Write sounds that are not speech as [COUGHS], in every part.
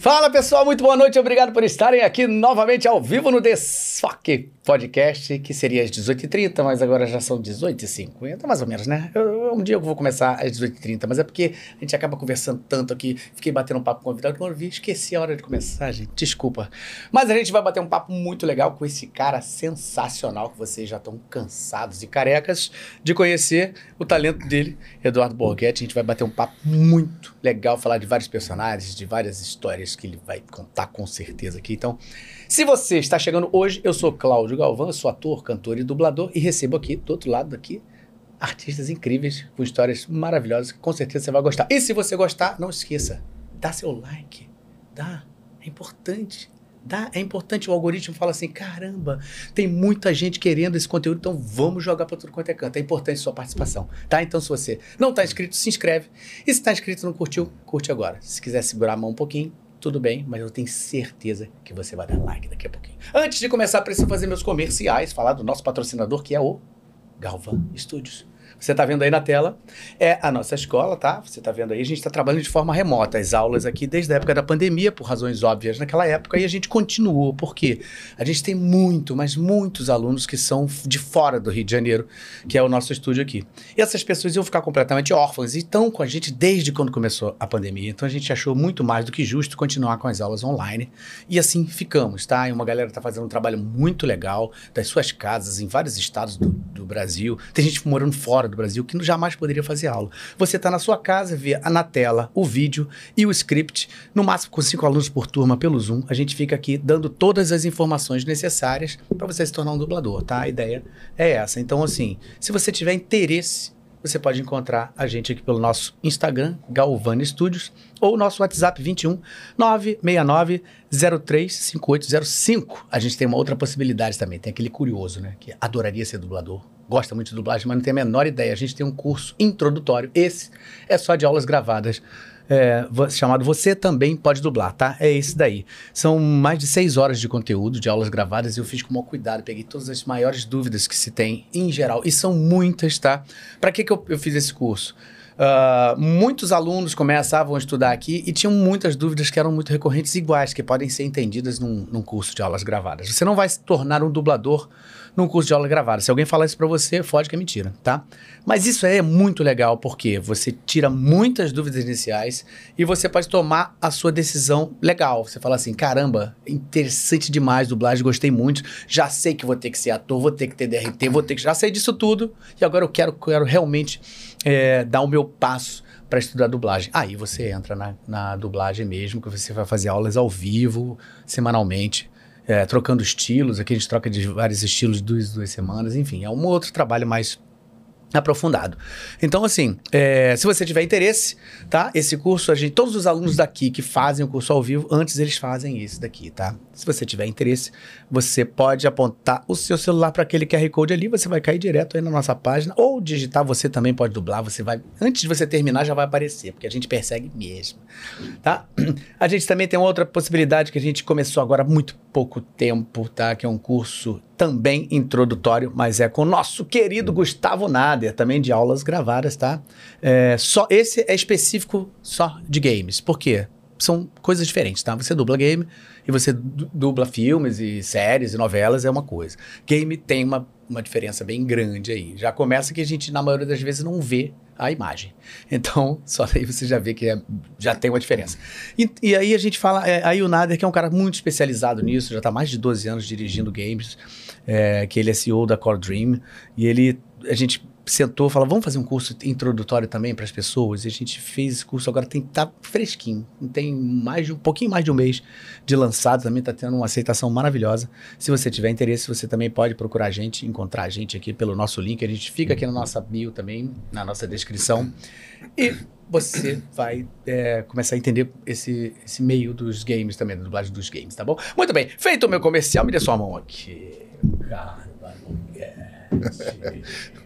Fala pessoal, muito boa noite, obrigado por estarem aqui novamente ao vivo no Desfoque Podcast, que seria às 18h30, mas agora já são 18h50, mais ou menos, né? Eu, um dia eu vou começar às 18h30, mas é porque a gente acaba conversando tanto aqui, fiquei batendo um papo com o convidado, quando eu vi, esqueci a hora de começar, gente, desculpa. Mas a gente vai bater um papo muito legal com esse cara sensacional, que vocês já estão cansados e carecas de conhecer o talento dele, Eduardo Borghetti. A gente vai bater um papo muito legal, falar de vários personagens, de várias histórias que ele vai contar com certeza aqui. Então, se você está chegando hoje, eu sou Cláudio Galvão, sou ator, cantor e dublador e recebo aqui, do outro lado daqui, artistas incríveis com histórias maravilhosas que com certeza você vai gostar. E se você gostar, não esqueça, dá seu like, dá, é importante. Dá, é importante, o algoritmo fala assim, caramba, tem muita gente querendo esse conteúdo, então vamos jogar para tudo quanto é canto. É importante sua participação, tá? Então se você não está inscrito, se inscreve. E se está inscrito e não curtiu, curte agora. Se quiser segurar a mão um pouquinho, tudo bem, mas eu tenho certeza que você vai dar like daqui a pouquinho. Antes de começar, preciso fazer meus comerciais, falar do nosso patrocinador, que é o Galvan Studios. Você está vendo aí na tela, é a nossa escola, tá? Você está vendo aí, a gente está trabalhando de forma remota. As aulas aqui desde a época da pandemia, por razões óbvias naquela época, e a gente continuou, porque a gente tem muito, mas muitos alunos que são de fora do Rio de Janeiro, que é o nosso estúdio aqui. E essas pessoas iam ficar completamente órfãs e estão com a gente desde quando começou a pandemia. Então a gente achou muito mais do que justo continuar com as aulas online. E assim ficamos, tá? E uma galera está fazendo um trabalho muito legal das suas casas em vários estados do, do Brasil. Tem gente morando fora do Brasil que jamais poderia fazer aula. Você está na sua casa, vê na tela o vídeo e o script, no máximo com cinco alunos por turma pelo Zoom. A gente fica aqui dando todas as informações necessárias para você se tornar um dublador, tá? A ideia é essa. Então, assim, se você tiver interesse você pode encontrar a gente aqui pelo nosso Instagram, Galvani Studios, ou nosso WhatsApp 21 969 035805. A gente tem uma outra possibilidade também, tem aquele curioso, né, que adoraria ser dublador, gosta muito de dublagem, mas não tem a menor ideia. A gente tem um curso introdutório, esse é só de aulas gravadas é, chamado Você Também Pode Dublar, tá? É esse daí. São mais de seis horas de conteúdo, de aulas gravadas, e eu fiz com o maior cuidado, peguei todas as maiores dúvidas que se tem em geral, e são muitas, tá? Para que, que eu, eu fiz esse curso? Uh, muitos alunos começavam a estudar aqui e tinham muitas dúvidas que eram muito recorrentes iguais, que podem ser entendidas num, num curso de aulas gravadas. Você não vai se tornar um dublador num curso de aula gravada. Se alguém falar isso para você, fode que é mentira, tá? Mas isso é muito legal porque você tira muitas dúvidas iniciais e você pode tomar a sua decisão legal. Você fala assim: caramba, interessante demais dublagem, gostei muito, já sei que vou ter que ser ator, vou ter que ter DRT, vou ter que. Já sei disso tudo e agora eu quero, quero realmente é, dar o meu passo para estudar dublagem. Aí você entra na, na dublagem mesmo, que você vai fazer aulas ao vivo, semanalmente é, trocando estilos. Aqui a gente troca de vários estilos duas, duas semanas. Enfim, é um outro trabalho mais aprofundado. Então, assim, é, se você tiver interesse, tá? Esse curso, a gente, todos os alunos daqui que fazem o curso ao vivo, antes eles fazem esse daqui, tá? Se você tiver interesse, você pode apontar o seu celular para aquele QR Code ali, você vai cair direto aí na nossa página, ou digitar, você também pode dublar, você vai, antes de você terminar já vai aparecer, porque a gente persegue mesmo, tá? A gente também tem outra possibilidade que a gente começou agora muito pouco tempo, tá? Que é um curso também introdutório, mas é com o nosso querido Gustavo Nader, também de aulas gravadas, tá? É, só esse é específico só de games. Por quê? São coisas diferentes, tá? Você dubla game e você dubla filmes e séries e novelas é uma coisa. Game tem uma, uma diferença bem grande aí. Já começa que a gente, na maioria das vezes, não vê a imagem. [LAUGHS] Então, só aí você já vê que é, já tem uma diferença. E, e aí a gente fala, é, aí o Nader, que é um cara muito especializado nisso, já está mais de 12 anos dirigindo games, é, que ele é CEO da Core Dream, e ele, a gente sentou e falou, vamos fazer um curso introdutório também para as pessoas. E a gente fez esse curso agora, tem tá fresquinho. Tem mais de um pouquinho mais de um mês de lançado, também está tendo uma aceitação maravilhosa. Se você tiver interesse, você também pode procurar a gente, encontrar a gente aqui pelo nosso link. A gente fica aqui na nossa bio também, na nossa descrição. E você vai é, começar a entender esse, esse meio dos games também, da dublagem dos games, tá bom? Muito bem, feito o meu comercial, me dê sua mão aqui. Cara.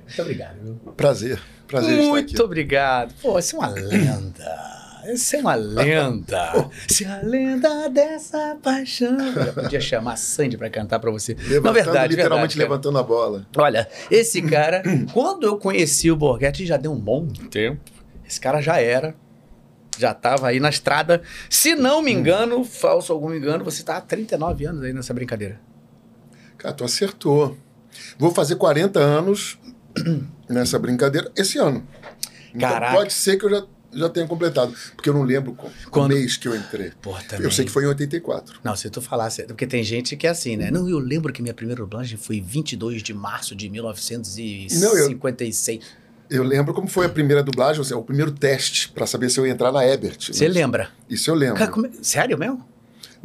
Muito obrigado. Viu? Prazer. Prazer Muito obrigado. Pô, você é uma lenda. Você é uma lenda. [LAUGHS] Se a lenda dessa paixão. Eu podia chamar Sandy pra cantar pra você. Levantando, Na verdade, literalmente verdade, levantando a bola. Olha, esse cara, quando eu conheci o Borghetti, já deu um bom tempo. Esse cara já era. Já tava aí na estrada. Se não me engano, falso algum engano, você tá há 39 anos aí nessa brincadeira. Cara, tu acertou. Vou fazer 40 anos [CLEARS THROAT] nessa brincadeira esse ano. Então Caraca. pode ser que eu já, já tenha completado. Porque eu não lembro qual, Quando- o mês que eu entrei. Também. Eu sei que foi em 84. Não, se tu falasse. Porque tem gente que é assim, né? Não, eu lembro que minha primeira dublagem foi 22 de março de 1956. Eu lembro como foi a primeira dublagem, ou seja, o primeiro teste para saber se eu ia entrar na Ebert. Você lembra? Isso eu lembro. Cara, como é- Sério mesmo?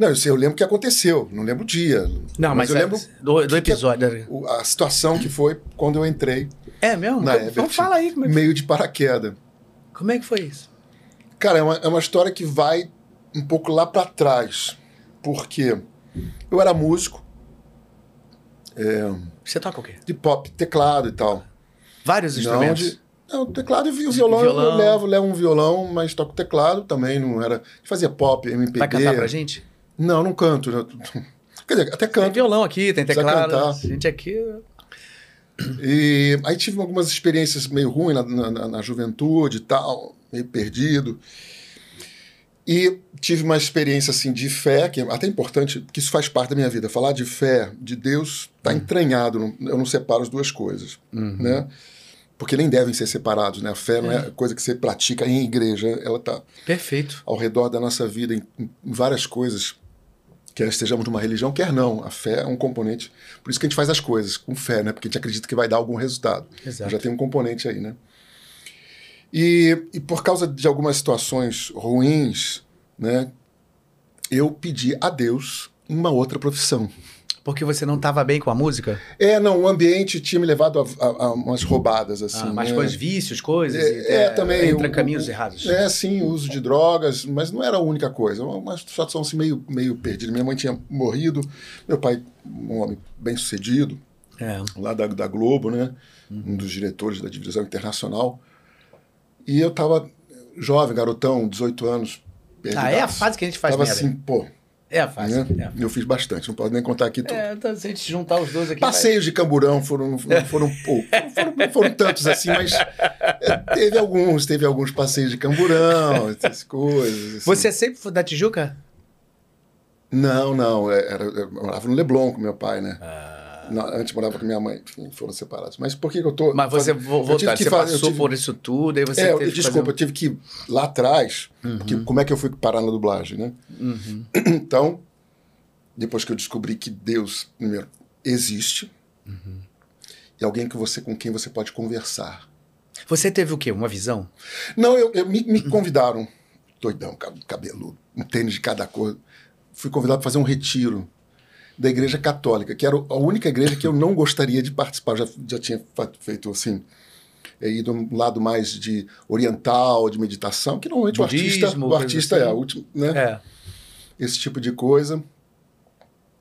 Não, eu lembro o que aconteceu. Não lembro o dia. Não, mas, eu é- lembro do, do que que é- episódio. o- a situação que foi quando eu entrei É mesmo? na Então, então fala aí como é, que, Meio de paraquedas. como é que foi isso. Cara, é uma, é uma história que vai um pouco lá para trás. Porque eu era músico Você toca o quê? de pop, teclado e tal. Vários Não, instrumentos. de, não, teclado e violão, Violão. eu levo, levo um violão, mas toco teclado também, não era. Fazia pop, MPB. Vai cantar pra gente? Não, não canto. né? [LAUGHS] Quer dizer, até Tem canto. violão aqui, tem teclado. cantar. A gente aqui. E aí tive algumas experiências meio ruins na, na- na- juventude e tal, meio perdido. E tive uma experiência assim de fé, que é até importante, que isso faz parte da minha vida. Falar de fé, de Deus, está entranhado. não- Eu não separo as duas coisas, né? Porque nem devem ser separados, né? A fé não é coisa que você pratica em igreja, ela está Perfeito. ao redor da nossa vida em, em várias coisas. Quer estejamos numa religião, quer não. A fé é um componente. Por isso que a gente faz as coisas com fé, né? Porque a gente acredita que vai dar algum resultado. Exato. Já tem um componente aí, né? E, e por causa de algumas situações ruins, né? Eu pedi a Deus uma outra profissão. Porque você não estava bem com a música? É, não, o ambiente tinha me levado a, a- a umas roubadas, assim. ah, mais né? coisas, vícios, coisas. É, e, é, também. Entra o- caminhos o- errados. É, sim, o uso de drogas, mas não era a única coisa. Uma, situação assim meio, meio perdida. Minha mãe tinha morrido, meu pai, um homem bem sucedido, É. lá da, da Globo, né? Um dos diretores da divisão internacional. E eu tava jovem, garotão, 18 anos. Ah, é a fase que a gente faz Tava merda. assim, pô. É a fase. né? É. Eu fiz bastante, não posso nem contar aqui tudo. É, então, se a gente juntar os dois aqui. Passeios de camburão foram, foram, [LAUGHS] foram pouco. Foram, não foram tantos assim, mas é, teve alguns, teve alguns passeios de camburão, essas coisas. assim. vai- Você sempre foi da Tijuca? Não, não. é, Era, eu morava no Leblon com meu pai, né? Ah. Não, antes morava com minha mãe, enfim, foram separados. Mas por que, que eu tô. Mas você voltar, você fazer- passou tive- por isso tudo, aí você É, teve desculpa, eu tive que ir lá atrás, porque como é que eu fui parar na dublagem, né? um- Uhum. [CLEARS THROAT] Então, depois que eu descobri que Deus, primeiro, existe, Uhum. e alguém que você, com quem você pode conversar. Você teve o quê? Uma visão? Não, eu, eu- me, Uhum. me convidaram, doidão, cab- cabeludo, um tênis de cada cor. Fui convidado para fazer um retiro da Igreja Católica, que era a única igreja que eu não gostaria de participar. Já, já tinha feito assim, é, ido um lado mais de oriental, de meditação, que normalmente o artista, o artista assim. é a última, né? É. Esse tipo de coisa.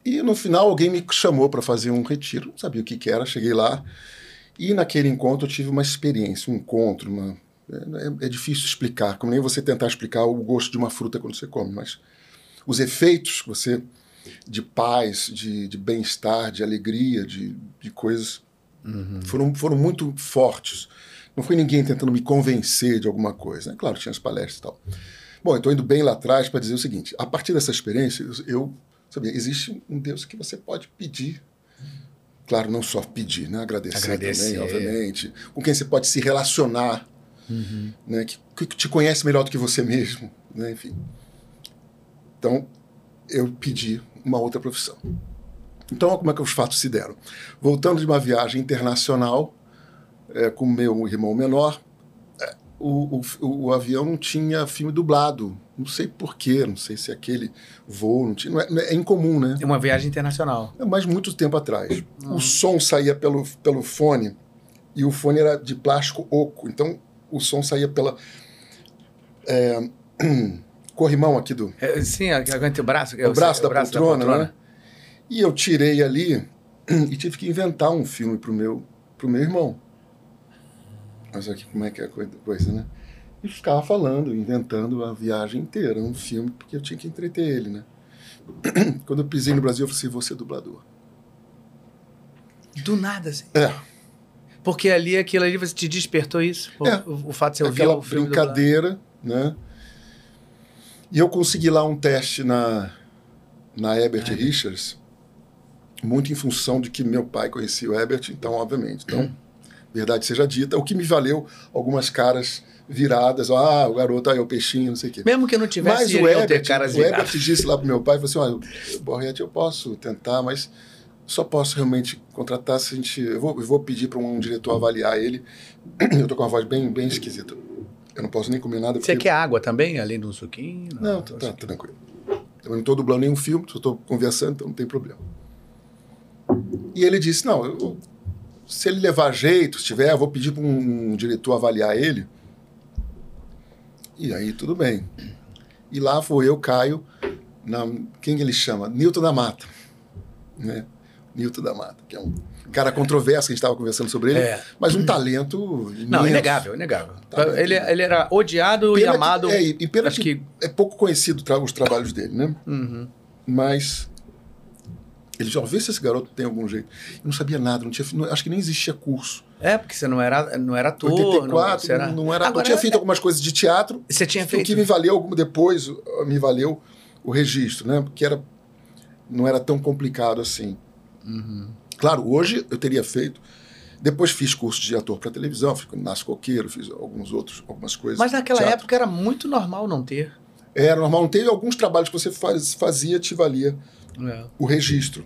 E no final alguém me chamou para fazer um retiro, não sabia o que, que era, cheguei lá. E naquele encontro eu tive uma experiência, um encontro, uma, é, é difícil explicar, como nem você tentar explicar o gosto de uma fruta quando você come, mas os efeitos que você de paz, de, de bem-estar, de alegria, de, de coisas foram, foram muito fortes. Não foi ninguém tentando me convencer de alguma coisa. Né? Claro, tinha as palestras e tal. Bom, eu estou indo bem lá atrás para dizer o seguinte: a partir dessa experiência, eu- sabia, existe um Deus que você pode pedir. Claro, não só pedir, né? Agradecer, Agradecer. também, obviamente. Com quem você pode se relacionar, né? Que, que te conhece melhor do que você mesmo, né? Enfim. Então, eu pedi uma outra profissão. Então, como é que os fatos se deram? Voltando de uma viagem internacional é, com meu irmão menor, é, o, o, o avião não tinha filme dublado. Não sei porquê, não sei se aquele voo não tinha. não é, é- é incomum, né? É uma viagem internacional. É, Mas muito tempo atrás. O som saía pelo, pelo fone e o fone era de plástico oco. Então o som saía pela. É, [CLEARS THROAT] corrimão aqui do, É, sim, aguenta o braço. o braço, da, poltrona, né? E eu tirei ali [CLEARS THROAT] e tive que inventar um filme pro meu pro meu irmão. Mas aqui como é que é a coisa, né? E ficava falando, inventando a viagem inteira, um filme, porque eu tinha que entreter ele, né? [CLEARS THROAT] Quando eu pisei no Brasil, eu falei assim, vou ser dublador. Do nada, assim? É. Porque ali, aquilo ali, você te despertou isso? O, É. o, o fato de você ouvir Aquela o filme brincadeira, né? E eu consegui lá um teste na, na Herbert Ah. Richards, muito em função de que meu pai conhecia o Herbert, então, obviamente. Então, verdade seja dita, o que me valeu algumas caras viradas, ah, o garoto, aí é o peixinho, não sei o quê. Mesmo que não tivesse, Mas o Herbert, caras o Herbert viradas. disse lá pro meu pai, falou assim, olha, Borrete, eu posso tentar, mas só posso realmente contratar se a gente... Eu vou, eu vou pedir para um diretor avaliar ele. [CLEARS THROAT] Eu tô com uma voz bem, bem esquisita. Eu não posso nem comer nada. Você porque- quer água também, além do suquinho? Não, tá, tá tranquilo. Eu não estou dublando nenhum filme, só estou conversando, então não tem problema. E ele disse, não, eu- se ele levar jeito, se tiver, eu vou pedir para um, diretor avaliar ele. E aí, tudo bem. E lá vou eu, Caio, na, quem ele chama? Newton da Mata. Né? Newton da Mata, que é um cara controverso, que a gente estava conversando sobre ele, É. mas um talento Não, imenso. inegável, inegável. Tá. ele, ele era odiado e Pena que- amado. é, e e pena acho que, que. é pouco conhecido tra- os trabalhos dele, né? Uhum. Mas ele já vê se esse garoto tem algum jeito. Eu não sabia nada, não tinha, não- acho que nem existia curso. É, porque você não era, não era ator. 84, não, você era... não era, eu Agora, tinha feito algumas coisas de teatro, Você tinha o feito. que me valeu algum depois, me valeu o registro, né? Porque era não era tão complicado assim. Uhum. Claro, hoje eu teria feito. Depois fiz curso de ator para televisão, fiz com o Nasce Coqueiro, fiz alguns outros, algumas coisas. Mas naquela teatro. época era muito normal não ter. Era normal, não teve alguns trabalhos que você faz, fazia, te valia É. o registro.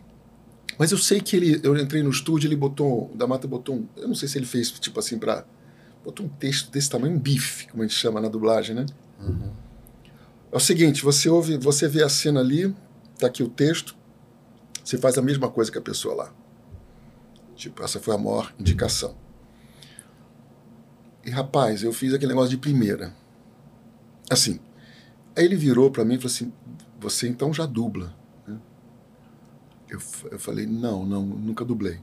Mas eu sei que ele, eu entrei no estúdio, ele botou, o da Mata botou um, eu não sei se ele fez tipo assim para botou um texto desse tamanho, um bife, como a gente chama na dublagem, né? É o seguinte, você ouve, você vê a cena ali, tá aqui o texto, você faz a mesma coisa que a pessoa lá. Tipo, essa foi a maior indicação. E rapaz, eu fiz aquele negócio de primeira. Assim. Aí ele virou para mim e falou assim: "Você então já dubla?" Eu, f- eu falei, não, não, nunca dublei.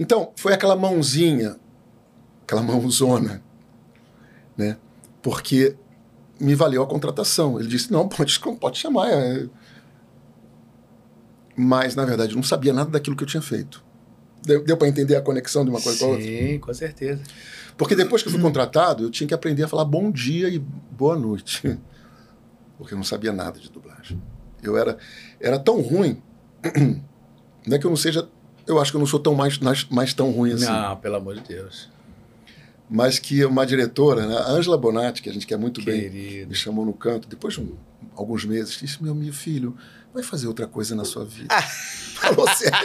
Então, foi aquela mãozinha, aquela mãozona, né? Porque me valeu a contratação. Ele disse, não, pode, [LAUGHS] pode chamar. é." Mas, na verdade, eu não sabia nada daquilo que eu tinha feito. Deu, deu para entender a conexão de uma coisa com a outra? Sim, com certeza. Porque depois que eu fui contratado, eu tinha que aprender a falar bom dia e boa noite. [LAUGHS] Porque eu não sabia nada de dublagem. Eu era, era tão ruim. [CLEARS THROAT] Não é que eu não seja. Eu acho que eu não sou tão mais, mais, tão ruim assim. Não, pelo amor de Deus. Mas que uma diretora, né, a Angela Bonatti, que a gente quer muito bem, Querido. me chamou no canto, depois de um- alguns meses, disse: Meu, meu filho, vai fazer outra coisa na sua vida. [LAUGHS] Falou sério.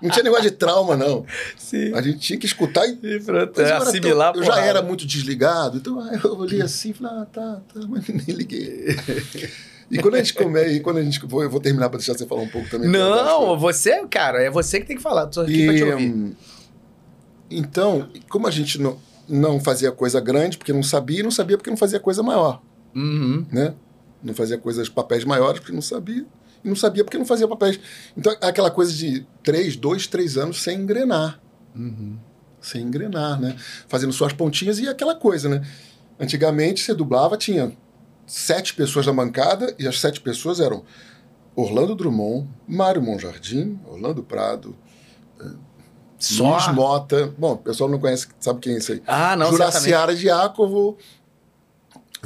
Não tinha negócio de trauma, não. Sim. A gente tinha que escutar e E pronto, eu assimilar tão- Eu já era muito desligado, então eu olhei assim e falei, ah, tá, tá, mas [LAUGHS] nem liguei. E quando a gente comer, e quando a gente. Vou, eu vou terminar para deixar você falar um pouco também. Não, você, cara, é você que tem que falar. Tô aqui pra te E, ouvir. então, como a gente não, não fazia coisa grande porque não sabia, e não sabia porque não fazia coisa maior, Uhum. né? Não fazia coisas, papéis maiores porque não sabia, e não sabia porque não fazia papéis. Então, aquela coisa de três, dois, três anos sem engrenar. Uhum. sem engrenar, né? Fazendo suas pontinhas e aquela coisa, né? Antigamente você dublava, tinha sete pessoas na bancada e as sete pessoas eram Orlando Drummond, Mário Monjardim, Orlando Prado, Só? Luiz Mota. Bom, o pessoal não conhece, sabe quem é esse aí? Ah, não. Juraciara Diácovo,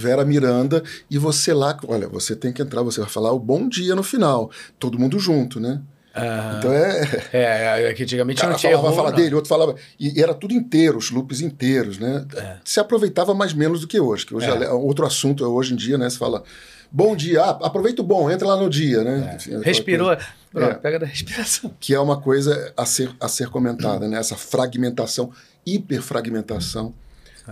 Vera Miranda, e você lá, olha, você tem que entrar, você vai falar o bom dia no final, todo mundo junto, né? Aham. Então é, É, é que antigamente cara não tinha falava a erro, fala não. dele, outro falava. E, era tudo inteiro, os loops inteiros, né? É. Se aproveitava mais menos do que hoje. Que hoje É. é. outro assunto hoje em dia, né? Você fala, bom dia, ah, aproveita o bom, entra lá no dia, né? É. Enfim, aquela Respirou. Pronto, É. pega da respiração. que é uma coisa a ser, a ser comentada, né? Essa fragmentação, hiperfragmentação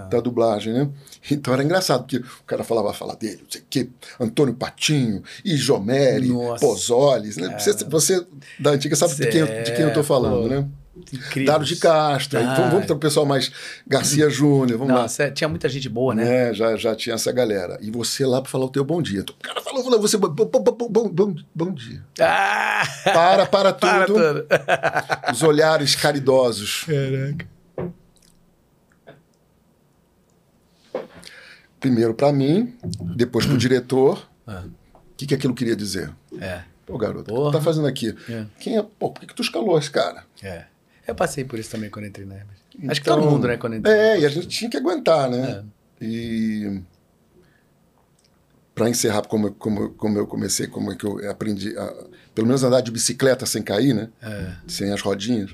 Ah. da dublagem, né? Então era engraçado, porque o cara falava a fala dele, não sei o quê, Antônio Patinho, Jomeri, Nossa. Pozoles, né? É. Você, você da antiga sabe de quem, eu- de quem eu tô falando, Pô, né? Incrível. Dado de Castro, Ah. vamos, vamos para o pessoal mais Garcia Júnior, vamos lá. Nossa, tinha muita gente boa, né? Né, já, já tinha essa galera. E você lá para falar o teu bom dia. O cara falou, falou você, bom, bom, bom, bom, bom, bom dia. Ah! Para, para [LAUGHS] tudo. Para tudo. Os olhares caridosos. Caraca. Primeiro para mim, depois para o diretor. Ah. O que, que aquilo queria dizer? É. Pô, garoto, o que tu tá fazendo aqui? É. Quem é? Pô, por que, que tu escalou esse cara? É. Eu passei por isso também quando entrei na Herbert. Acho que Então, todo mundo, né? Quando entra. É, e a gente tinha que aguentar, né? É. E para encerrar como, como, como eu comecei, como é que eu aprendi, a, pelo menos andar de bicicleta sem cair, né? É. Sem as rodinhas.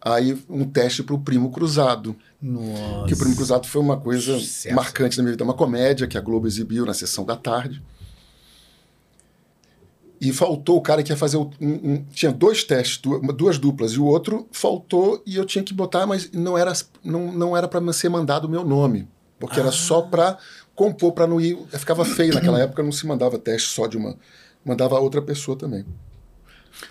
Aí um teste para o Primo Cruzado. Nossa. Que o Primo Cruzado foi uma coisa Sucesso. marcante na minha vida. Uma comédia que a Globo exibiu na sessão da tarde. E faltou o cara que ia fazer. um- um- tinha dois testes, du- duas duplas, e o outro faltou e eu tinha que botar, mas não era, não, não era para ser mandado o meu nome. Porque era só para compor, para não ir. Ficava feio naquela época, não se mandava teste só de uma. Mandava outra pessoa também.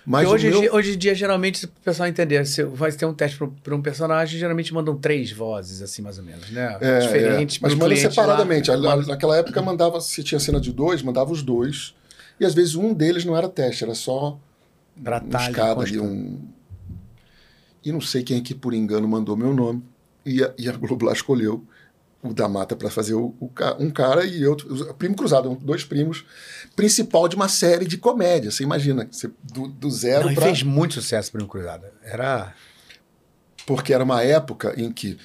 Mas hoje, meu, em dia- hoje em dia, geralmente, o pessoal entender, se vai ter um teste para um personagem, geralmente mandam três vozes, assim, mais ou menos, né? É, Diferentes, é. Mas manda separadamente. lá. A- a- Naquela época mandava, se tinha cena de dois, mandava os dois. E às vezes um deles não era teste, era só Pra um escada ali, um. E não sei quem é que por engano mandou meu nome. E a, e a Globo lá escolheu o da Mata para fazer o, o um cara e outro. o Primo cruzado, dois primos. Principal de uma série de comédia. Você imagina, você, do, do zero Não, para. fez muito sucesso Primo Cruzada. Era. porque era uma época em que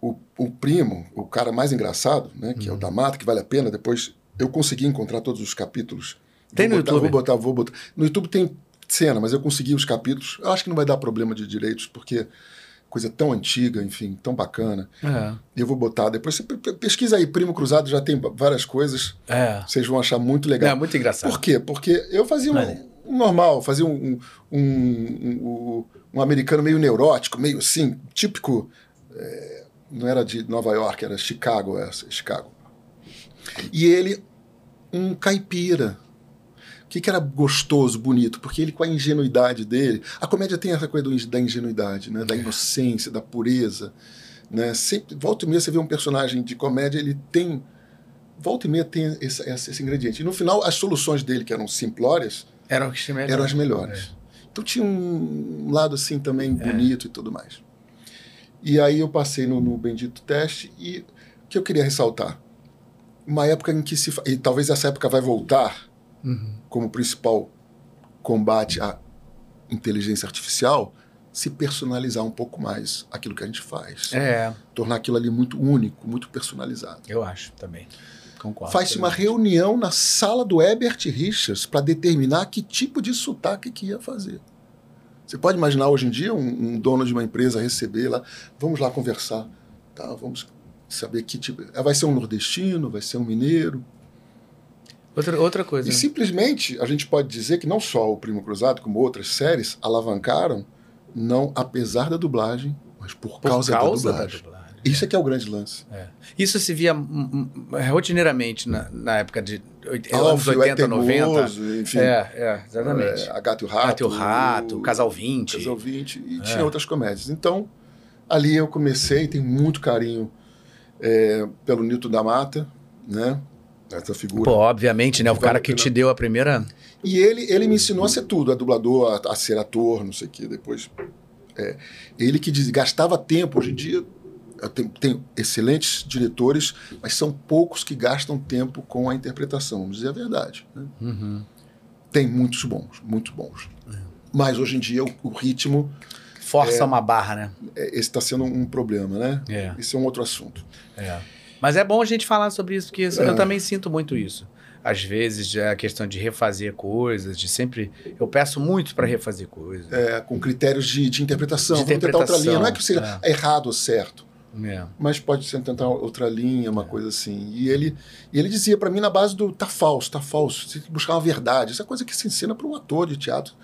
o, o primo, o cara mais engraçado, né, que é Uhum. o da Mata, que vale a pena, depois eu consegui encontrar todos os capítulos. Tem Vou no botar, YouTube? Vou botar, vou botar. No YouTube tem cena, mas eu consegui os capítulos. Eu acho que não vai dar problema de direitos, porque coisa tão antiga, enfim, tão bacana. É. Eu vou botar depois. Você pe- pe- pesquisa aí, Primo Cruzado já tem várias coisas. É. Vocês vão achar muito legal. É muito engraçado. Por quê? Porque eu fazia um, um normal, fazia um, um, um, um- um americano meio neurótico, meio assim, típico. é, não era de Nova York, era Chicago, essa, Chicago. E ele, um caipira. O que, que era gostoso, bonito? Porque ele, com a ingenuidade dele. A comédia tem essa coisa do- da ingenuidade, né? da inocência, da pureza. Né? Sempre, volta e meia você vê um personagem de comédia, ele tem. Volta e meia tem esse, esse, esse ingrediente. E no final, as soluções dele, que eram simplórias, Era o que tinha melhor. eram as melhores. Então tinha um lado assim também bonito e tudo mais. E aí eu passei no, no bendito teste e o que eu queria ressaltar? Uma época em que se. E talvez essa época vai voltar Uhum. Como principal combate à inteligência artificial, se personalizar um pouco mais aquilo que a gente faz. É, Tornar aquilo ali muito único, muito personalizado. eu acho também. Concordo. Faz-se uma reunião na sala do Herbert Richards para determinar que tipo de sotaque que ia fazer. Você pode imaginar hoje em dia um, um dono de uma empresa receber lá, vamos lá conversar, tá? Vamos saber que tipo. Vai ser um nordestino, vai ser um mineiro. Outra, outra coisa. E né? simplesmente a gente pode dizer que não só o Primo Cruzado, como outras séries, alavancaram, não apesar da dublagem, mas por, Por causa, causa da da dublagem. dublagem. Isso é que é o grande lance. É. Isso se via hum, hum, rotineiramente na, na época de oit- anos Alfio é 80, 90. teimoso, enfim. É, é, exatamente. É, a Gato e o Rato. Gato e o Rato, Casal 20. Casal 20 e É. tinha outras comédias. Então, ali eu comecei, tenho muito carinho é, pelo Nilton da Mata, né? Essa figura. Pô, obviamente, né? O cara que te deu a primeira. E ele, ele me ensinou a ser tudo, a dublador, a, a ser ator, não sei o que, depois. É, ele que diz, gastava tempo, hoje em dia tenho, tenho excelentes diretores, mas são poucos que gastam tempo com a interpretação, vamos dizer a verdade. né? Uhum. Tem muitos bons, muito bons. É. Mas hoje em dia o, o ritmo, Força uma barra, né? é, esse está sendo um problema, né? É. Esse é um outro assunto. É. Mas é bom a gente falar sobre isso, porque isso- É. eu também sinto muito isso. Às vezes é a questão de refazer coisas, de sempre. Eu peço muito para refazer coisas. É, com critérios de, de interpretação. De Vamos tentar outra interpretação, linha. Não é que seja errado ou certo. É. mas pode ser tentar outra linha, uma coisa assim. E ele, e ele dizia para mim na base do tá falso, tá falso, você tem que buscar uma verdade. Essa é coisa que se ensina para um ator de teatro,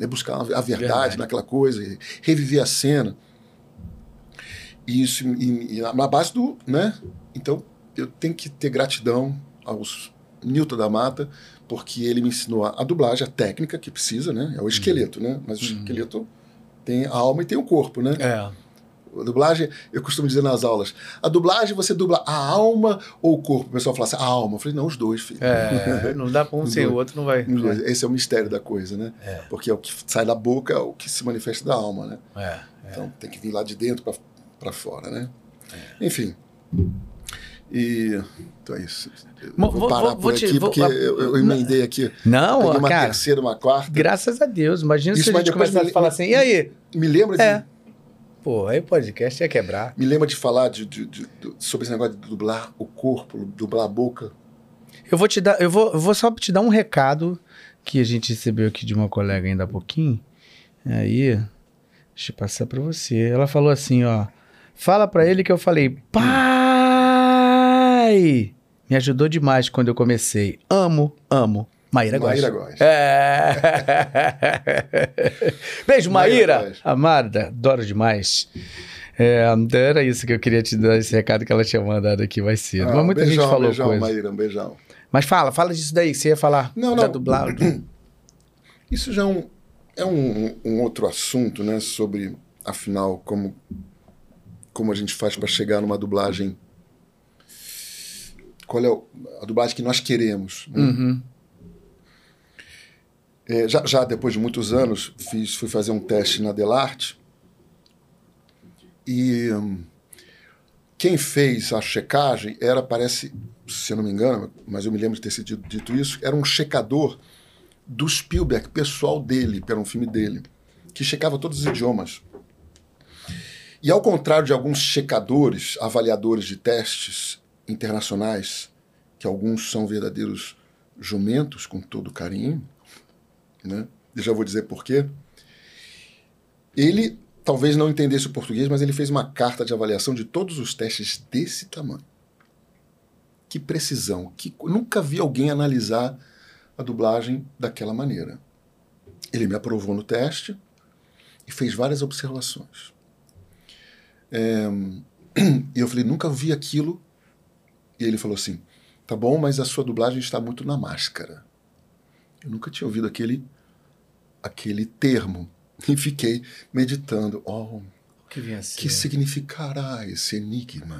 é buscar a verdade, Verdade. naquela coisa, reviver a cena. E isso e, e na base do, né? Então eu tenho que ter gratidão aos Newton da Mata, porque ele me ensinou a, a dublagem, a técnica que precisa, né? É o esqueleto, né? Mas o Uhum. esqueleto tem a alma e tem o corpo, né? É. A dublagem, eu costumo dizer nas aulas, a dublagem você dubla a alma ou o corpo? O pessoal fala assim, a alma. Eu falei, não, os dois, filho. É, não dá pra um [LAUGHS] sem o outro, não vai. Esse é o mistério da coisa, né? É. Porque é o que sai da boca, é o que se manifesta da alma, né? É. Então tem que vir lá de dentro para fora, né? É. Enfim. E. Então é isso. Vou vou- parar vou- por vou aqui, te- porque eu, eu emendei aqui. Não, uma cara. terceira, uma quarta. Graças a Deus. Imagina Isso, se a gente a falar assim, e aí? Me lembra de. É. Pô, aí o podcast ia quebrar. Me lembra de falar de, de- de- sobre esse negócio de dublar o corpo, dublar a boca. Eu vou te dar, eu vou, eu vou só te dar um recado que a gente recebeu aqui de uma colega ainda há pouquinho. Aí, deixa eu passar pra você. Ela falou assim, ó. Fala pra ele que eu falei, pai! Me ajudou demais quando eu comecei. Amo, amo. Maíra gosta. Maíra gosta. É. [LAUGHS] Beijo, Maíra Maíra. Amada, adoro demais. É, era isso que eu queria te dar, esse recado que ela tinha mandado aqui mais cedo. Ah, Mas muita beijão, gente falou beijão, coisa. Maíra, um beijão. Mas fala, fala disso daí, que você ia falar Não, não. Isso já é um, é um, um outro assunto, né? Sobre, afinal, como, como a gente faz para chegar numa dublagem. Qual é a dublagem que nós queremos? né? Uhum. É, já, já depois de muitos anos, fiz, fui fazer um teste na Delarte. E hum, quem fez a checagem era, parece, se eu não me engano, mas eu me lembro de ter sido dito isso, era um checador do Spielberg, pessoal dele, que era um filme dele, que checava todos os idiomas. E ao contrário de alguns checadores, avaliadores de testes internacionais, que alguns são verdadeiros jumentos, com todo carinho, né? Já vou dizer por quê. Ele talvez não entendesse o português, mas ele fez uma carta de avaliação de todos os testes desse tamanho. Que precisão, que nunca vi alguém analisar a dublagem daquela maneira. Ele me aprovou no teste e fez várias observações. É, [CLEARS THROAT] e eu falei, nunca vi aquilo. E ele falou assim: tá bom, mas a sua dublagem está muito na máscara. Eu nunca tinha ouvido aquele, aquele termo. [LAUGHS] E fiquei meditando. Oh, O que que significará esse enigma?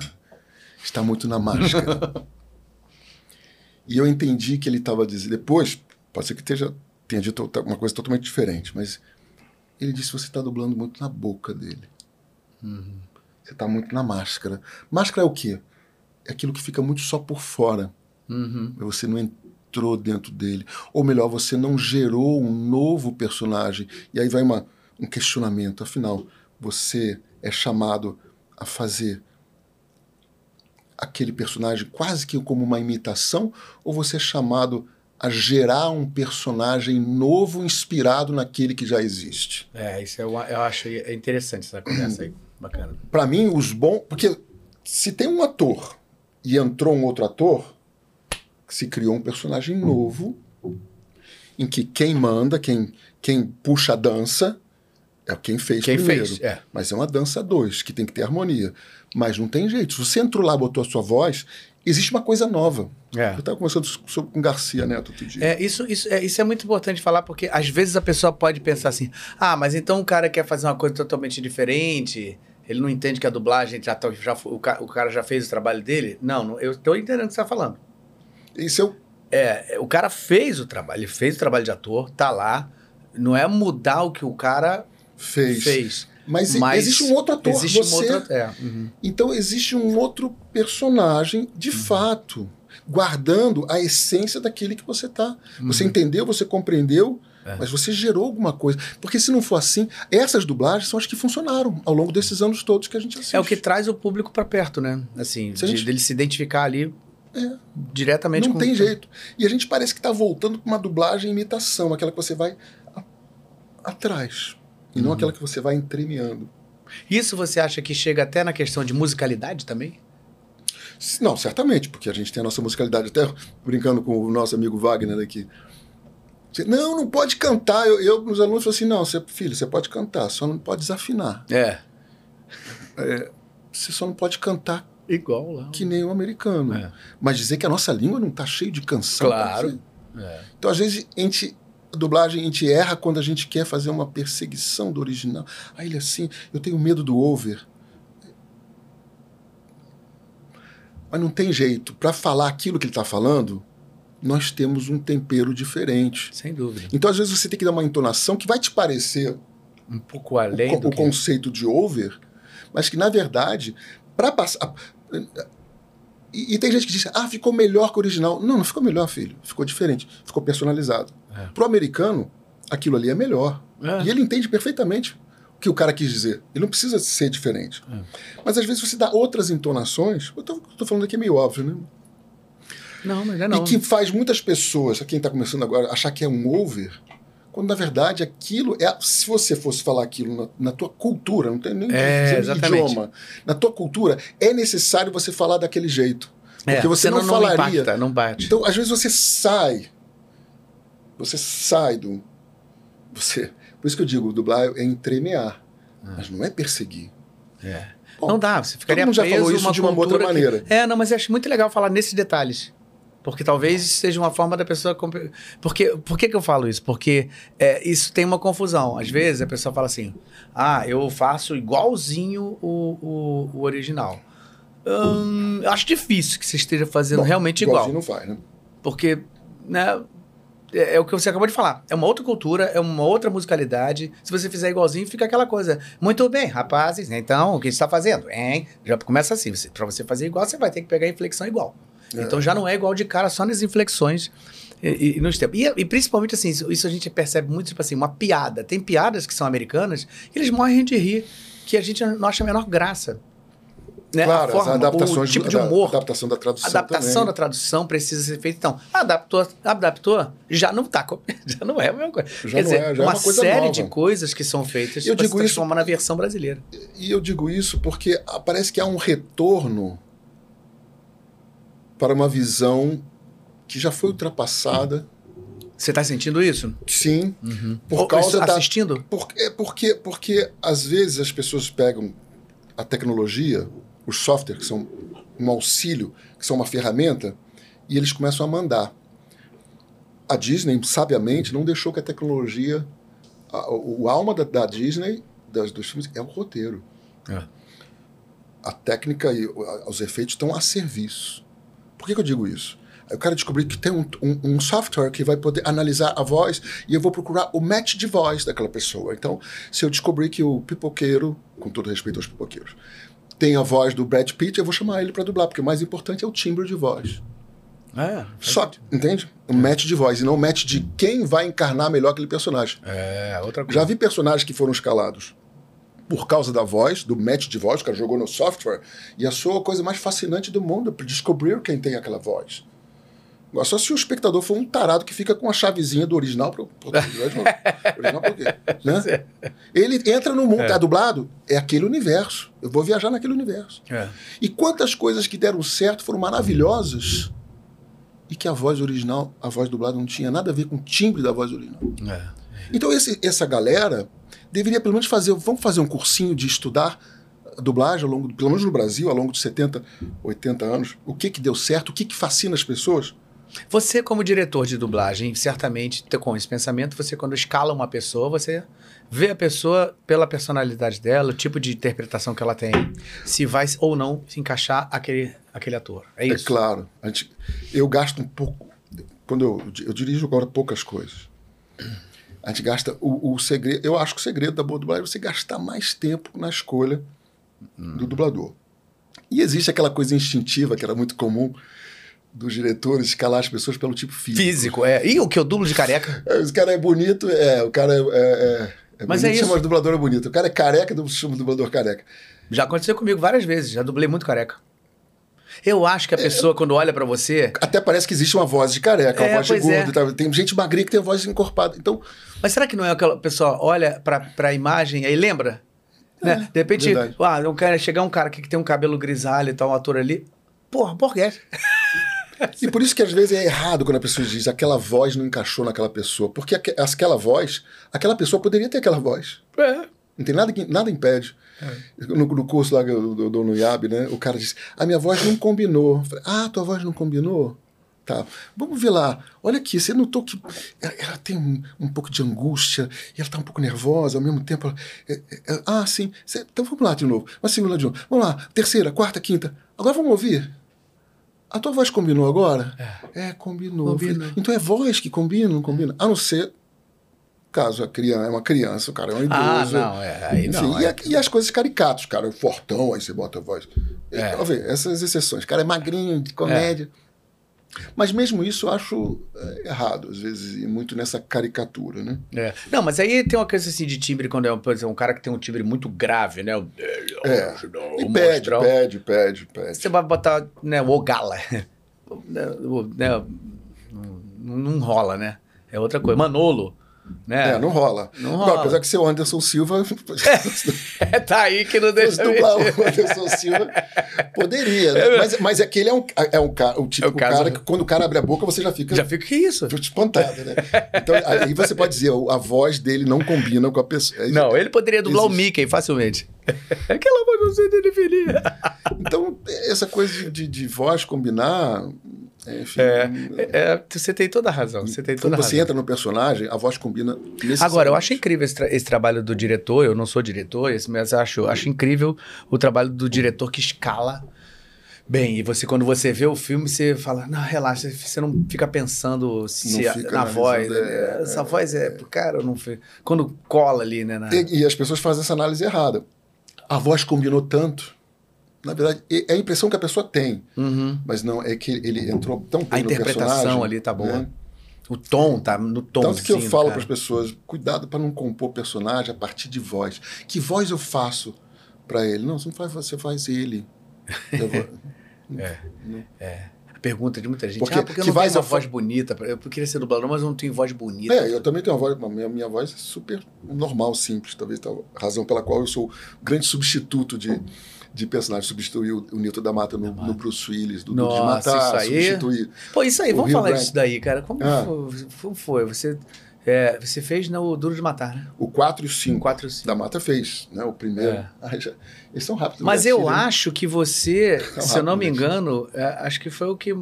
Está muito na máscara. [LAUGHS] e eu entendi que ele estava dizendo. Depois, pode ser que esteja, tenha dito uma coisa totalmente diferente, mas ele disse: você está dublando muito na boca dele. Você está muito na máscara. Máscara é o quê? É aquilo que fica muito só por fora. Uhum. Você não entrou dentro dele. Ou melhor, você não gerou um novo personagem. E aí vai uma, um questionamento. Afinal, você é chamado a fazer aquele personagem quase que como uma imitação? Ou você é chamado a gerar um personagem novo inspirado naquele que já existe? É, isso é uma- eu acho interessante essa conversa aí. Bacana. Para mim, os bons. Porque se tem um ator e entrou um outro ator, se criou um personagem novo em que quem manda, quem, quem puxa a dança, é quem fez Quem primeiro. fez? É. Mas é uma dança dois, que tem que ter harmonia. Mas não tem jeito. Se você entrou lá, botou a sua voz, existe uma coisa nova. É. Eu estava conversando sobre, com o Garcia Neto outro dia. É, isso, isso, é, isso é muito importante falar, porque às vezes a pessoa pode pensar assim: ah, mas então o cara quer fazer uma coisa totalmente diferente, ele não entende que a dublagem já, tá- já o, ca- o cara já fez o trabalho dele. Não, não, eu estou entendendo o que você está falando. Isso é o É, o cara fez o trabalho, ele fez o trabalho de ator, tá lá. Não é mudar o que o cara fez. fez. Mas, Mas existe um outro ator. Existe você, um outro. É, uhum. Então existe um outro personagem de fato, guardando a essência daquele que você tá. Você Uhum. entendeu, você compreendeu, É. mas você gerou alguma coisa. Porque se não for assim, essas dublagens são as que funcionaram ao longo desses anos todos que a gente assiste. É o que traz o público pra perto, né? Assim, Se de, gente- dele se identificar ali É. diretamente não com tem jeito. E a gente parece que está voltando para uma dublagem imitação, aquela que você vai a- atrás. E Uhum. não aquela que você vai entremeando. Isso você acha que chega até na questão de musicalidade também? Não, certamente, porque a gente tem a nossa musicalidade, até brincando com o nosso amigo Wagner aqui. Não, não pode cantar. Eu, eu os alunos falam assim: não, você, filho, você pode cantar, só não pode desafinar. É. Você só não pode cantar Igual lá. que nem o americano. É. Mas dizer que a nossa língua não está cheia de canção. Claro. cara, É. Então, às vezes, a gente. A dublagem, a gente erra quando a gente quer fazer uma perseguição do original. Aí ele é assim, eu tenho medo do over. Mas não tem jeito. Para falar aquilo que ele está falando, nós temos um tempero diferente. Sem dúvida. Então, às vezes, você tem que dar uma entonação que vai te parecer Um pouco além o, do o que... conceito de over, mas que, na verdade, para passar. E, e, tem gente que diz, ah, ficou melhor que o original. Não, não ficou melhor, filho. Ficou diferente. Ficou personalizado. É. Pro americano, aquilo ali é melhor. É. E ele entende perfeitamente o que o cara quis dizer. Ele não precisa ser diferente. É. Mas às vezes você dá outras entonações. Eu tô, tô falando aqui é meio óbvio, né? Não, mas é não. E que faz muitas pessoas, quem está começando agora, achar que é um over, quando na verdade aquilo é. Se você fosse falar aquilo na, na tua cultura, não tem nem é, idioma, na tua cultura, é necessário você falar daquele jeito. É, porque é, você não, não falaria. Não, impacta, não bate. Então, às vezes você sai. Você sai do. Você. Por isso que eu digo, dublar é entremear. Ah. Mas não é perseguir. É. Bom, não dá, você ficaria todo mundo já falou isso uma de uma outra maneira. Que... É, não, mas eu acho muito legal falar nesses detalhes. Porque talvez seja uma forma da pessoa. Porque, por que, que eu falo isso? Porque é, isso tem uma confusão. Às vezes a pessoa fala assim: ah, eu faço igualzinho o, o, o original. Hum, acho difícil que você esteja fazendo Bom, realmente igual. não faz, né? Porque, né? É, é, o que você acabou de falar. É uma outra cultura, é uma outra musicalidade. Se você fizer igualzinho, fica aquela coisa. Muito bem, rapazes. Então, o que está fazendo? Hein? Já começa assim. Para você fazer igual, você vai ter que pegar a inflexão igual. É. Então já não é igual de cara, só nas inflexões e, e nos tempos. E, e, principalmente assim, isso, isso, a gente percebe muito, tipo assim, uma piada. Tem piadas que são americanas eles morrem de rir, que a gente não acha a menor graça. Né? Claro, forma, as adaptações o tipo de humor. Da, adaptação da tradução. Adaptação também. da tradução precisa ser feita. Então, adaptou, adaptou, já não tá, [LAUGHS] já não é a mesma coisa. Já Quer dizer, é, já uma, é uma série nova. de coisas que são feitas eu digo isso, na versão brasileira. E eu digo isso porque parece que há um retorno para uma visão que já foi ultrapassada. Você está sentindo isso? Sim. Uhum. Por causa da, assistindo? Por, é porque, porque às vezes as pessoas pegam a tecnologia, os softwares que são um auxílio, que são uma ferramenta, e eles começam a mandar. A Disney, sabiamente, não deixou que a tecnologia. A, o, alma da, da Disney, das, dos filmes, é o roteiro. É. A técnica e os efeitos estão a serviço. Por que, que eu digo isso? Eu quero descobrir que tem um, um, um, software que vai poder analisar a voz e eu vou procurar o match de voz daquela pessoa. Então, se eu descobrir que o pipoqueiro, com todo respeito aos pipoqueiros, tem a voz do Brad Pitt, eu vou chamar ele para dublar, porque o mais importante é o timbre de voz. É, Só, entende? Um match de voz e não um match de quem vai encarnar melhor aquele personagem. É, outra coisa. Já vi personagens que foram escalados por causa da voz, do match de voz, o cara jogou no software, e achou a coisa mais fascinante do mundo, descobrir quem tem aquela voz. Só se o espectador for um tarado que fica com a chavezinha do original para [LAUGHS] o original quê? [LAUGHS] Né? Ele entra no mundo, é. tá dublado, é aquele universo. Eu vou viajar naquele universo. É. E quantas coisas que deram certo foram maravilhosas e que a voz original, a voz dublada, não tinha nada a ver com o timbre da voz original. É. Então esse, essa galera deveria pelo menos fazer, vamos fazer um cursinho de estudar dublagem ao longo, pelo menos no Brasil, ao longo de 70, 80 anos, o que que deu certo, o que que fascina as pessoas. Você, como diretor de dublagem, certamente com esse pensamento, você quando escala uma pessoa, você vê a pessoa pela personalidade dela, o tipo de interpretação que ela tem, se vai ou não se encaixar aquele, aquele ator. É isso? É claro. Gente, eu gasto um pouco. Quando eu, eu dirijo agora poucas coisas. A gente gasta o, o segredo. Eu acho que o segredo da boa dublagem é você gastar mais tempo na escolha hum. do dublador. E existe aquela coisa instintiva que era muito comum dos diretores escalar as pessoas pelo tipo físico. Físico, é. E o que? O dublo de careca? [LAUGHS] É, o cara é bonito, é. O cara é. é, é, é Mas bonito, é isso. chama de dublador bonito. O cara é careca, chama de dublador careca. Já aconteceu comigo várias vezes, já dublei muito careca. Eu acho que a é, pessoa, é, quando olha para você. Até parece que existe uma voz de careca, uma é, voz de gordo. É. Tem gente magrinha que tem a voz encorpada. Então. Mas será que não é aquela pessoa olha pra, a imagem aí lembra? É, né? De repente, ah, um cara, chegar um cara aqui que tem um cabelo grisalho e tal, um ator ali. Porra, porguês. [LAUGHS] E por isso que às vezes é errado quando a pessoa diz aquela voz não encaixou naquela pessoa. Porque aquela voz, aquela pessoa poderia ter aquela voz. É. Não tem nada que nada impede. É. No, no, curso lá do, do, do no IAB, né? O cara disse: A minha voz não combinou. Eu falei, ah, tua voz não combinou? Tá. Vamos ver lá. Olha aqui, você notou que ela, ela tem um, um, pouco de angústia e ela está um pouco nervosa, ao mesmo tempo. Ela, é, é, ah, sim. Você, então vamos lá de novo. Uma segunda de novo. Vamos lá. Terceira, quarta, quinta. Agora vamos ouvir. A tua voz combinou agora? É, é combinou. combinou. Então é voz que combina, não combina? A não ser caso a criança é uma criança, o cara é um Ah, idoso. não, é, aí Enfim, não. e, é- a- e as coisas caricatas, cara, fortão, aí você bota a voz. É. É. Ver, essas exceções. Cara, é magrinho, de comédia. Mas mesmo isso eu acho é, errado, às vezes, e muito nessa caricatura, né? É. Não, mas aí tem uma coisa assim de timbre, quando é por exemplo, um cara que tem um timbre muito grave, né? O, É. o E pede, pede, pede, pede. Você vai botar né, o Ogala. [LAUGHS] Né, o- né, não, não rola, né? É outra coisa. Manolo. Né? É, não rola. Não rola. apesar que ser o Anderson Silva, [LAUGHS] tá aí que não [LAUGHS] deixa. dublar o Anderson Silva, poderia. né? Mas, mas aquele é um, é um cara, o tipo É o caso- cara que quando o cara abre a boca você já fica Já fica que isso? espantado, né? Então aí você pode dizer, a voz dele não combina com a pessoa. Não, ele poderia dublar o Existe. Mickey facilmente. [LAUGHS] Aquela voz não sei definir. Então, essa coisa de, de, de voz combinar, é, enfim. É, é, você tem toda a razão. Você tem toda Quando você razão. entra no personagem, a voz combina. Agora, eu acho incrível esse, tra- esse trabalho do diretor. Eu não sou diretor, mas acho, acho incrível o trabalho do diretor que escala bem. E você, quando você vê o filme, você fala: Não, relaxa, você não fica pensando se fica na analisando, voz. é, né? Essa voz é pro cara, não. Quando cola ali, né? na- E, e as pessoas fazem essa análise errada. A voz combinou tanto. Na verdade, é é a impressão que a pessoa tem. Uhum. Mas não, é que ele entrou tão A bem no interpretação ali tá boa. né? O tom tá no tom. Tanto que eu falo para as pessoas, cuidado para não compor personagem a partir de voz. Que voz eu faço para ele? Não, você não faz, você faz ele. [LAUGHS] Vou- A pergunta de muita gente. Porque ah, porque eu que não voz tenho uma eu voz bonita. Eu queria ser dublador, mas eu não tenho voz bonita. É, eu também tenho uma voz, a minha, minha voz é super normal, simples. Talvez a razão pela qual eu sou o grande substituto de, de personagem. Substituir o, Newton da Mata no, no Bruce Willis, do Duro de Nossa, Matar, isso aí- substituir. Pô, isso aí, vamos Rio falar Grande. disso daí, cara. Como, Ah. foi, como foi? Você, é, você fez no Duro de Matar, né? O 4 e o 5 4 e 5. da Mata fez, né? O primeiro. É. [LAUGHS] Ai, já- eles são rápidos. Mas eu né? acho que você, se eu não me gente. engano, é, acho que foi o que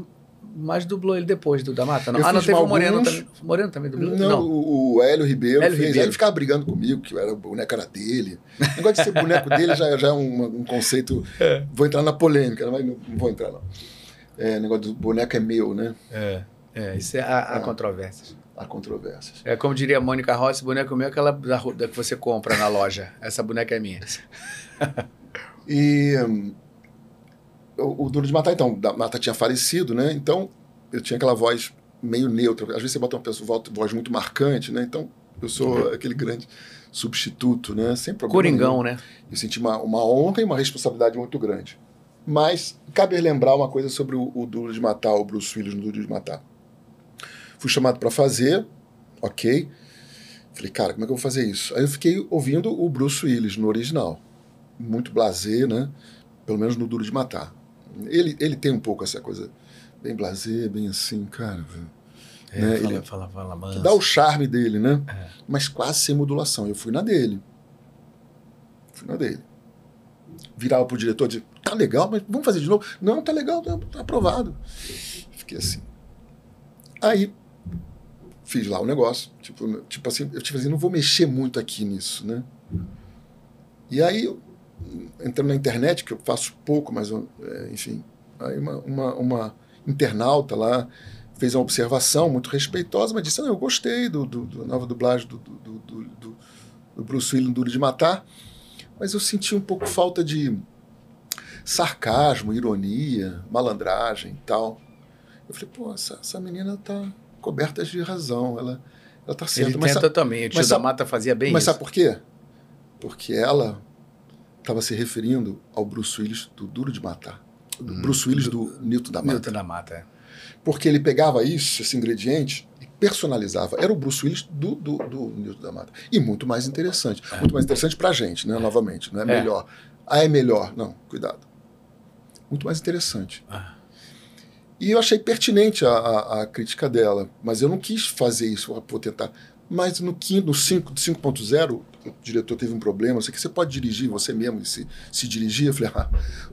mais dublou ele depois do da Mata. Não? Eu Ah, não teve o alguns- Moreno também. O Moreno também dublou? Não, O, o Hélio Ribeiro Hélio fez. Ribeiro. Ele ficava brigando comigo, que era, o boneco era dele. O negócio de ser boneco dele já, já é um, um conceito. É. Vou entrar na polêmica, mas não, não vou entrar, não. É, o negócio do boneco é meu, né? É. É, isso é a, a É. controvérsias. Há controvérsias. É como diria a Mônica Rossi, boneco meu é aquela da, da que você compra na loja. Essa boneca é minha. E hum, o, o Duro de Matar, então, da Mata tinha falecido, né? Então eu tinha aquela voz meio neutra. Às vezes você bota uma pessoa, voz- voz muito marcante, né? Então eu sou aquele grande substituto, né? Sem problema. nenhum. Coringão, né? Eu senti uma, uma honra e uma responsabilidade muito grande. Mas cabe lembrar uma coisa sobre o, o Duro de Matar, o Bruce Willis no Duro de Matar. Fui chamado para fazer, ok. Falei, cara, como é que eu vou fazer isso? Aí eu fiquei ouvindo o Bruce Willis no original. Muito blasé, né? Pelo menos no Duro de Matar. Ele, ele tem um pouco essa coisa bem blasé, bem assim, cara. É, Né, fala, ele- fala, fala, Que manso. dá o charme dele, né? É. Mas quase sem modulação. Eu fui na dele. Fui na dele. Virava pro diretor de tá legal, mas vamos fazer de novo? Não, tá legal, tá, tá aprovado. Fiquei assim. Aí fiz lá o negócio. Tipo, tipo assim, eu tipo assim, não vou mexer muito aqui nisso, né? E aí, eu, entrando na internet, que eu faço pouco, mas é, enfim, aí uma, uma, uma internauta lá fez uma observação muito respeitosa, mas disse: não, eu gostei do, do, do nova dublagem do, do, do, do, do- Bruce Willis Duro de Matar, mas eu senti um pouco falta de sarcasmo, ironia, malandragem e tal. Eu falei, pô, essa, essa menina tá coberta de razão, ela, ela tá certa. Ele mas, tenta também. O tio da Mata fazia bem mas isso. sabe por quê? Porque ela estava se referindo ao Bruce Willis do Duro de Matar. Do Hum, Bruce Willis do Newton da Mata. Newton da Mata, é. Porque ele pegava isso, esse ingrediente, e personalizava. Era o Bruce Willis do, do, do Newton da Mata. E muito mais interessante. Muito mais interessante pra gente, né? Novamente. Não é, É. melhor. Ah, é melhor. Não, cuidado. Muito mais interessante. Ah. E eu achei pertinente a, a, a crítica dela, mas eu não quis fazer isso, vou tentar. Mas no 5, no 5, 5.0, o diretor teve um problema, sei que você pode dirigir você mesmo e se, se dirigir. Eu falei, [LAUGHS] ah,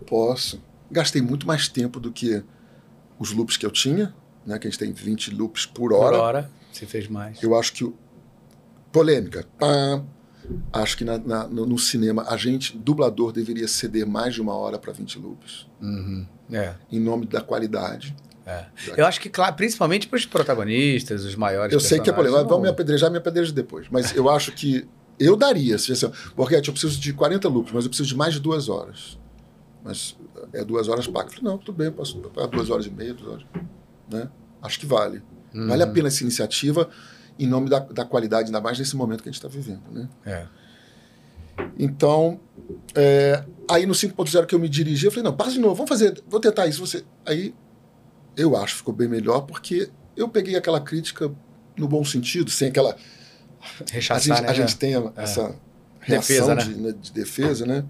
posso. Gastei muito mais tempo do que os loops que eu tinha, né, que a gente tem 20 loops por Por hora. hora, você fez mais. Eu acho que. Polêmica. Pá. Acho que na- na- no, no cinema a gente, dublador, deveria ceder mais de uma hora para 20 loops, Uhum. É, em nome da qualidade. É. Eu acho que, claro, principalmente para os protagonistas, os maiores. Eu sei que é polêmico, não- vão me apedrejar, me apedreja depois. Mas eu acho que eu daria, se assim, Borghetti, eu preciso de 40 loops, mas eu preciso de mais de duas horas. Mas é duas horas falei, não, tudo bem, eu posso pagar duas horas e meia, duas horas. Né? Acho que vale. Vale a Uhum. pena essa iniciativa em nome da, da qualidade, ainda mais nesse momento que a gente está vivendo. Né? É. Então, é, aí no 5.0 que eu me dirigi, eu falei, não, passa de novo, vamos fazer, vou tentar isso. Você... Aí eu acho que ficou bem melhor, porque eu peguei aquela crítica no bom sentido, sem aquela. A Rechaçar, gente, né? a gente tem a- essa Defesa, reação né? de, né, de defesa, né?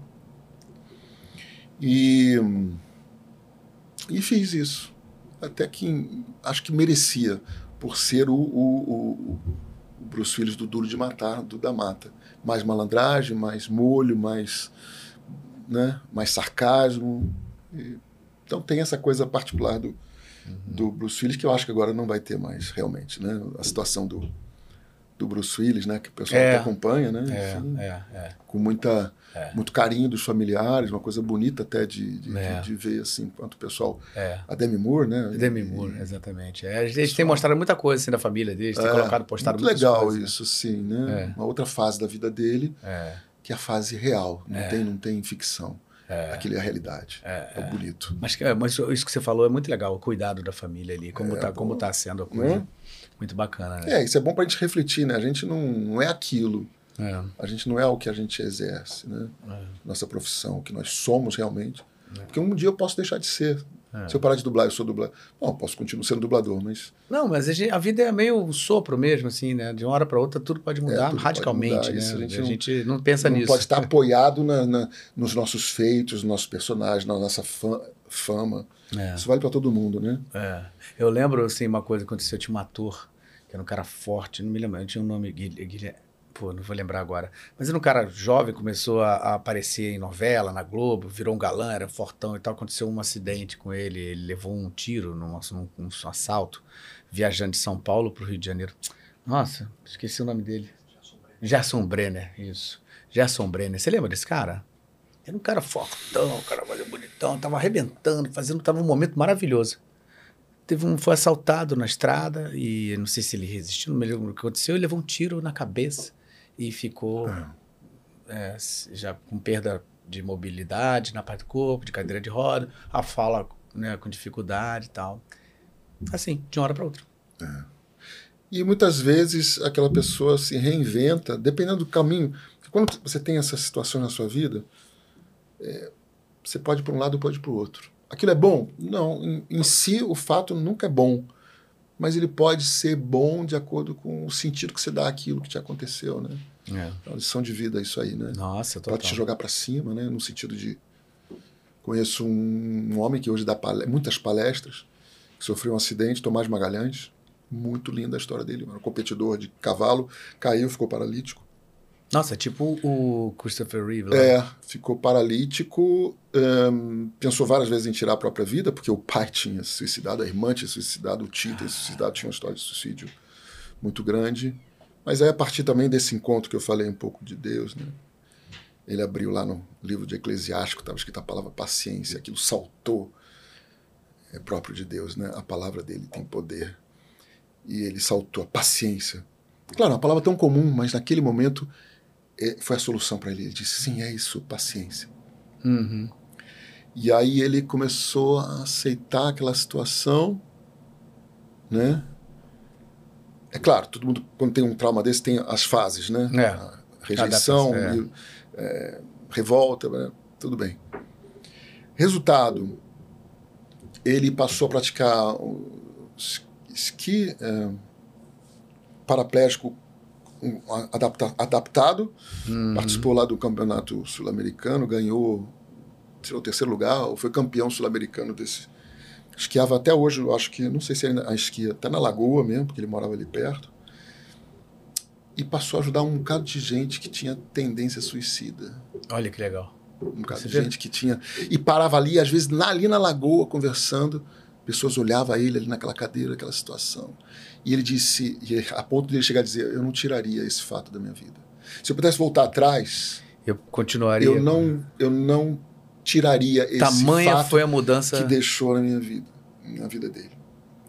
E, e fiz isso. Até que acho que merecia, por ser o, o, o, o Bruce Willis do Duro de Matar, do da Mata. Mais malandragem, mais molho, mais, né, mais sarcasmo. E- então tem essa coisa particular do, do Bruce Willis que eu acho que agora não vai ter mais, realmente. Né? A situação do, do Bruce Willis, né, que o pessoal É. acompanha, né? É, Enfim, é, é. com muita, É. muito carinho dos familiares, uma coisa bonita até de, de, É. de- de ver assim, quanto o pessoal. A Demi Moore, né? Demi Moore, exatamente. É, eles têm mostrado muita coisa assim da família deles, têm colocado, postado muito legal coisas, né? isso, sim, né? Uma outra fase da vida dele, que é a fase real. Não, tem, não tem ficção. é. Aquilo é a realidade. É, É, bonito. Mas, mas isso que você falou é muito legal, o cuidado da família ali, como, É, tá, como tá sendo a coisa. Né? Muito bacana, né? É, isso é bom pra gente refletir, né? A gente não, não é aquilo. É. A gente não é o que a gente exerce, né? É. Nossa profissão, o que nós somos realmente. Porque um dia eu posso deixar de ser. É. Se eu parar de dublar, eu sou dublador. Não, eu posso continuar sendo dublador, mas Não, mas a, gente- a vida é meio sopro mesmo, assim, né? De uma hora para outra tudo pode mudar tudo pode radicalmente, mudar, né? isso a a gente, gente não, não- pensa não nisso. pode estar apoiado na- na- nos nossos feitos, nos nossos personagens, na nossa fa- fama. É. Isso vale para todo mundo, né? É. Eu lembro, assim, uma coisa que aconteceu. Eu tinha um ator, que era um cara forte, não me lembro, eu tinha um nome, Guilherme. Pô, não vou lembrar agora. Mas era um cara jovem, começou a, a aparecer em novela, na Globo, virou um galã, era fortão e tal. Aconteceu um acidente com ele, ele levou um tiro num, num, num assalto, viajando de São Paulo para o Rio de Janeiro. Nossa, esqueci o nome dele. Gerson Brenner, isso. Gerson Brenner. Você lembra desse cara? Era um cara fortão, um cara mais bonitão, tava arrebentando, fazendo, tava um momento maravilhoso. Teve um, foi assaltado na estrada e não sei se ele resistiu, não me lembro o que aconteceu, ele levou um tiro na cabeça e ficou é, s- já com perda de mobilidade na parte do corpo, de cadeira de roda, a fala né, com dificuldade e tal. Assim, de uma hora para outra. E muitas vezes aquela pessoa se reinventa, dependendo do caminho. Quando você tem essa situação na sua vida, é, você pode ir para um lado ou pode ir para o outro. Aquilo é bom? Não. Em, em si, o fato nunca é bom. Mas ele pode ser bom de acordo com o sentido que você dá àquilo que te aconteceu, né? É. É uma lição de vida isso aí, né? Nossa, total. Pode te jogar para cima, né? No sentido de. Conheço um, um homem que hoje dá muitas palestras, que sofreu um acidente, Tomás Magalhães. Muito linda a história dele. Era um competidor de cavalo, caiu, ficou paralítico. Nossa, tipo o Christopher Reeve lá. É, ficou paralítico, hum, pensou várias vezes em tirar a própria vida, porque o pai [LAUGHS] tinha se suicidado, a irmã tinha se suicidado, o tio tinha se suicidado, tinha uma história de suicídio muito grande. Mas aí, a partir também desse encontro que eu falei um pouco de Deus, né? Ele abriu lá no livro de Eclesiástico, estava escrita a palavra paciência, aquilo saltou. É próprio de Deus, né? A palavra dele tem poder. E ele saltou a paciência. Claro, uma palavra tão comum, mas naquele momento é, foi a solução para ele. Ele disse: sim, é isso, paciência. Uhum. E aí ele começou a aceitar aquela situação, né? É claro, todo mundo, quando tem um trauma desse, tem as fases, né? É. A rejeição, é. e, é, revolta, né? tudo bem. Resultado, ele passou a praticar esqui é, paraplégico um, adapta- adaptado, Uhum. participou lá do campeonato sul-americano, ganhou tirou o terceiro lugar, ou foi campeão sul-americano desse. Esquiava até hoje, eu acho que, não sei se ainda esquia, até na Lagoa mesmo, porque ele morava ali perto. E passou a ajudar um bocado de gente que tinha tendência suicida. Olha que legal. Um bocado Você de gente que tinha. E parava ali, às vezes, na, ali na lagoa, conversando. Pessoas olhavam ele ali naquela cadeira, aquela situação. E ele disse, e a ponto de ele chegar a dizer: Eu não tiraria esse fato da minha vida. Se eu pudesse voltar atrás, Eu continuaria. eu não, eu não tiraria esse Tamanha fato foi a mudança. que deixou na minha vida, na vida dele.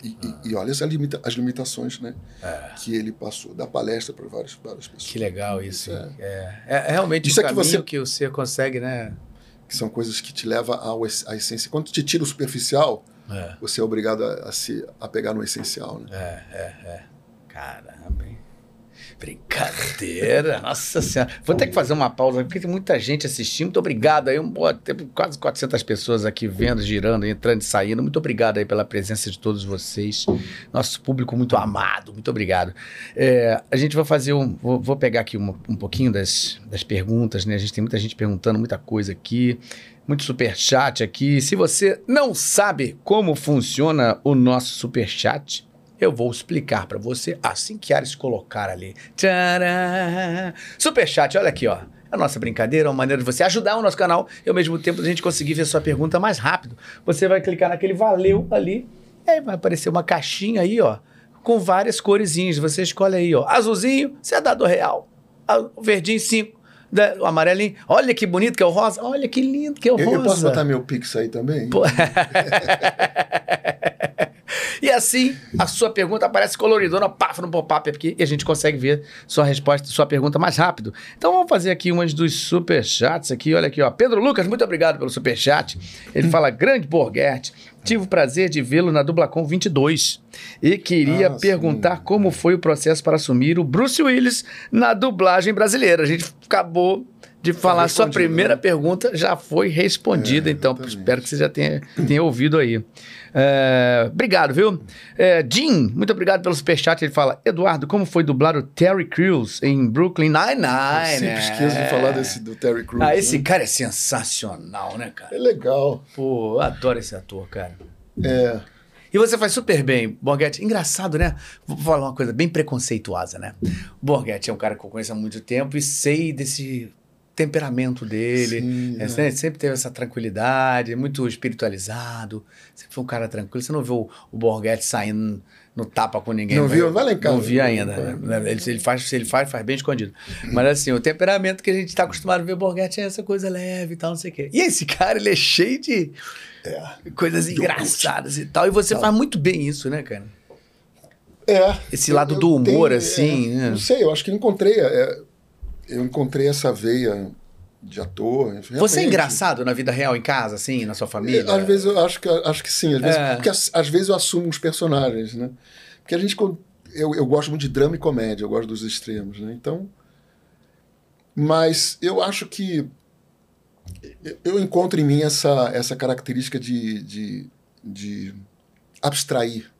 E, ah. e, e olha as, limita as limitações né, é. que ele passou. Dá palestra para várias, várias pessoas. Que legal isso. É, é, é, é realmente isso o é que você que você consegue, né? Que são coisas que te levam à essência. Quando te tira o superficial, é. você é obrigado a, a se apegar no essencial. Né? É, é, é. Caramba, hein? Brincadeira, nossa senhora. Vou ter que fazer uma pausa, porque tem muita gente assistindo. Muito obrigado aí. Um, quase 400 pessoas aqui vendo, girando, entrando e saindo. Muito obrigado aí pela presença de todos vocês. Nosso público muito amado. Muito obrigado. É, a gente vai fazer um. Vou, vou pegar aqui uma, um pouquinho das, das perguntas, né? A gente tem muita gente perguntando muita coisa aqui. Muito super chat aqui. Se você não sabe como funciona o nosso super chat, eu vou explicar para você assim que Ares colocar ali. Tcharam! Superchat, olha aqui, ó. A nossa brincadeira, uma maneira de você ajudar o nosso canal e ao mesmo tempo a gente conseguir ver sua pergunta mais rápido. Você vai clicar naquele valeu ali, e aí vai aparecer uma caixinha aí, ó, com várias coresinhas. Você escolhe aí, ó. Azulzinho, você é dado real. O verdinho, 5 o amarelinho. Olha que bonito que é o rosa. Olha que lindo que é o eu, rosa. Eu posso botar meu pix aí também? Pô. [LAUGHS] E assim, a sua pergunta aparece coloridona, paf, no pop-up aqui, e a gente consegue ver sua resposta, sua pergunta mais rápido. Então vamos fazer aqui umas dos superchats aqui. Olha aqui, ó. Pedro Lucas, muito obrigado pelo superchat. Ele fala, grande Borghetti, tive o prazer de vê-lo na Dublacom 22 e queria ah, perguntar sim. como foi o processo para assumir o Bruce Willis na dublagem brasileira. A gente acabou de falar sua primeira né? pergunta já foi respondida, é, então espero que você já tenha, tenha ouvido aí. É, obrigado, viu? É, Jim, muito obrigado pelo superchat. Ele fala: Eduardo, como foi dublar o Terry Crews em Brooklyn Nine-Nine? Sempre esqueço de falar desse, do Terry Crews. Ah, esse né? cara é sensacional, né, cara? É legal. Pô, eu adoro esse ator, cara. É. E você faz super bem, Borghetti. Engraçado, né? Vou falar uma coisa bem preconceituosa, né? Borghetti é um cara que eu conheço há muito tempo e sei desse temperamento dele. Sim, é, é. Sempre teve essa tranquilidade, muito espiritualizado. Sempre foi um cara tranquilo. Você não viu o, Borghetti saindo no tapa com ninguém. Não viu? Vai lá em casa. Não vi ainda. Né? Ele, ele, faz, se ele faz, faz bem escondido. Mas assim, o temperamento que a gente está acostumado a ver Borghetti é essa coisa leve e tal, não sei o quê. E esse cara, ele é cheio de é. coisas engraçadas e tal. E você faz muito bem isso, né, cara? É. Esse lado do humor, tenho, assim. É, né? Não sei, eu acho que encontrei. É, eu encontrei essa veia de ator. Realmente. Você é engraçado na vida real, em casa, assim, na sua família? Às vezes eu acho que, acho que sim. Às vezes, é. Porque às, às, vezes eu assumo os personagens, né? Porque a gente. Eu, eu gosto muito de drama e comédia, eu gosto dos extremos, né? Então. Mas eu acho que. Eu encontro em mim essa, essa característica de, de, de abstrair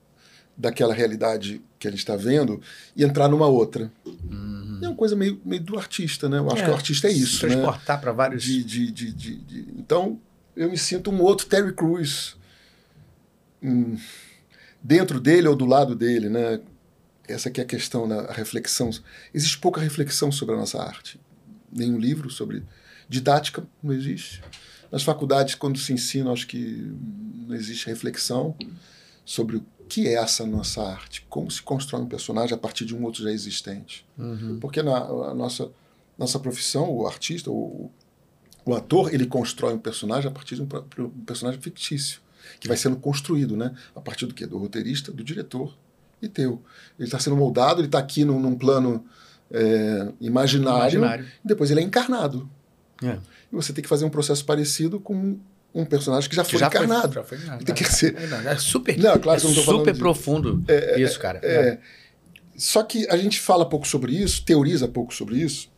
daquela realidade que a gente está vendo e entrar numa outra. Uhum. É uma coisa meio, meio do artista, né? Eu acho é, que o artista é isso. Né? Transportar né? para vários. De, de, de, de, Então, eu me sinto um outro Terry Crews. Hum, dentro dele ou do lado dele, né? Essa que é a questão, né? a reflexão. Existe pouca reflexão sobre a nossa arte. Nenhum livro sobre didática não existe. Nas faculdades, quando se ensina, acho que não existe reflexão sobre que é essa nossa arte? Como se constrói um personagem a partir de um outro já existente? Uhum. Porque na a nossa, nossa profissão, o artista, o, o ator, ele constrói um personagem a partir de um, um personagem fictício, que vai sendo construído, né? A partir do quê? Do roteirista, do diretor e teu. Ele está sendo moldado, ele está aqui num, num plano é, imaginário, imaginário, e depois ele é encarnado. É. E você tem que fazer um processo parecido com um personagem que já foi já encarnado. Foi, já foi encarnado. Tem que ser. É, é super, não, claro é que não tô super profundo é, isso, cara. É, é. Só que a gente fala pouco sobre isso, teoriza pouco sobre isso.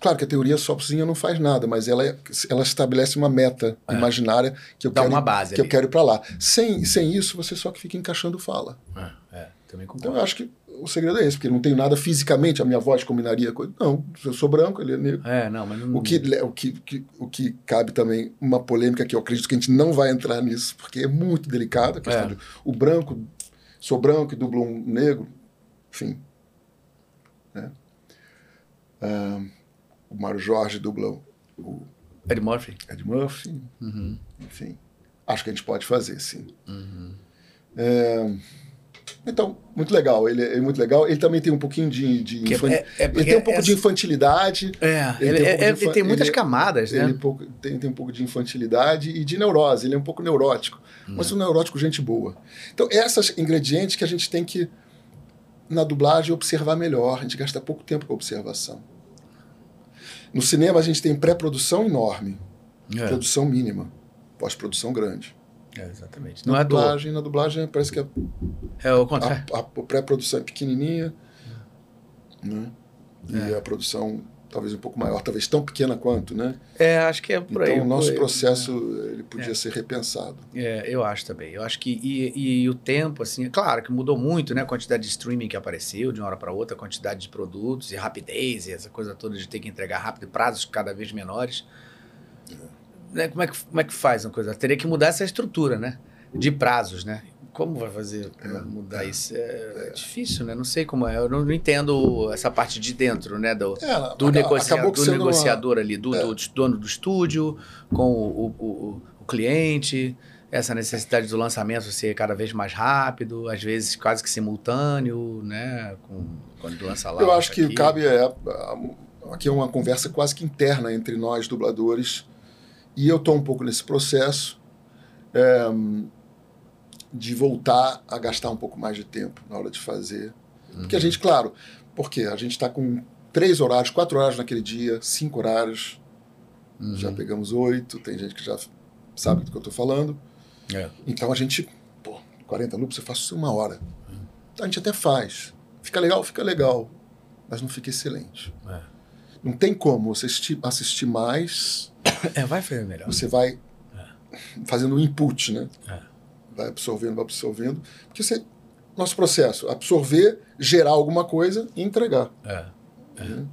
Claro que a teoria sozinha não faz nada, mas ela, ela estabelece uma meta é. imaginária que eu Dá quero, uma base que ali. eu quero ir para lá. Sem, sem isso, você só que fica encaixando fala. É, é. Então eu acho que o segredo é esse, porque não tenho nada fisicamente, a minha voz combinaria com. Não, eu sou branco, ele é negro. É, não, mas não... O que, o que, que, o que cabe também, uma polêmica que eu acredito que a gente não vai entrar nisso, porque é muito delicado a questão é. de. O branco, sou branco e dublo um negro, enfim. Né? Ah, o Mário Jorge dubla o. Ed Murphy. Ed Murphy. Uhum. Enfim. Acho que a gente pode fazer, sim. Uhum. É, Então, muito legal. Ele é muito legal. Ele também tem um pouquinho de. de Que infan- é- é ele tem um pouco essa- de infantilidade. É, Ele ele, tem um é- de é- infa- ele tem muitas ele- camadas, né? Ele pouco- tem, tem um pouco de infantilidade e de neurose. Ele é um pouco neurótico. Mas um neurótico, gente boa. Então, esses ingredientes que a gente tem que, na dublagem, observar melhor. A gente gasta pouco tempo com observação. No cinema, a gente tem pré-produção enorme, É, produção mínima, pós-produção grande. É, exatamente. Na Não é dublagem, na dublagem parece que a É o contrário. a, a pré-produção é pequenininha, né? E É. a produção talvez um pouco maior, talvez tão pequena quanto, né? É, acho que é por aí. então o nosso aí. processo ele podia É. ser repensado. É, eu acho também. Eu acho que. E, e o tempo, assim, é claro que mudou muito, né? A quantidade de streaming que apareceu de uma hora para outra, a quantidade de produtos e rapidez e essa coisa toda de ter que entregar rápido, prazos cada vez menores. Né, Como, é que, como é que faz uma coisa? Teria que mudar essa estrutura, né? De prazos, né? Como vai fazer pra mudar isso? É, difícil, né? Não sei como é. Eu não, não entendo essa parte de dentro, né? Do, É, do, negocia- do sendo uma- negociador ali, do, É. do dono do estúdio, com o, o- o- o cliente, essa necessidade do lançamento ser cada vez mais rápido, às vezes quase que simultâneo, né? Com, quando lança lá. Eu acho que aqui. cabe é, aqui é uma conversa quase que interna entre nós dubladores e eu estou um pouco nesse processo é, de voltar a gastar um pouco mais de tempo na hora de fazer, porque Uhum. a gente, claro, porque a gente está com três horários, quatro horários naquele dia, cinco horários, Uhum. já pegamos oito, tem gente que já sabe do que eu estou falando. É. Então a gente, pô, 40 loops eu faço uma hora. A gente até faz. Fica legal, fica legal. Mas não fica excelente. É. Não tem como você assistir mais, É, vai fazer melhor. você vai fazendo um input, né? É. Vai absorvendo, vai absorvendo. Porque você, nosso processo, absorver, gerar alguma coisa e entregar. É. né?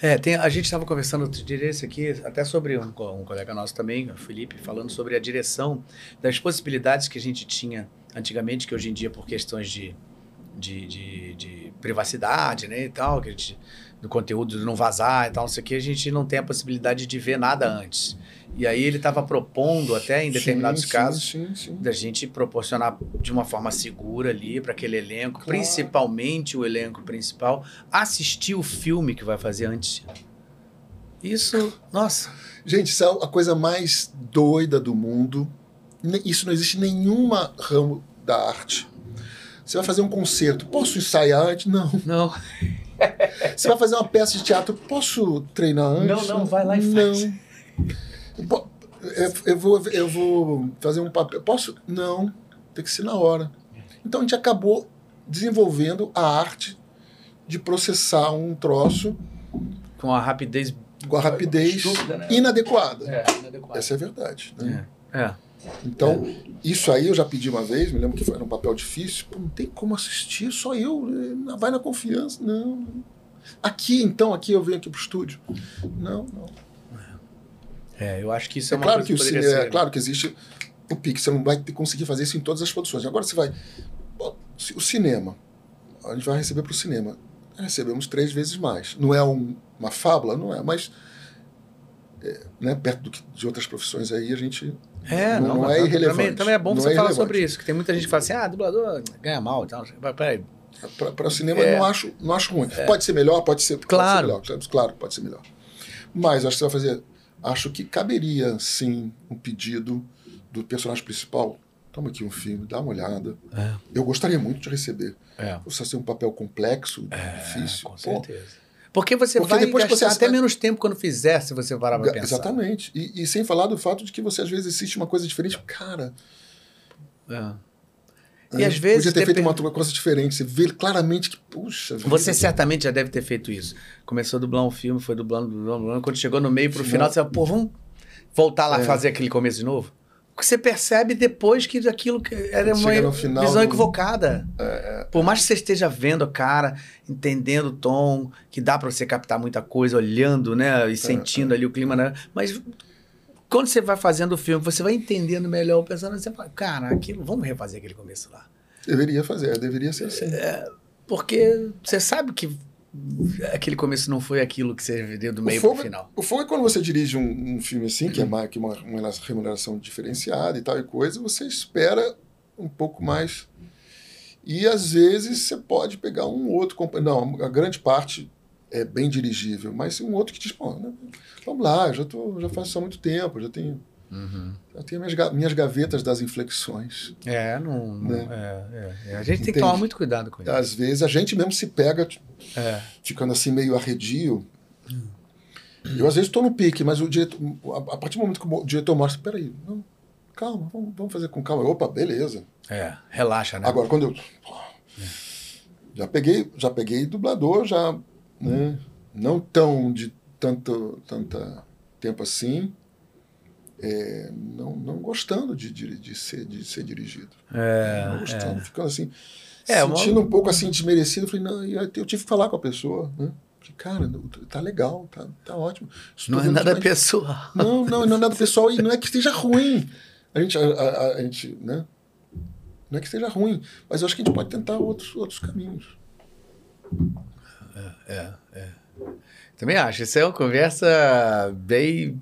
É, tem, a gente estava conversando outro dia esse aqui, até sobre um, um colega nosso também, o Felipe, falando sobre a direção das possibilidades que a gente tinha antigamente, que hoje em dia, por questões de, de, de, de privacidade, né, e tal, que a gente, do conteúdo não vazar e tal, não sei o que, a gente não tem a possibilidade de ver nada antes. E aí ele estava propondo, até em determinados Sim, casos, Sim, sim. da gente proporcionar de uma forma segura ali para aquele elenco, Claro. principalmente o elenco principal, assistir o filme que vai fazer antes. Isso, nossa, Gente, isso é a coisa mais doida do mundo. Isso não existe em nenhuma ramo da arte. Você vai fazer um concerto, posso ensaiar antes? Não. não. [LAUGHS] Você vai fazer uma peça de teatro, posso treinar antes? Não, não, vai lá e não. faz. Po- Eu, eu vou, eu vou fazer um papel. Posso? Não. Tem que ser na hora. Então a gente acabou desenvolvendo a arte de processar um troço Com a rapidez com a rapidez Estúpida, né? inadequada. é, inadequada. Essa é a verdade. né? É, é. Então, isso aí eu já pedi uma vez, me lembro que foi um papel difícil. Pô, não tem como assistir, só eu. eh, Vai na confiança. Não. Aqui, então, aqui eu venho aqui pro estúdio. Não, não. É, eu acho que isso é, É uma claro coisa que o poderia cine, ser- é claro que existe o pique, você não vai conseguir fazer isso em todas as produções. Agora você vai. O cinema. A gente vai receber para o cinema. Recebemos três vezes mais. Não é um- uma fábula, não é, mas. é, né, perto do que, de outras profissões aí, a gente. É, Não- não, não é também- irrelevante. Também é bom você é falar sobre isso, que tem muita gente que fala assim, ah, dublador ganha mal e tal. Peraí, Para o cinema, É. eu não acho, não acho ruim. Pode ser melhor, pode ser, Claro. pode ser melhor. Claro, pode ser melhor. Mas acho que você vai fazer. Acho que caberia, sim, um pedido do personagem principal. Toma aqui um filme, dá uma olhada. É. Eu gostaria muito de receber. é. Você ser um papel complexo, É, difícil. com Pô, certeza. Porque você Porque vai depois gastar você- até menos tempo quando fizer, se você parar pra pensar. exatamente. E, e sem falar do fato de que você às vezes assiste uma coisa diferente. Cara, É. E né, às vezes Podia ter feito uma coisa diferente. Você vê claramente que, puxa. vida. Você certamente já deve ter feito isso. Começou a dublar um filme, foi dublando, dublando, dublando. Quando chegou no meio pro Final. final, você fala, pô, vamos voltar lá É. fazer aquele começo de novo? Porque você percebe depois que aquilo que era uma Chega final visão equivocada. Por mais que você esteja vendo a cara, entendendo o tom, que dá pra você captar muita coisa, olhando, né? E sentindo ali o clima, né? Mas quando você vai fazendo o filme, você vai entendendo melhor o personagem, você fala, cara, aquilo, vamos refazer aquele começo lá. Deveria fazer, deveria ser assim. Porque você sabe que aquele começo não foi aquilo que você viu do meio o, fogo, pro final. o fogo é quando você dirige um, um filme assim, que é mais que uma, uma remuneração diferenciada e tal e coisa, você espera um pouco mais. E às vezes você pode pegar um outro companheiro. Não, a grande parte é bem dirigível, mas um outro que diz, pô, né, vamos lá, já, tô, já faço isso há muito tempo, já tenho. Uhum. Já tenho minhas, minhas gavetas das inflexões. É, não. né? é, é, a gente Entende? tem que tomar muito cuidado com isso. Às vezes a gente mesmo se pega é. ficando assim meio arredio. Hum. Eu às vezes estou no pique, mas o diretor, a partir do momento que o diretor mostra, peraí, não, calma, vamos, vamos fazer com calma. Opa, beleza. É, relaxa, né? Agora, quando eu. Já peguei, já peguei dublador, já. Né, não tão de tanto, tanta tempo assim. É, não, não gostando de, de, de, ser, de ser dirigido. É, não gostando, é. ficando assim. É, sentindo uma... um pouco assim desmerecido. Falei, não, eu tive que falar com a pessoa, né? cara, tá legal, tá, tá ótimo. não é nada pessoal. Não, não, não é nada pessoal e não é que esteja ruim. A gente, a, a, a, gente, né? Não é que esteja ruim, mas eu acho que a gente pode tentar outros, outros caminhos. É, é, é. Também acho. Isso é uma conversa bem.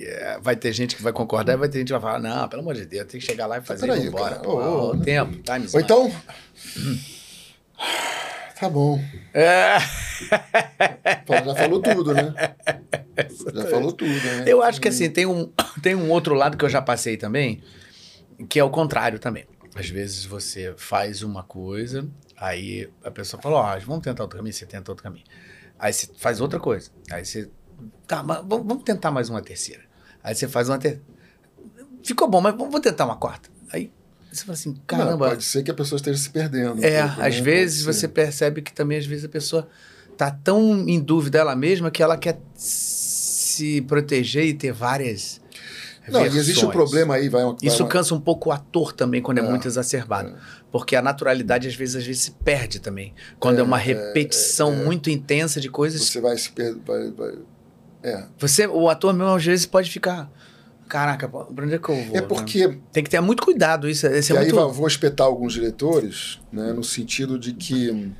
É, vai ter gente que vai concordar e vai ter gente que vai falar: não, pelo amor de Deus, tem que chegar lá e fazer e embora. Oh, oh, o tempo, time Ou então. [SIGHS] Tá bom. É. Já falou tudo, né? Já falou tudo, né? Eu acho que assim, tem um, [COUGHS] tem um outro lado que eu já passei também, que é o contrário também. Às vezes você faz uma coisa, aí a pessoa fala, ó, oh, vamos tentar outro caminho, você tenta outro caminho. Aí você faz outra coisa. Aí você. Tá, mas vamos tentar mais uma terceira. Aí você faz uma terceira. Ficou bom, mas vamos tentar uma quarta. Aí você fala assim, caramba. Não, pode ser que a pessoa esteja se perdendo. É, pouco, às né? vezes você percebe que também, às vezes, a pessoa tá tão em dúvida ela mesma que ela quer se proteger e ter várias. Não, versões. e existe um problema aí, vai, vai Isso cansa um pouco o ator também quando é, é muito exacerbado. É. Porque a naturalidade, às vezes, às vezes se perde também. Quando é, é uma é, repetição é. muito intensa de coisas. Você vai se perder. Vai, vai... É. Você, o ator mesmo, às vezes, pode ficar Caraca, pra onde é que eu vou? É porque. Né? Tem que ter muito cuidado. Isso, isso é e muito... aí vou espetar alguns diretores, né, no sentido de que,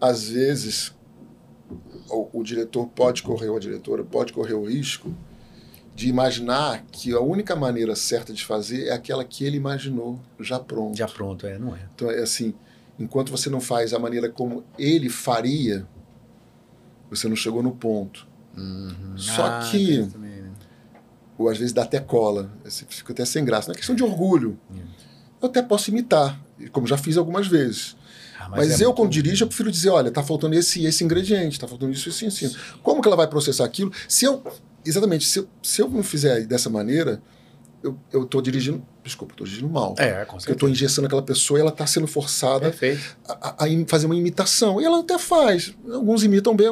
às vezes, o, o diretor pode correr, ou a diretora pode correr o risco de imaginar que a única maneira certa de fazer é aquela que ele imaginou já pronto. Já pronto, é, não é? Então, é assim, enquanto você não faz a maneira como ele faria, você não chegou no ponto. Uhum. Só ah, que ou às vezes dá até cola. Você fica até sem graça. Não é questão de orgulho. Eu até posso imitar, como já fiz algumas vezes. Ah, mas, mas é eu, quando dirijo, eu prefiro dizer: olha, tá faltando esse esse ingrediente, tá faltando isso, isso, isso. Como que ela vai processar aquilo? Se eu. Exatamente, se eu, se eu não fizer dessa maneira, eu, eu tô dirigindo. Desculpa, eu tô dirigindo mal. É, com certeza. Eu tô engessando aquela pessoa e ela tá sendo forçada a, a, a, fazer uma imitação. E ela até faz. Alguns imitam bem.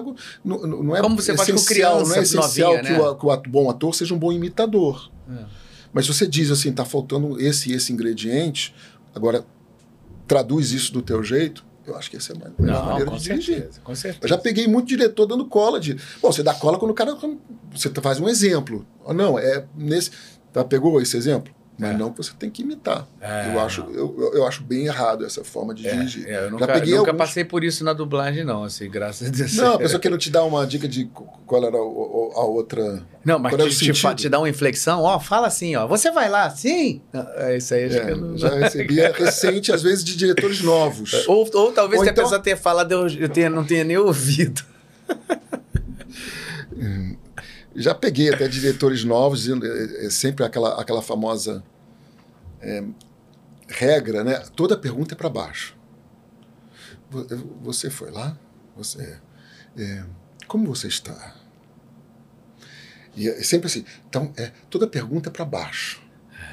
Não, não é Como você faz com criança, não é essencial novinha, que, né? o, que o bom ator seja um bom imitador. É. Mas se você diz assim, tá faltando esse e esse ingrediente, agora traduz isso do teu jeito, eu acho que essa é a melhor maneira de dirigir. Certeza, com certeza. Eu já peguei muito diretor dando cola de. Bom, você dá cola quando o cara. Você faz um exemplo. Não, é nesse. Tá, pegou esse exemplo? Mas é. não que você tem que imitar. É, eu, acho, eu, eu acho bem errado essa forma de é, dirigir. É, eu nunca, Já peguei nunca alguns... passei por isso na dublagem, não, assim, graças a Deus. Não, a pessoa [LAUGHS] querendo te dar uma dica de qual era a, a outra. Não, mas te, te, te dá uma inflexão, ó, fala assim, ó, você vai lá, sim? É isso aí, acho que eu não... Já [LAUGHS] recebia recente, às vezes, de diretores novos. [LAUGHS] Ou, ou talvez ou então... a pessoa tenha falado, eu, eu tenha, não tenha nem ouvido. Já peguei até diretores novos, é, é sempre aquela, aquela famosa é, regra, né? Toda pergunta é para baixo. Você foi lá? Você, é, como você está? E é sempre assim. Então, é, toda pergunta é para baixo.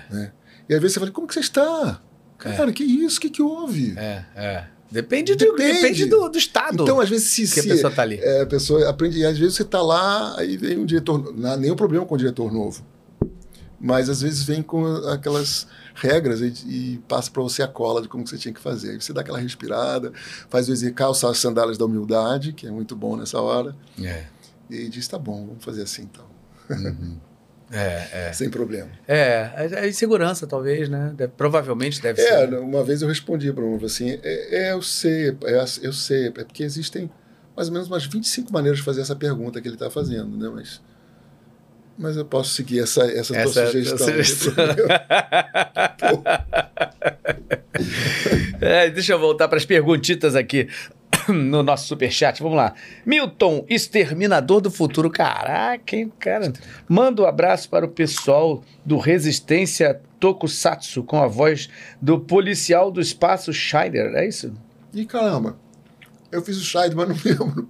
Né? E às vezes você fala, como que você está? Cara, é. que isso? O que, que houve? É, é. Depende, do, depende. depende do, do, estado. Então, às vezes, se, que a pessoa está ali. É, a pessoa aprende, e às vezes você está lá, aí vem um diretor. Não há nenhum problema com o diretor novo. Mas às vezes vem com aquelas regras e, e passa para você a cola de como você tinha que fazer. Aí você dá aquela respirada, faz o exercício, calça as sandálias da humildade, que é muito bom nessa hora. É. E diz: tá bom, vamos fazer assim então. Uhum. [LAUGHS] É, é. Sem problema. É, é insegurança, talvez, né? Deve, provavelmente deve é, ser. É, uma vez eu respondi para um assim: é, é, eu sei, é, eu sei, é porque existem mais ou menos umas 25 maneiras de fazer essa pergunta que ele está fazendo, né? Mas, mas eu posso seguir essa, essa, essa tua sugestão. sugestão. [LAUGHS] É, deixa eu voltar para as perguntitas aqui [COUGHS] no nosso superchat. Vamos lá. Milton, exterminador do futuro. Caraca, hein, cara? Manda um abraço para o pessoal do Resistência Tokusatsu com a voz do policial do espaço Scheider. É isso? Ih, caramba. Eu fiz o Scheider, mas não lembro.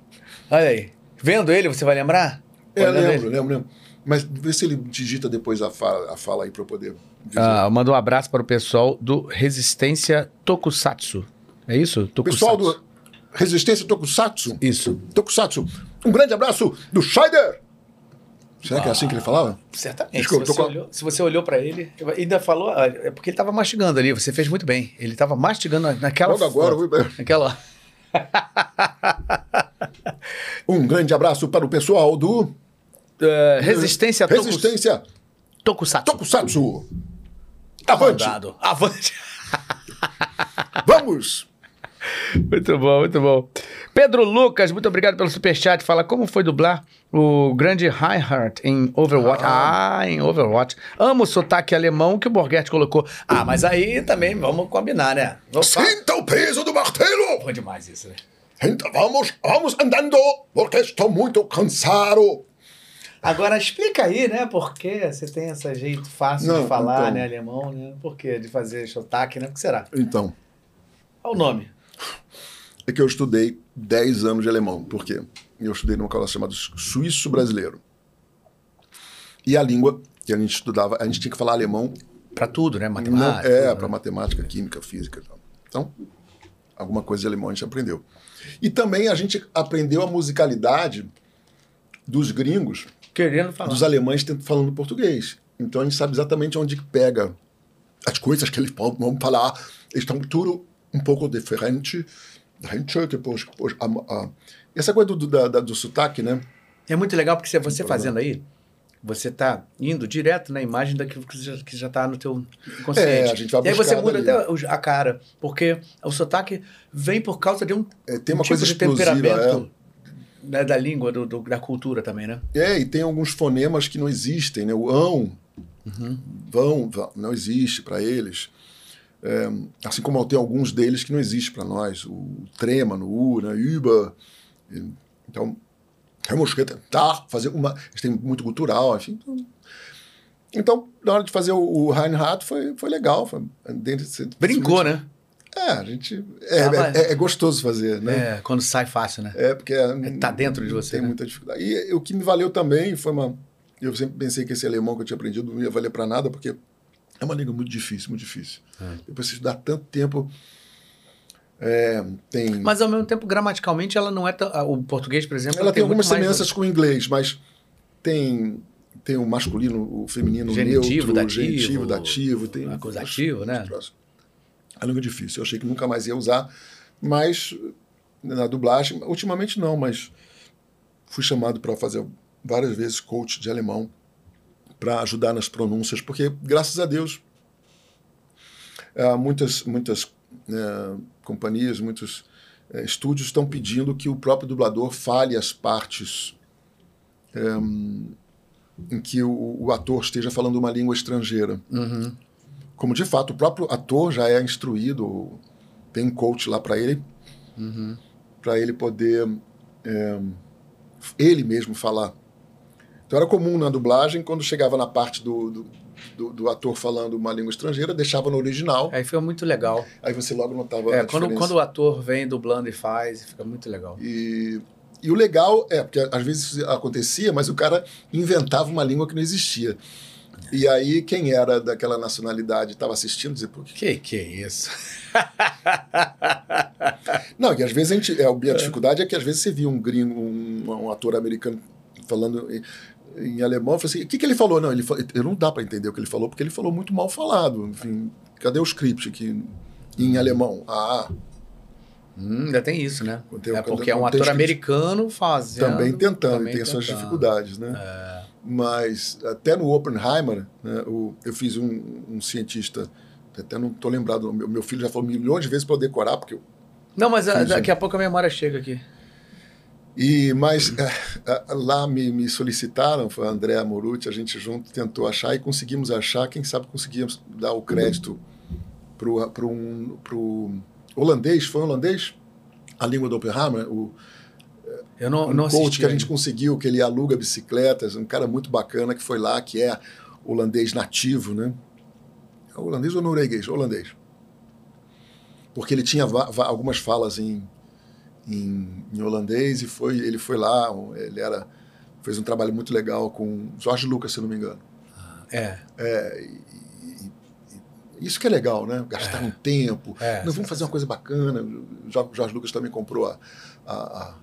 Olha aí. Vendo ele, você vai lembrar? É, Olhando lembro, ele? lembro, lembro. Mas vê se ele digita depois a fala, a fala aí para eu poder dizer. Ah, manda um abraço para o pessoal do Resistência Tokusatsu. É isso? Tokusatsu. Pessoal do Resistência Tokusatsu. Isso. Tokusatsu. Um grande abraço do Scheider. Será que é assim que ele falava? Certamente. Desculpa, se, você olhou, se você olhou para ele, ainda falou. ah, É porque ele estava mastigando ali. Você fez muito bem. Ele estava mastigando na- naquela. Logo agora, foto, ui, Naquela. [LAUGHS] Um grande abraço para o pessoal do eh, resistência Tokus- Resistência Tokusatsu. Tokusatsu. Avante! Avante. Vamos! Muito bom, muito bom. Pedro Lucas, muito obrigado pelo superchat. Fala como foi dublar o grande Reinhardt em Overwatch. Ah, em Overwatch. Amo o sotaque alemão que o Borghetti colocou. Ah, mas aí também vamos combinar, né? Vamos Sinta o peso do martelo! Foi demais isso, né? Então vamos, vamos andando, porque estou muito cansado. Agora explica aí, né? Por que você tem esse jeito fácil Não, de falar, então. né? Alemão, né? Por que de fazer sotaque, né? Por que será? Então, Olha o nome. É que eu estudei 10 anos de alemão. Por quê? Eu estudei numa escola chamada Suíço Brasileiro. E a língua que a gente estudava, a gente tinha que falar alemão Pra tudo, né? Não, Matemática. é, tudo, para né? matemática, química, física. e tal. Então, alguma coisa de alemão a gente aprendeu. E também a gente aprendeu a musicalidade dos gringos, Querendo falar. dos alemães falando português. Então a gente sabe exatamente onde que pega as coisas que eles vão falar. Estão tudo um pouco diferente. Gente, depois, depois, a- a- essa coisa do, do, da- da- do sotaque, né? É muito legal porque se você fazendo aí, você tá indo direto na imagem daquilo que já, que já tá no teu inconsciente. É, a gente vai e aí você muda dali. até a cara, porque o sotaque vem por causa de um, É, tem uma um coisa tipo de explosiva, temperamento né, da língua, do, do- da cultura também, né? É, e tem alguns fonemas que não existem, né? O ão, Uhum. vão, vão, não existe para eles. É, assim como tem alguns deles que não existe para nós. O trema no U, né? Über. E, Então, vamos tentar fazer uma. Eles têm muito cultural, enfim. Então, então, na hora de fazer o, o Reinhardt foi, foi legal. Foi, dentro de- Brincou, né? É, a gente. É, Ah, é, é gostoso fazer, né? É, quando sai fácil, né? É, porque tá dentro de você, Tem né? muita dificuldade. E o que me valeu também foi uma. Eu sempre pensei que esse alemão que eu tinha aprendido não ia valer para nada, porque é uma língua muito difícil, muito difícil. É. Eu preciso dar tanto tempo. É, tem. Mas ao mesmo tempo, gramaticalmente, ela não é tão. O português, por exemplo, ela tem muito algumas mais- semelhanças com o inglês, mas tem tem o masculino, o feminino, Genitivo, neutro, dativo, genitivo, dativo, tem acusativo, né? A língua é difícil. Eu achei que nunca mais ia usar, mas na dublagem, ultimamente não, mas fui chamado para fazer várias vezes coach de alemão para ajudar nas pronúncias, porque graças a Deus eh, muitas muitas eh, companhias, muitos eh, estúdios estão pedindo que o próprio dublador fale as partes em, em que o, o ator esteja falando uma língua estrangeira. Uhum. Como de fato o próprio ator já é instruído, tem um coach lá para ele, Uhum. para ele poder é, ele mesmo falar. Então era comum na dublagem, quando chegava na parte do, do, do- do ator falando uma língua estrangeira, deixava no original, Aí foi muito legal. aí você logo notava É, quando, diferença. quando o ator vem dublando e faz, fica muito legal. E, e o legal é, porque às vezes isso acontecia, mas o cara inventava uma língua que não existia. E aí, quem era daquela nacionalidade estava assistindo, dizia, que Que que é isso? [LAUGHS] Não, e às vezes a gente. É, a dificuldade é que às vezes você via um gringo, um, um ator americano falando em, em alemão, eu falei assim, o que, que ele falou? Não, ele falou, eu não dá para entender o que ele falou, porque ele falou muito mal falado. Enfim, cadê o script aqui em alemão? Ah, Hum, ainda tem isso, né? Tem- é porque é um ator americano fazendo. também tentando, também tem as suas tentando. dificuldades, né? É. Mas até no Oppenheimer, né, o- eu fiz um, um cientista, até não estou lembrado, meu, meu filho já falou milhões de vezes para eu decorar, porque eu Não, mas a- sim. daqui a pouco a memória chega aqui. E, mas é, é, lá me, me solicitaram, foi a Andrea Morucci, a gente junto tentou achar e conseguimos achar, quem sabe conseguimos dar o crédito para um, pro holandês, foi holandês? A língua do Oppenheimer, o eu não, um não coach que a gente conseguiu, que ele aluga bicicletas, um cara muito bacana que foi lá, que é holandês nativo, né? É holandês ou norueguês? Holandês. Porque ele tinha algumas falas em, em, em holandês e foi, ele foi lá, ele era fez um trabalho muito legal com Jorge Lucas, se não me engano. É, É, e- isso que é legal, né? Gastar um tempo. É, Não, vamos fazer uma coisa bacana. Jorge Lucas também comprou a, a- a-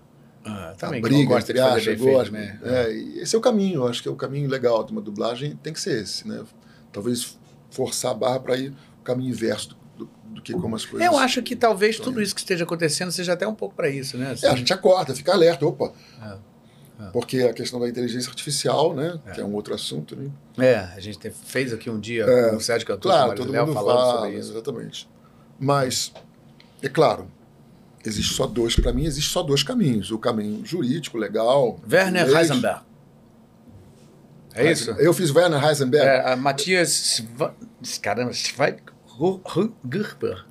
ah, a também briga, não gosta entre aspas, gosta, né? é, e esse é o caminho, eu acho que é o caminho legal de uma dublagem, tem que ser esse, né? Talvez forçar a barra para ir o caminho inverso do, do- do que como as coisas. Eu acho que talvez tudo isso que esteja acontecendo seja até um pouco para isso, né? É, a gente acorda, fica alerta, opa. É, é. Porque a questão da inteligência artificial, né? É. Que é um outro assunto, né? É, a gente te- fez aqui um dia É, com o Sérgio Cantor, Claro, todo mundo falando fala, sobre isso. exatamente. Mas, é claro, existe só dois, para mim, existe só dois caminhos. O caminho jurídico, legal. Werner leis. Heisenberg. É isso? Eu fiz Werner Heisenberg. É, Matias caramba, Schweighofer.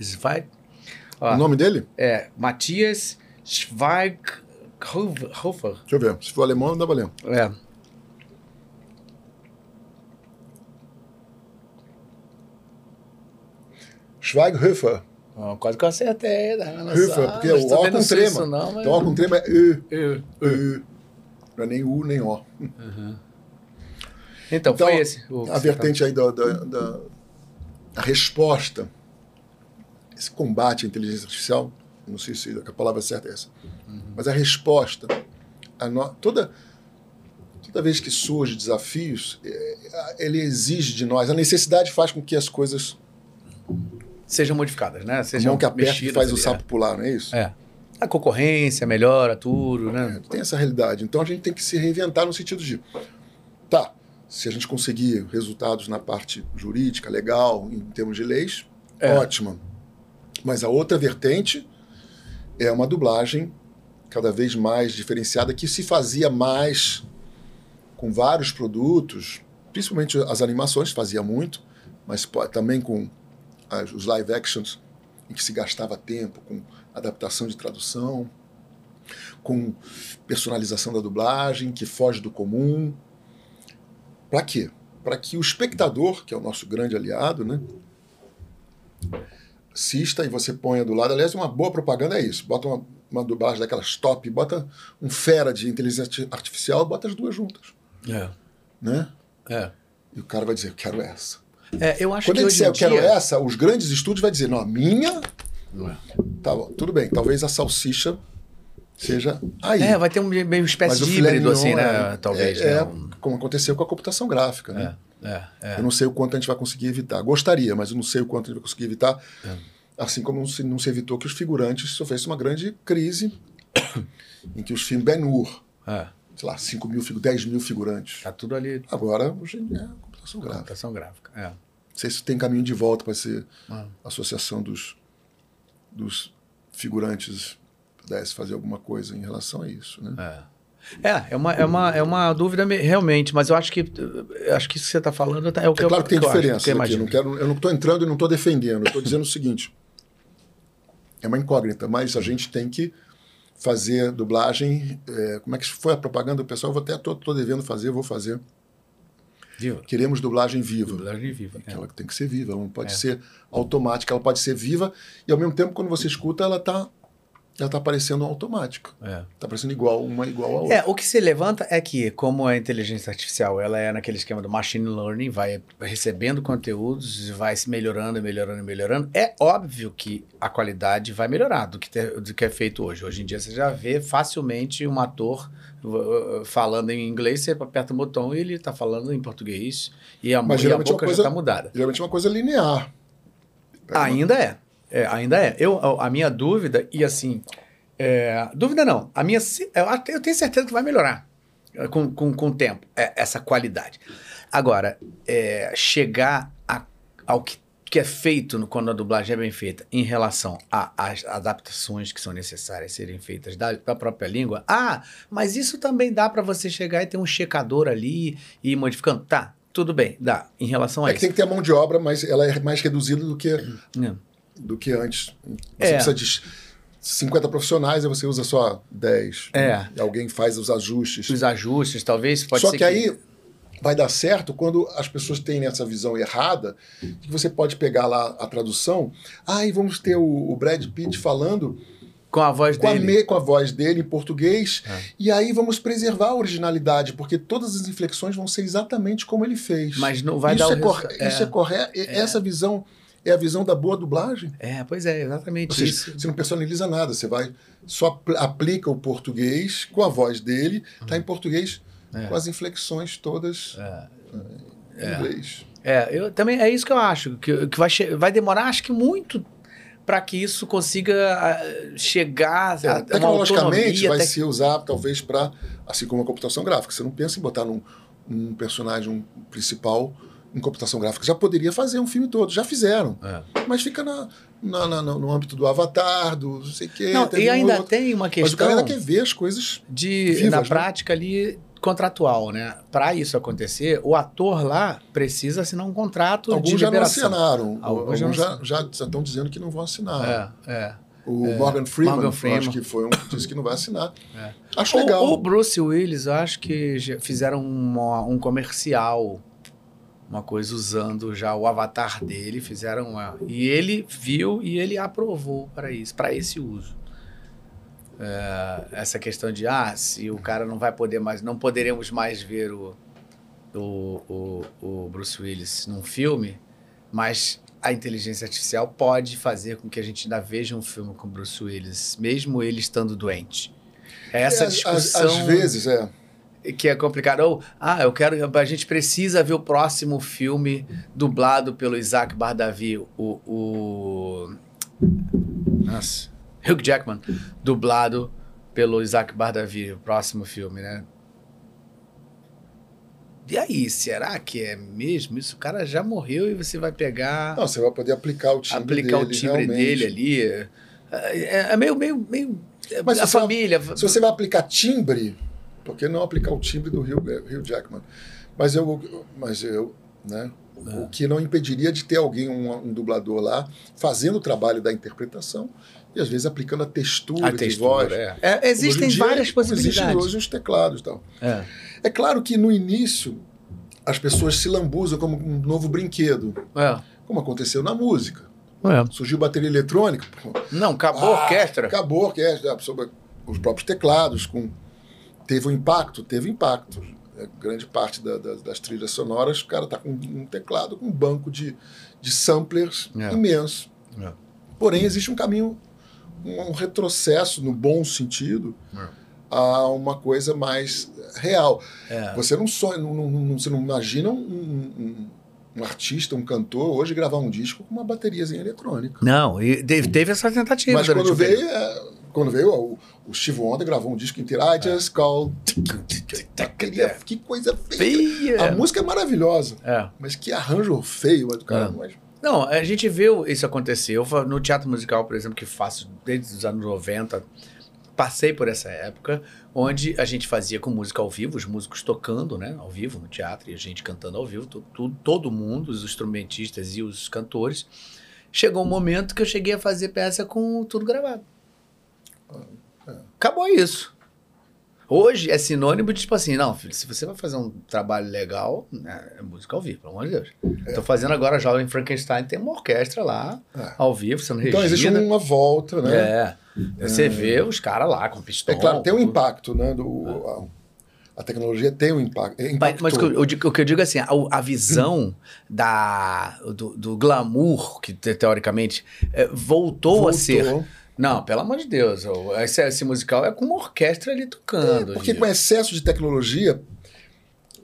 Schweig, ó, O nome dele? é Matias Schweighofer. Deixa eu ver. Se for alemão, não dá valendo. É. Schweighöfer. Ó, quase que eu acertei. Né? Höfer, porque o O com trema. isso Não, mas... Então, O com trema é Ö. Eu- Ö. Não é nem U, nem O. Então, Então, foi esse. A vertente aí da, da, da- da resposta, esse combate à inteligência artificial, não sei se a palavra certa é essa, mas a resposta, a no- toda, toda vez que surge desafios, é, ele exige de nós, a necessidade faz com que as coisas, Sejam modificadas, né? a Sejam mão que aperta e mexidas faz o ali, sapo pular, não é isso? É. é. A concorrência melhora tudo, né? Tem essa realidade. Então a gente tem que se reinventar no sentido de, tá, se a gente conseguir resultados na parte jurídica, legal, em termos de leis, É. ótimo. Mas a outra vertente é uma dublagem cada vez mais diferenciada que se fazia mais com vários produtos, principalmente as animações fazia muito, mas também com as- os live actions em que se gastava tempo com adaptação de tradução, com personalização da dublagem que foge do comum. Para quê? Para que o espectador, que é o nosso grande aliado, né, assista e você ponha do lado. Aliás, uma boa propaganda é isso. Bota uma, uma dublagem daquelas top, bota um fera de inteligência artificial, bota as duas juntas, É. né? É. E o cara vai dizer, eu quero essa. É, eu acho Quando que ele disser, eu quero dia... essa, os grandes estúdios vai dizer, não, a minha, Não é. tá bom, tudo bem, talvez a salsicha seja aí. É, vai ter um, meio espécie Mas de híbrido, assim, né? é- Talvez, é, né? é Um- como aconteceu com a computação gráfica, né? É, é, é. Eu não sei o quanto a gente vai conseguir evitar. Gostaria, mas eu não sei o quanto a gente vai conseguir evitar. É. Assim como não se, não se evitou que os figurantes sofressem uma grande crise em que os filmes Ben-Hur, sei lá, 5 mil, figu- 10 mil figurantes. Tá tudo ali. Agora, hoje é a computação gráfica. Computação gráfica. É. Não sei se tem caminho de volta para ser Ah. associação dos, dos figurantes pudesse fazer alguma coisa em relação a isso, né? É. É, é uma, é uma, é uma dúvida me- realmente, mas eu acho que eu acho que isso que você está falando tá- é o que É eu claro que tem eu acho, diferença. que eu aqui. Eu quero, eu não estou entrando e não estou defendendo. Eu estou dizendo o seguinte: é uma incógnita, mas a gente tem que fazer dublagem. é, como é que foi a propaganda do pessoal? Eu vou até estou devendo fazer, vou fazer. Viva. Queremos dublagem viva. Dublagem viva. é. Ela tem que ser viva, ela não pode É. ser automática, ela pode ser viva e ao mesmo tempo quando você escuta ela está ela tá parecendo automática, É. está parecendo igual uma igual a outra. É, o que se levanta é que, como a inteligência artificial ela é naquele esquema do machine learning, vai recebendo conteúdos, vai se melhorando, melhorando, melhorando, é óbvio que a qualidade vai melhorar do que, te- do que é feito hoje. Hoje em dia você já vê facilmente um ator uh, uh, falando em inglês, você aperta o botão e ele está falando em português e a, Mas e a é uma boca coisa- já está mudada. Geralmente é uma coisa linear. Ainda é. É, ainda é. Eu, a minha dúvida, e assim, é, dúvida não, a minha, eu, tenho certeza que vai melhorar é, com, com, com o tempo, é, essa qualidade. Agora, é, chegar a- ao que, que é feito no- quando a dublagem é bem feita em relação às adaptações que são necessárias serem feitas da, da própria língua, ah, mas isso também dá para você chegar e ter um checador ali e ir modificando. Tá, tudo bem, dá, em relação a É que isso. tem que ter a mão de obra, mas ela é mais reduzida do que Não. Do que antes. Você É. precisa de 50 profissionais e você usa só 10. É. E alguém faz os ajustes. Os ajustes, talvez, pode Só ser que, aí vai dar certo quando as pessoas têm essa visão errada, que você pode pegar lá a tradução, ah, e vamos ter o, o Brad Pitt falando Com a voz com a, dele. me- com a voz dele em português, É. e aí vamos preservar a originalidade, porque todas as inflexões vão ser exatamente como ele fez. Mas não vai isso dar o é, cor- resu- é. isso é correto. Essa visão é a visão da boa dublagem. É, pois é, exatamente seja, isso. você não personaliza nada, você vai só apl- aplica o português com a voz dele, tá em português É. com as inflexões todas em inglês. É, eu também é isso que eu acho, que, que vai, vai demorar, acho que muito para que isso consiga ah, chegar É, a tecnologicamente vai tec- se usar talvez para assim como a computação gráfica. Você não pensa em botar num, um personagem um principal em computação gráfica. Já poderia fazer um filme todo, já fizeram. É. Mas fica na, na- na- no, âmbito do Avatar, do não sei o quê. Não, e ainda outro. tem uma Mas o cara questão ainda quer ver as coisas. de, vivas, na né? prática ali, contratual, né? Para isso acontecer, o ator lá precisa assinar um contrato de Alguns já não liberação. assinaram. Alguns Alguns, já já, já, estão dizendo que não vão assinar. É, é. O Morgan Freeman, Morgan Freeman. acho que foi um que disse que não vai assinar. É. Acho O- legal. O, Bruce Willis, eu acho que fizeram uma- um comercial, uma coisa usando já o avatar dele, fizeram uma, e ele viu e ele aprovou para isso, para esse uso. É, essa questão de ah, se o cara não vai poder mais, não poderemos mais ver o, o, o, o Bruce Willis num filme, mas a inteligência artificial pode fazer com que a gente ainda veja um filme com Bruce Willis, mesmo ele estando doente. É essa É, às- discussão Às, vezes, é. Que é complicado. Ou, ah, eu quero. A gente precisa ver o próximo filme dublado pelo Isaac Bardavi, o. o nossa. Hugh Jackman, dublado pelo Isaac Bardavi, o próximo filme, né? E aí, será que é mesmo isso? O cara já morreu e você vai pegar, Não, você vai poder aplicar o timbre aplicar dele, o timbre realmente. dele ali. É, é meio, meio, meio. Mas a família. Se você vai aplicar timbre, por que não aplicar o timbre do Hugh, Hugh Jackman? Mas eu, mas eu, né? É. O que não impediria de ter alguém, um, um dublador lá, fazendo o trabalho da interpretação e às vezes aplicando a textura, A de textura, voz. é. É, existem dia, várias como Existem possibilidades. hoje os teclados e tal. É. É claro que no início as pessoas se lambuzam como um novo brinquedo, É. como aconteceu na música. É. Surgiu bateria eletrônica, Não, acabou a ah, orquestra. Acabou a orquestra, sobre os próprios teclados. Com... Teve um impacto? Teve impacto. É, grande parte da- da- das trilhas sonoras, o cara tá com um teclado com um banco de, de samplers É. imenso. É. Porém, existe um caminho, um retrocesso, no bom sentido, É. a uma coisa mais real. É. Você não sonha, não, não- você não imagina um, um- um artista, um cantor, hoje gravar um disco com uma bateriazinha eletrônica. Não, e teve, teve essa tentativa. Mas quando veio, quando veio o, o Steve Wonder gravou um disco inteiro. I just call. Que coisa feia. A música é maravilhosa, É. mas que arranjo feio do cara. É. Não, a gente viu isso acontecer. Eu no teatro musical, por exemplo, que faço desde os anos 90, passei por essa época, onde a gente fazia com música ao vivo, os músicos tocando, né, ao vivo no teatro, e a gente cantando ao vivo, tu- tu- todo mundo, os instrumentistas e os cantores. Chegou um momento que eu cheguei a fazer peça com tudo gravado. Acabou isso. Hoje é sinônimo de tipo assim, não, filho, se você vai fazer um trabalho legal, né, é música ao vivo, pelo amor de Deus. Tô fazendo agora Jovem Frankenstein, tem uma orquestra lá, É. ao vivo, sendo então existe uma volta, né? É. Você vê os caras lá com pistão. É claro, tem um impacto, né? Do, a, a tecnologia tem um impacto. É Mas, impactou. mas o, que eu, eu digo- o que eu digo é assim, a, a visão da, do, do glamour, que te- teoricamente é, voltou, a ser. Não, pelo amor de Deus. Esse, esse musical é com uma orquestra ali tocando. Porque gente. com excesso de tecnologia,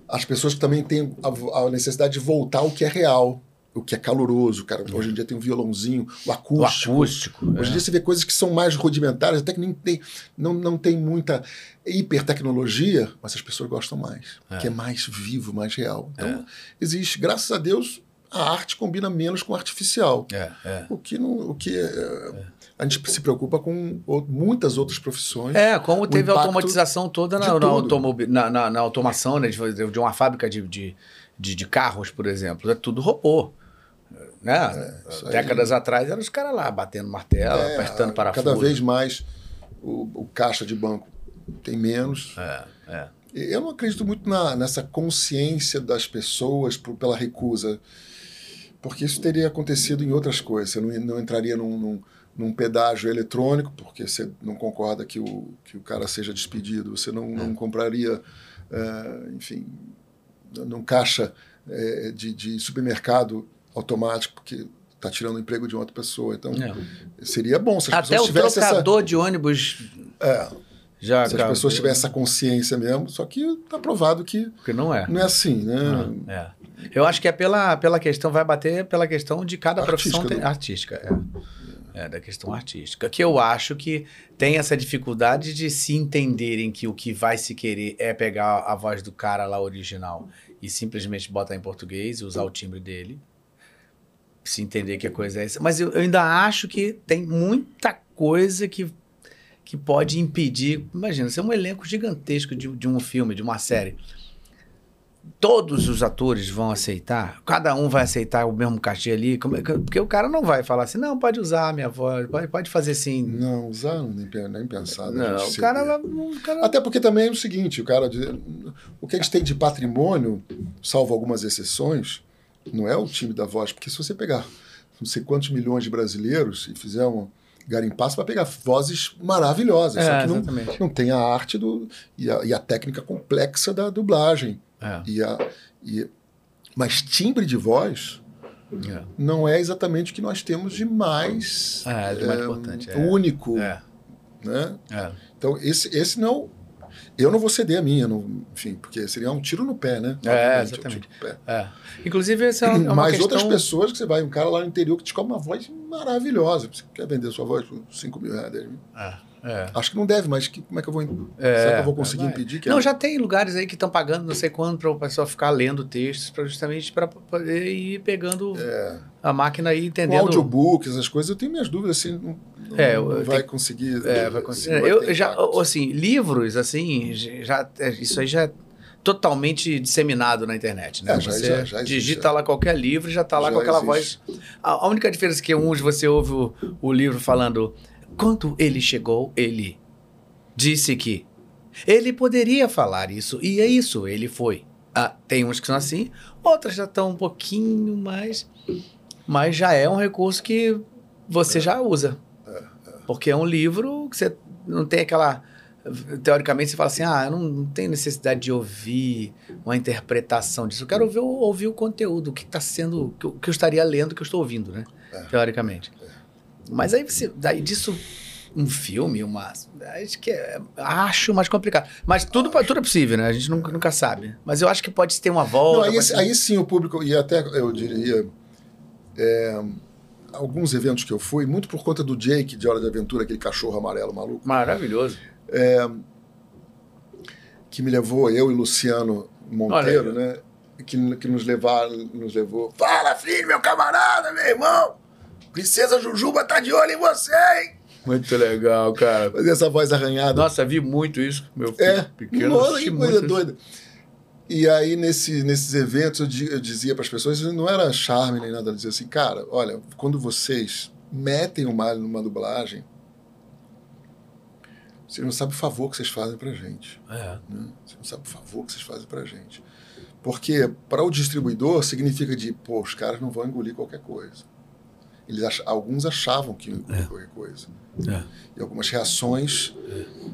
as pessoas também têm a, a necessidade de voltar ao que é real, o que é caloroso. Cara, hoje em dia tem um violãozinho, o o acústico. acústico. Hoje em é. dia você vê coisas que são mais rudimentares, até que nem tem, não, não tem muita hipertecnologia, mas as pessoas gostam mais. É. Que é mais vivo, mais real. Então, existe, graças a Deus, a arte combina menos com o artificial. É, é. O que, não, o que é, a gente se preocupa com muitas outras profissões. É, como teve a automatização toda na, na, na, na- na automação né, de, de uma fábrica de, de, de, de carros, por exemplo. É tudo robô. Né? É, Décadas aí... atrás eram os caras lá batendo martelo, é, apertando parafuso. Cada vez mais o, o, caixa de banco tem menos. É, é. Eu não acredito muito na, nessa consciência das pessoas por, pela recusa, porque isso teria acontecido em outras coisas. Você não, não entraria num, num, num, pedágio eletrônico, porque você não concorda que o, que o cara seja despedido. Você não, não compraria, uh, enfim, num caixa uh, de, de supermercado automático, porque está tirando o emprego de outra pessoa. Então, é. seria bom se as Até pessoas tivessem Até o trocador essa... de ônibus... É, já se acabou. as pessoas tivessem essa consciência mesmo, só que está provado que, que não é. Não é assim, né? Ah, é. Eu acho que é pela, pela questão, vai bater pela questão de cada artística, profissão tem, artística. É. é, da questão artística. Que eu acho que tem essa dificuldade de se entenderem que o que vai se querer é pegar a voz do cara lá original e simplesmente botar em português e usar o timbre dele. Se entender que a coisa é essa. Mas eu, eu ainda acho que tem muita coisa que que pode impedir. Imagina, você é um elenco gigantesco de, de um filme, de uma série. Todos os atores vão aceitar, cada um vai aceitar o mesmo cachê ali, porque o cara não vai falar assim, não, pode usar a minha voz, pode, pode fazer sim. Não, usar nem, nem pensar. Não, o cara, o cara, Até porque também é o seguinte, o cara, o que a gente tem de patrimônio, salvo algumas exceções, não é o time da voz, porque se você pegar não sei quantos milhões de brasileiros e fizer uma garimpar, você vai pegar vozes maravilhosas. É, só que não, não tem a arte do, e, a, e a técnica complexa da dublagem. É. E a, e, mas timbre de voz é. não é exatamente o que nós temos de mais, é, de mais é, importante. É. único. É. Né? Então, esse, esse não eu não vou ceder a minha, não, enfim, porque seria um tiro no pé, né? É, exatamente. Um é. Inclusive, essa é uma, [CLEARS THROAT] Mas questão... outras pessoas que você vai, um cara lá no interior que te cobra uma voz maravilhosa. Você quer vender sua voz por 5 mil reais, 10 mil? É. É. Acho que não deve, mas que, como é que eu vou. É, será que eu vou conseguir impedir? Que não, já tem lugares aí que estão pagando não sei quanto para o pessoal ficar lendo textos, pra, justamente para poder ir pegando é. a máquina e entendendo. Com audiobook, essas coisas, eu tenho minhas dúvidas assim. Não, é, não vai tenho... conseguir. É, vai conseguir. Vai eu já, impacto. assim, livros, assim, já, é, isso aí já é totalmente disseminado na internet. Né? É, já, você já, já digita lá qualquer livro e já está lá com aquela existe. voz. A, a, única diferença é que uns você ouve o, o livro falando. Quando ele chegou, ele disse que ele poderia falar isso, e é isso, ele foi. Ah, tem uns que são assim, outras já estão um pouquinho mais. Mas já é um recurso que você é. já usa. É, é. Porque é um livro que você não tem aquela. Teoricamente, você fala assim: ah, eu não, não tenho necessidade de ouvir uma interpretação disso. Eu quero ouvir, ouvir o conteúdo, o que está sendo. Que eu, que eu estaria lendo, que eu estou ouvindo, né? É. Teoricamente. Mas aí você. Daí disso um filme, uma. Acho que é, acho mais complicado. Mas tudo, tudo é possível, né? A gente nunca, nunca sabe. Mas eu acho que pode ter uma volta. Não, aí, aí, sim o público, e até eu diria. É, alguns eventos que eu fui, muito por conta do Jake de Hora de Aventura, aquele cachorro amarelo maluco. Maravilhoso. É, que me levou, eu e Luciano Monteiro, Olha, né? Que, que nos, levar, nos levou. Fala, filho, meu camarada, meu irmão! Princesa Jujuba tá de olho em você, hein? Muito legal, cara. Fazer essa voz arranhada. Nossa, vi muito isso, meu filho é, pequeno. Nossa, que coisa doida. E aí, nesse, nesses eventos, eu, eu dizia para as pessoas, não era charme nem nada, eu dizia assim, cara, olha, quando vocês metem o malho numa dublagem, você não sabe o favor que vocês fazem pra gente. É. Né? Você não sabe o favor que vocês fazem pra gente. Porque para o distribuidor significa de, pô, os caras não vão engolir qualquer coisa. Eles ach, alguns achavam que é. qualquer coisa. É. E algumas reações,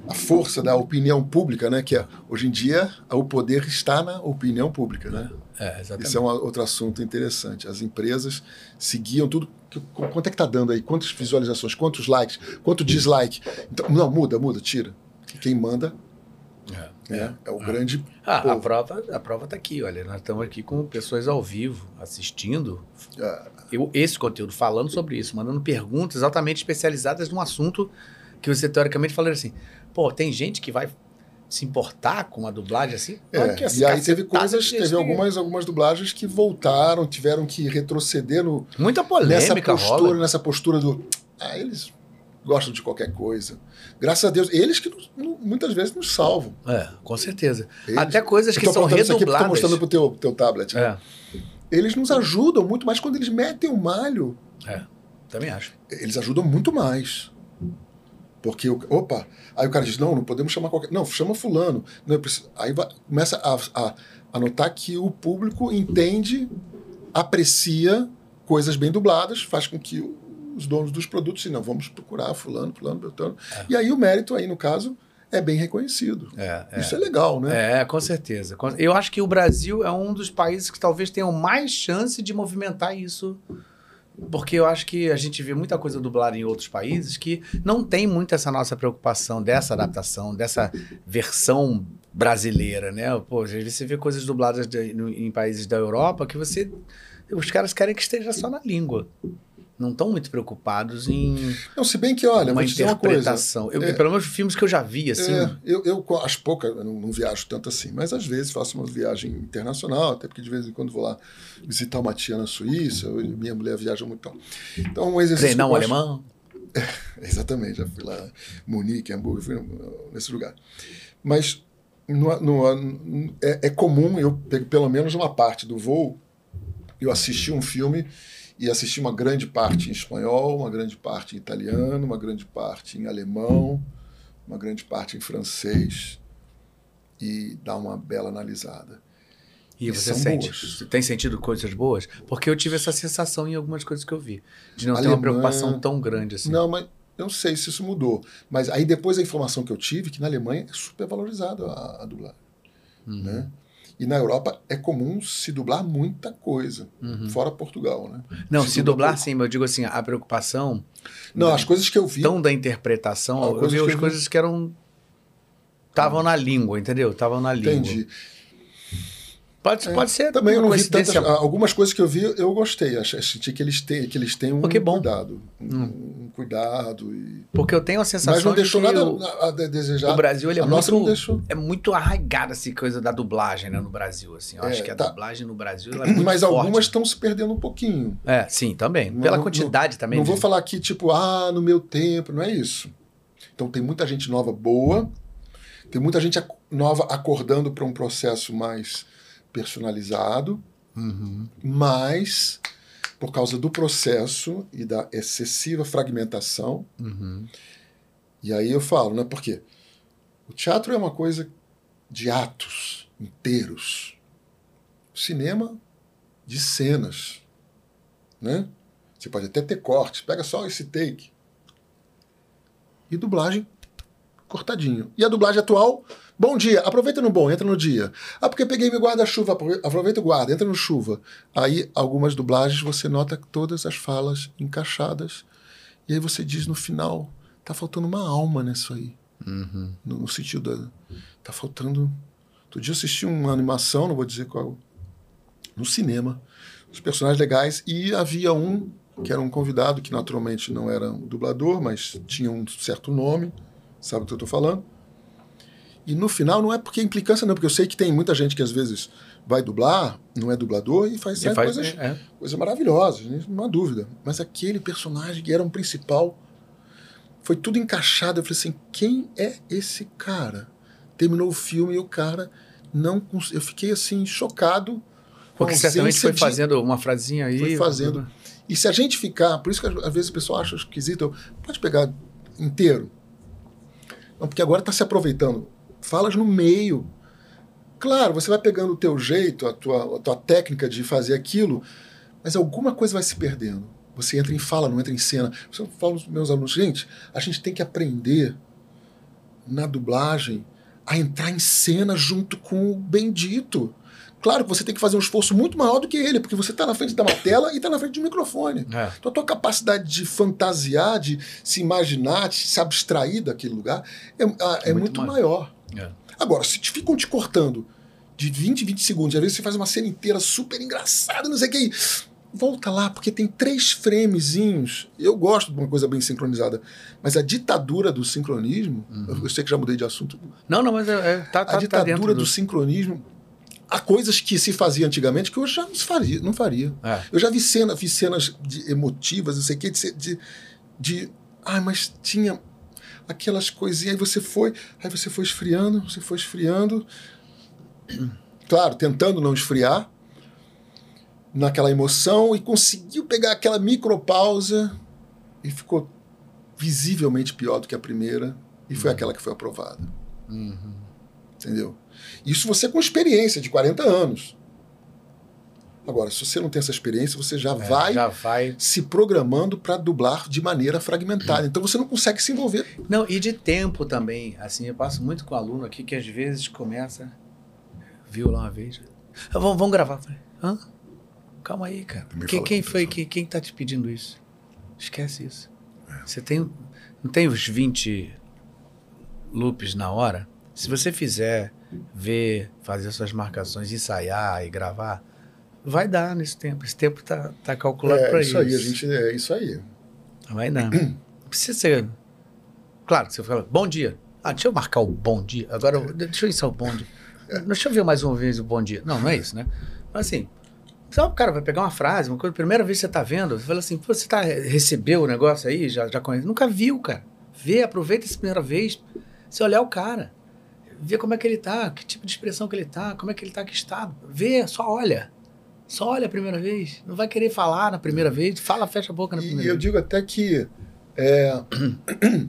a força da opinião pública, né? Que é, hoje em dia o poder está na opinião pública, né? É, exatamente. Isso é um outro assunto interessante. As empresas seguiam tudo. Quanto é que está dando aí? Quantas visualizações? Quantos likes? Quanto dislike? Então, não, muda, muda, tira. Quem manda é, é, é o grande. Ah, a prova a prova está aqui, olha. Nós estamos aqui com pessoas ao vivo assistindo. É. Eu, esse conteúdo, falando sobre isso, mandando perguntas altamente especializadas num assunto que você teoricamente falaria assim: pô, tem gente que vai se importar com uma dublagem assim? É, e aí teve coisas, teve algumas, algumas dublagens que voltaram, tiveram que retroceder no. Muita polêmica, nessa postura, rola. nessa postura do. Ah, eles gostam de qualquer coisa. Graças a Deus, eles que muitas vezes nos salvam. É, com certeza. Eles, Até coisas que são redubladas. Estou mostrando para o teu, teu tablet. Né? Eles nos ajudam muito mais quando eles metem o malho. É, também acho. Eles ajudam muito mais. Porque, opa, aí o cara diz, não, não podemos chamar qualquer... Não, chama fulano. Não, preciso... Aí vai, começa a, a, a notar que o público entende, aprecia coisas bem dubladas, faz com que os donos dos produtos, não, vamos procurar fulano, fulano, beltrano. É. E aí o mérito aí, no caso, é bem reconhecido. É, é. Isso é legal, né? É, com certeza. Eu acho que o Brasil é um dos países que talvez tenham mais chance de movimentar isso. Porque eu acho que a gente vê muita coisa dublada em outros países que não tem muito essa nossa preocupação dessa adaptação, dessa versão brasileira, né? Pô, às vezes você vê coisas dubladas de, no, em países da Europa que você. Os caras querem que esteja só na língua não estão muito preocupados em. Não, se bem que, olha, uma interpretação. Uma eu, é, pelo menos filmes que eu já vi, assim. É, eu, eu acho pouca, eu não, não, viajo tanto assim, mas às vezes faço uma viagem internacional, até porque de vez em quando vou lá visitar uma tia na Suíça, eu, minha mulher viaja muito. Então, então um exercício. Treinar um alemão? É, [LAUGHS] exatamente, já fui lá, Munique, Hamburgo, fui nesse lugar. Mas no, no, é, é comum, eu pelo menos uma parte do voo, eu assisti um filme e assisti uma grande parte em espanhol, uma grande parte em italiano, uma grande parte em alemão, uma grande parte em francês e dar uma bela analisada. E, e você sente? Boas. Tem sentido coisas boas? Porque eu tive essa sensação em algumas coisas que eu vi, de não Alemã, ter uma preocupação tão grande assim. Não, mas eu não sei se isso mudou. Mas aí depois a informação que eu tive que na Alemanha é super valorizada a, a dublagem. Uhum. Né? E na Europa é comum se dublar muita coisa, uhum. fora Portugal, né? Não, se, se dublar, sim, mas eu digo assim, a preocupação. Não, da, as coisas que eu vi. Tão da interpretação, eu vi as coisas que eram. Estavam na língua, entendeu? Estavam na língua. Entendi. Pode, é, pode ser. Também eu não vi tantas. Algumas coisas que eu vi, eu gostei. Senti que eles têm, que eles têm um Porque cuidado. Um, hum. um, cuidado. E... Porque eu tenho a sensação. Mas não deixou nada o, a desejar. O Brasil ele é, muito, é muito arraigado essa coisa da dublagem né, no Brasil. Assim. Eu é, acho que a tá. dublagem no Brasil. É [CLEARS THROAT] Mas forte. algumas estão se perdendo um pouquinho. É, sim, também. Pela não, quantidade não, também. Não vou falar aqui, tipo, ah, no meu tempo. Não é isso. Então tem muita gente nova boa. Tem muita gente nova acordando para um processo mais personalizado, uhum. mas por causa do processo e da excessiva fragmentação. Uhum. E aí eu falo, né? Porque o teatro é uma coisa de atos inteiros. O cinema de cenas, né? Você pode até ter cortes, pega só esse take. E dublagem cortadinho. E a dublagem atual Bom dia, aproveita no bom, entra no dia. Ah, porque peguei meu guarda-chuva, aproveita o guarda, entra no chuva. Aí, algumas dublagens, você nota todas as falas encaixadas. E aí você diz no final, tá faltando uma alma nisso aí. Uhum. No, no, sentido da. Tá faltando. Outro dia eu assisti uma animação, não vou dizer qual, no cinema. Os personagens legais. E havia um que era um convidado, que naturalmente não era um dublador, mas tinha um certo nome. Sabe o que eu estou falando? E no final não é porque implicância, não, porque eu sei que tem muita gente que às vezes vai dublar, não é dublador e faz, e faz coisas, é. coisas maravilhosas, né? não há dúvida. Mas aquele personagem que era um principal, foi tudo encaixado. Eu falei assim: quem é esse cara? Terminou o filme e o cara não. Eu fiquei assim, chocado. Porque certamente foi de... fazendo uma frasinha aí. Foi fazendo. E se a gente ficar, por isso que às vezes o pessoal acha esquisito, pode pegar inteiro. Não, porque agora está se aproveitando falas no meio. Claro, você vai pegando o teu jeito, a tua, a tua técnica de fazer aquilo, mas alguma coisa vai se perdendo. Você entra em fala, não entra em cena. Eu falo para os meus alunos, gente, a gente tem que aprender na dublagem a entrar em cena junto com o bendito. Claro que você tem que fazer um esforço muito maior do que ele, porque você está na frente da uma tela e está na frente de um microfone. É. Então a tua capacidade de fantasiar, de se imaginar, de se abstrair daquele lugar é, é, é muito, muito maior. É. Agora, se te ficam te cortando de 20, 20 segundos, às vezes você faz uma cena inteira super engraçada, não sei o que. Volta lá, porque tem três framezinhos. Eu gosto de uma coisa bem sincronizada. Mas a ditadura do sincronismo, uhum. eu sei que já mudei de assunto. Não, não, mas é, é tá, tá, A ditadura tá do... sincronismo há coisas que se fazia antigamente que hoje já não se faria, não faria. É. Eu já vi, cena, vi cenas de emotivas, não sei o quê, de, de, de. Ai, mas tinha aquelas coisinhas, aí você foi, aí você foi esfriando, você foi esfriando, claro, tentando não esfriar, naquela emoção e conseguiu pegar aquela micropausa e ficou visivelmente pior do que a primeira e foi uhum. aquela que foi aprovada. Uhum. Entendeu? Isso você com experiência de 40 anos. Agora, se você não tem essa experiência, você já, é, vai, já vai se programando para dublar de maneira fragmentada. Então você não consegue se envolver. Não, e de tempo também. Assim, eu passo muito com aluno aqui que às vezes começa. Viu lá uma vez. Vamos, vamos gravar. Hã? Calma aí, cara. Quem, quem foi? Quem, quem tá te pedindo isso? Esquece isso. É. Você tem. Não tem os 20 loops na hora? Se você fizer, ver, fazer suas marcações, ensaiar e gravar Vai dar nesse tempo. Esse tempo tá, tá calculado é, para isso. É isso aí, a gente. É isso aí. Vai dar. Não precisa ser. Claro, você fala, bom dia. Ah, deixa eu marcar o bom dia. Agora, deixa eu ensaiar o bom dia. Deixa eu ver mais uma vez o bom dia. Não, não é isso, né? Mas assim, sabe, o cara vai pegar uma frase, uma coisa, primeira vez que você tá vendo, você fala assim, você tá, recebeu o negócio aí, já, já conhece. Nunca viu, cara. Vê, aproveita essa primeira vez, você olhar o cara. Vê como é que ele tá, que tipo de expressão que ele tá, como é que ele tá, que estado. Vê, só olha. Só olha a primeira vez. Não vai querer falar na primeira vez. Fala, fecha a boca na primeira e vez. E eu digo até que. É... [CLEARS THROAT]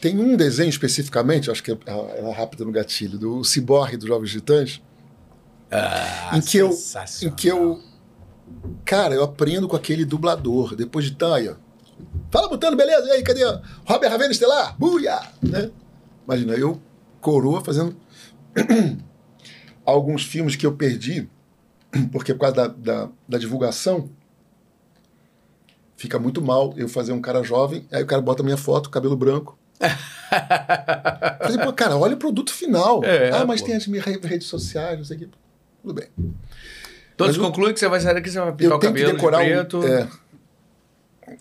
Tem um desenho especificamente, acho que é, é rápido no gatilho, do Ciborgue dos Jovens Titãs. Ah, em que eu em que eu cara, eu aprendo com aquele dublador depois de Taia. Fala botando, beleza? E aí, cadê? Robert Ravena Estelar? Buia! Né? Imagina, eu coroa fazendo [CLEARS THROAT] alguns filmes que eu perdi, [CLEARS THROAT] porque por causa da, da, da divulgação, fica muito mal eu fazer um cara jovem, aí o cara bota minha foto, cabelo branco. [LAUGHS] Falei, pô, cara, olha o produto final. É, ah, mas pô. tem as minhas redes sociais, não sei o que. Tudo bem. Todos concluem que você vai sair daqui, você vai pintar o cabelo que decorar de preto. Um, é,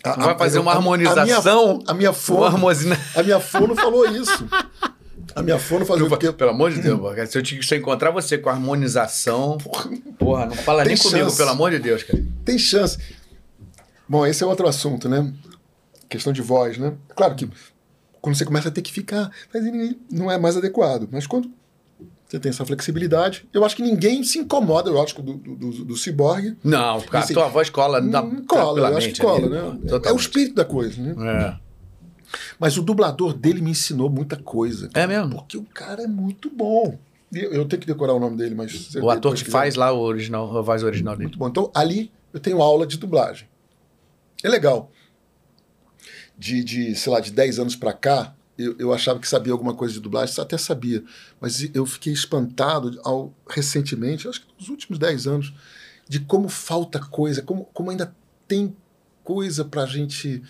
a, vai fazer uma harmonização. A minha, a minha fono, a minha fono falou isso. [LAUGHS] A minha fono fazia porque... Pelo amor de Deus, se eu, te, se eu encontrar você com harmonização, porra, porra não fala nem chance. comigo, pelo amor de Deus, cara. Tem chance. Bom, esse é outro assunto, né? Questão de voz, né? Claro que quando você começa a ter que ficar, não é mais adequado. Mas quando você tem essa flexibilidade, eu acho que ninguém se incomoda, eu acho, do, do, do, do ciborgue. Não, porque assim, a tua voz cola. Hum, cola, eu acho que cola, ali, né? Totalmente. É o espírito da coisa, né? É. Mas o dublador dele me ensinou muita coisa. Cara, é mesmo? Porque o cara é muito bom. Eu tenho que decorar o nome dele, mas. O ator que faz lá o original, a voz original dele. Muito bom. Então, ali eu tenho aula de dublagem. É legal. De, de sei lá, de 10 anos para cá, eu, eu, achava que sabia alguma coisa de dublagem, até sabia. Mas eu fiquei espantado ao, recentemente, acho que nos últimos 10 anos, de como falta coisa, como, como ainda tem coisa para a gente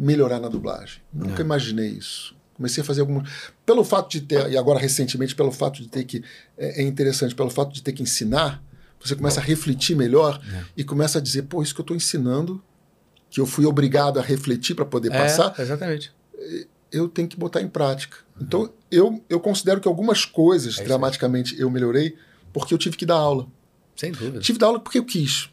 melhorar na dublagem. Nunca é. imaginei isso. Comecei a fazer algum. Pelo fato de ter, e agora recentemente, pelo fato de ter que. É, é interessante, pelo fato de ter que ensinar, você começa a refletir melhor é. e começa a dizer: pô, isso que eu estou ensinando, que eu fui obrigado a refletir para poder é, passar. Exatamente. Eu tenho que botar em prática. Uhum. Então, eu, eu considero que algumas coisas, é dramaticamente, eu melhorei porque eu tive que dar aula. Sem dúvida. Tive que dar aula porque eu quis.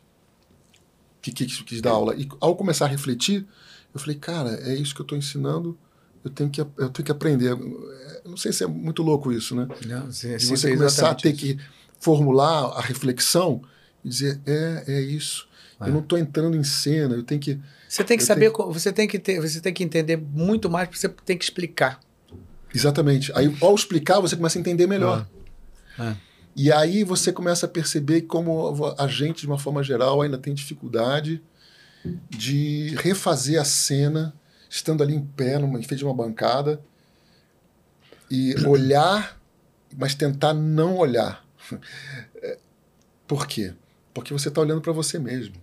Que, que, que quis dar aula. E ao começar a refletir, eu falei, cara, é isso que eu estou ensinando, eu tenho, que, eu tenho que aprender. Eu não sei se é muito louco isso, né? Não, sim, sim, você começar a ter isso. que formular a reflexão e dizer, é, é isso. É. Eu não estou entrando em cena, eu tenho que. Você tem que saber, tenho... você tem que ter, você tem que entender muito mais, porque você tem que explicar. Exatamente. Aí, ao explicar, você começa a entender melhor. É. É. E aí você começa a perceber como a gente, de uma forma geral, ainda tem dificuldade de refazer a cena, estando ali em pé, numa, em frente de uma bancada, e olhar, mas tentar não olhar. É, por quê? Porque você está olhando para você mesmo.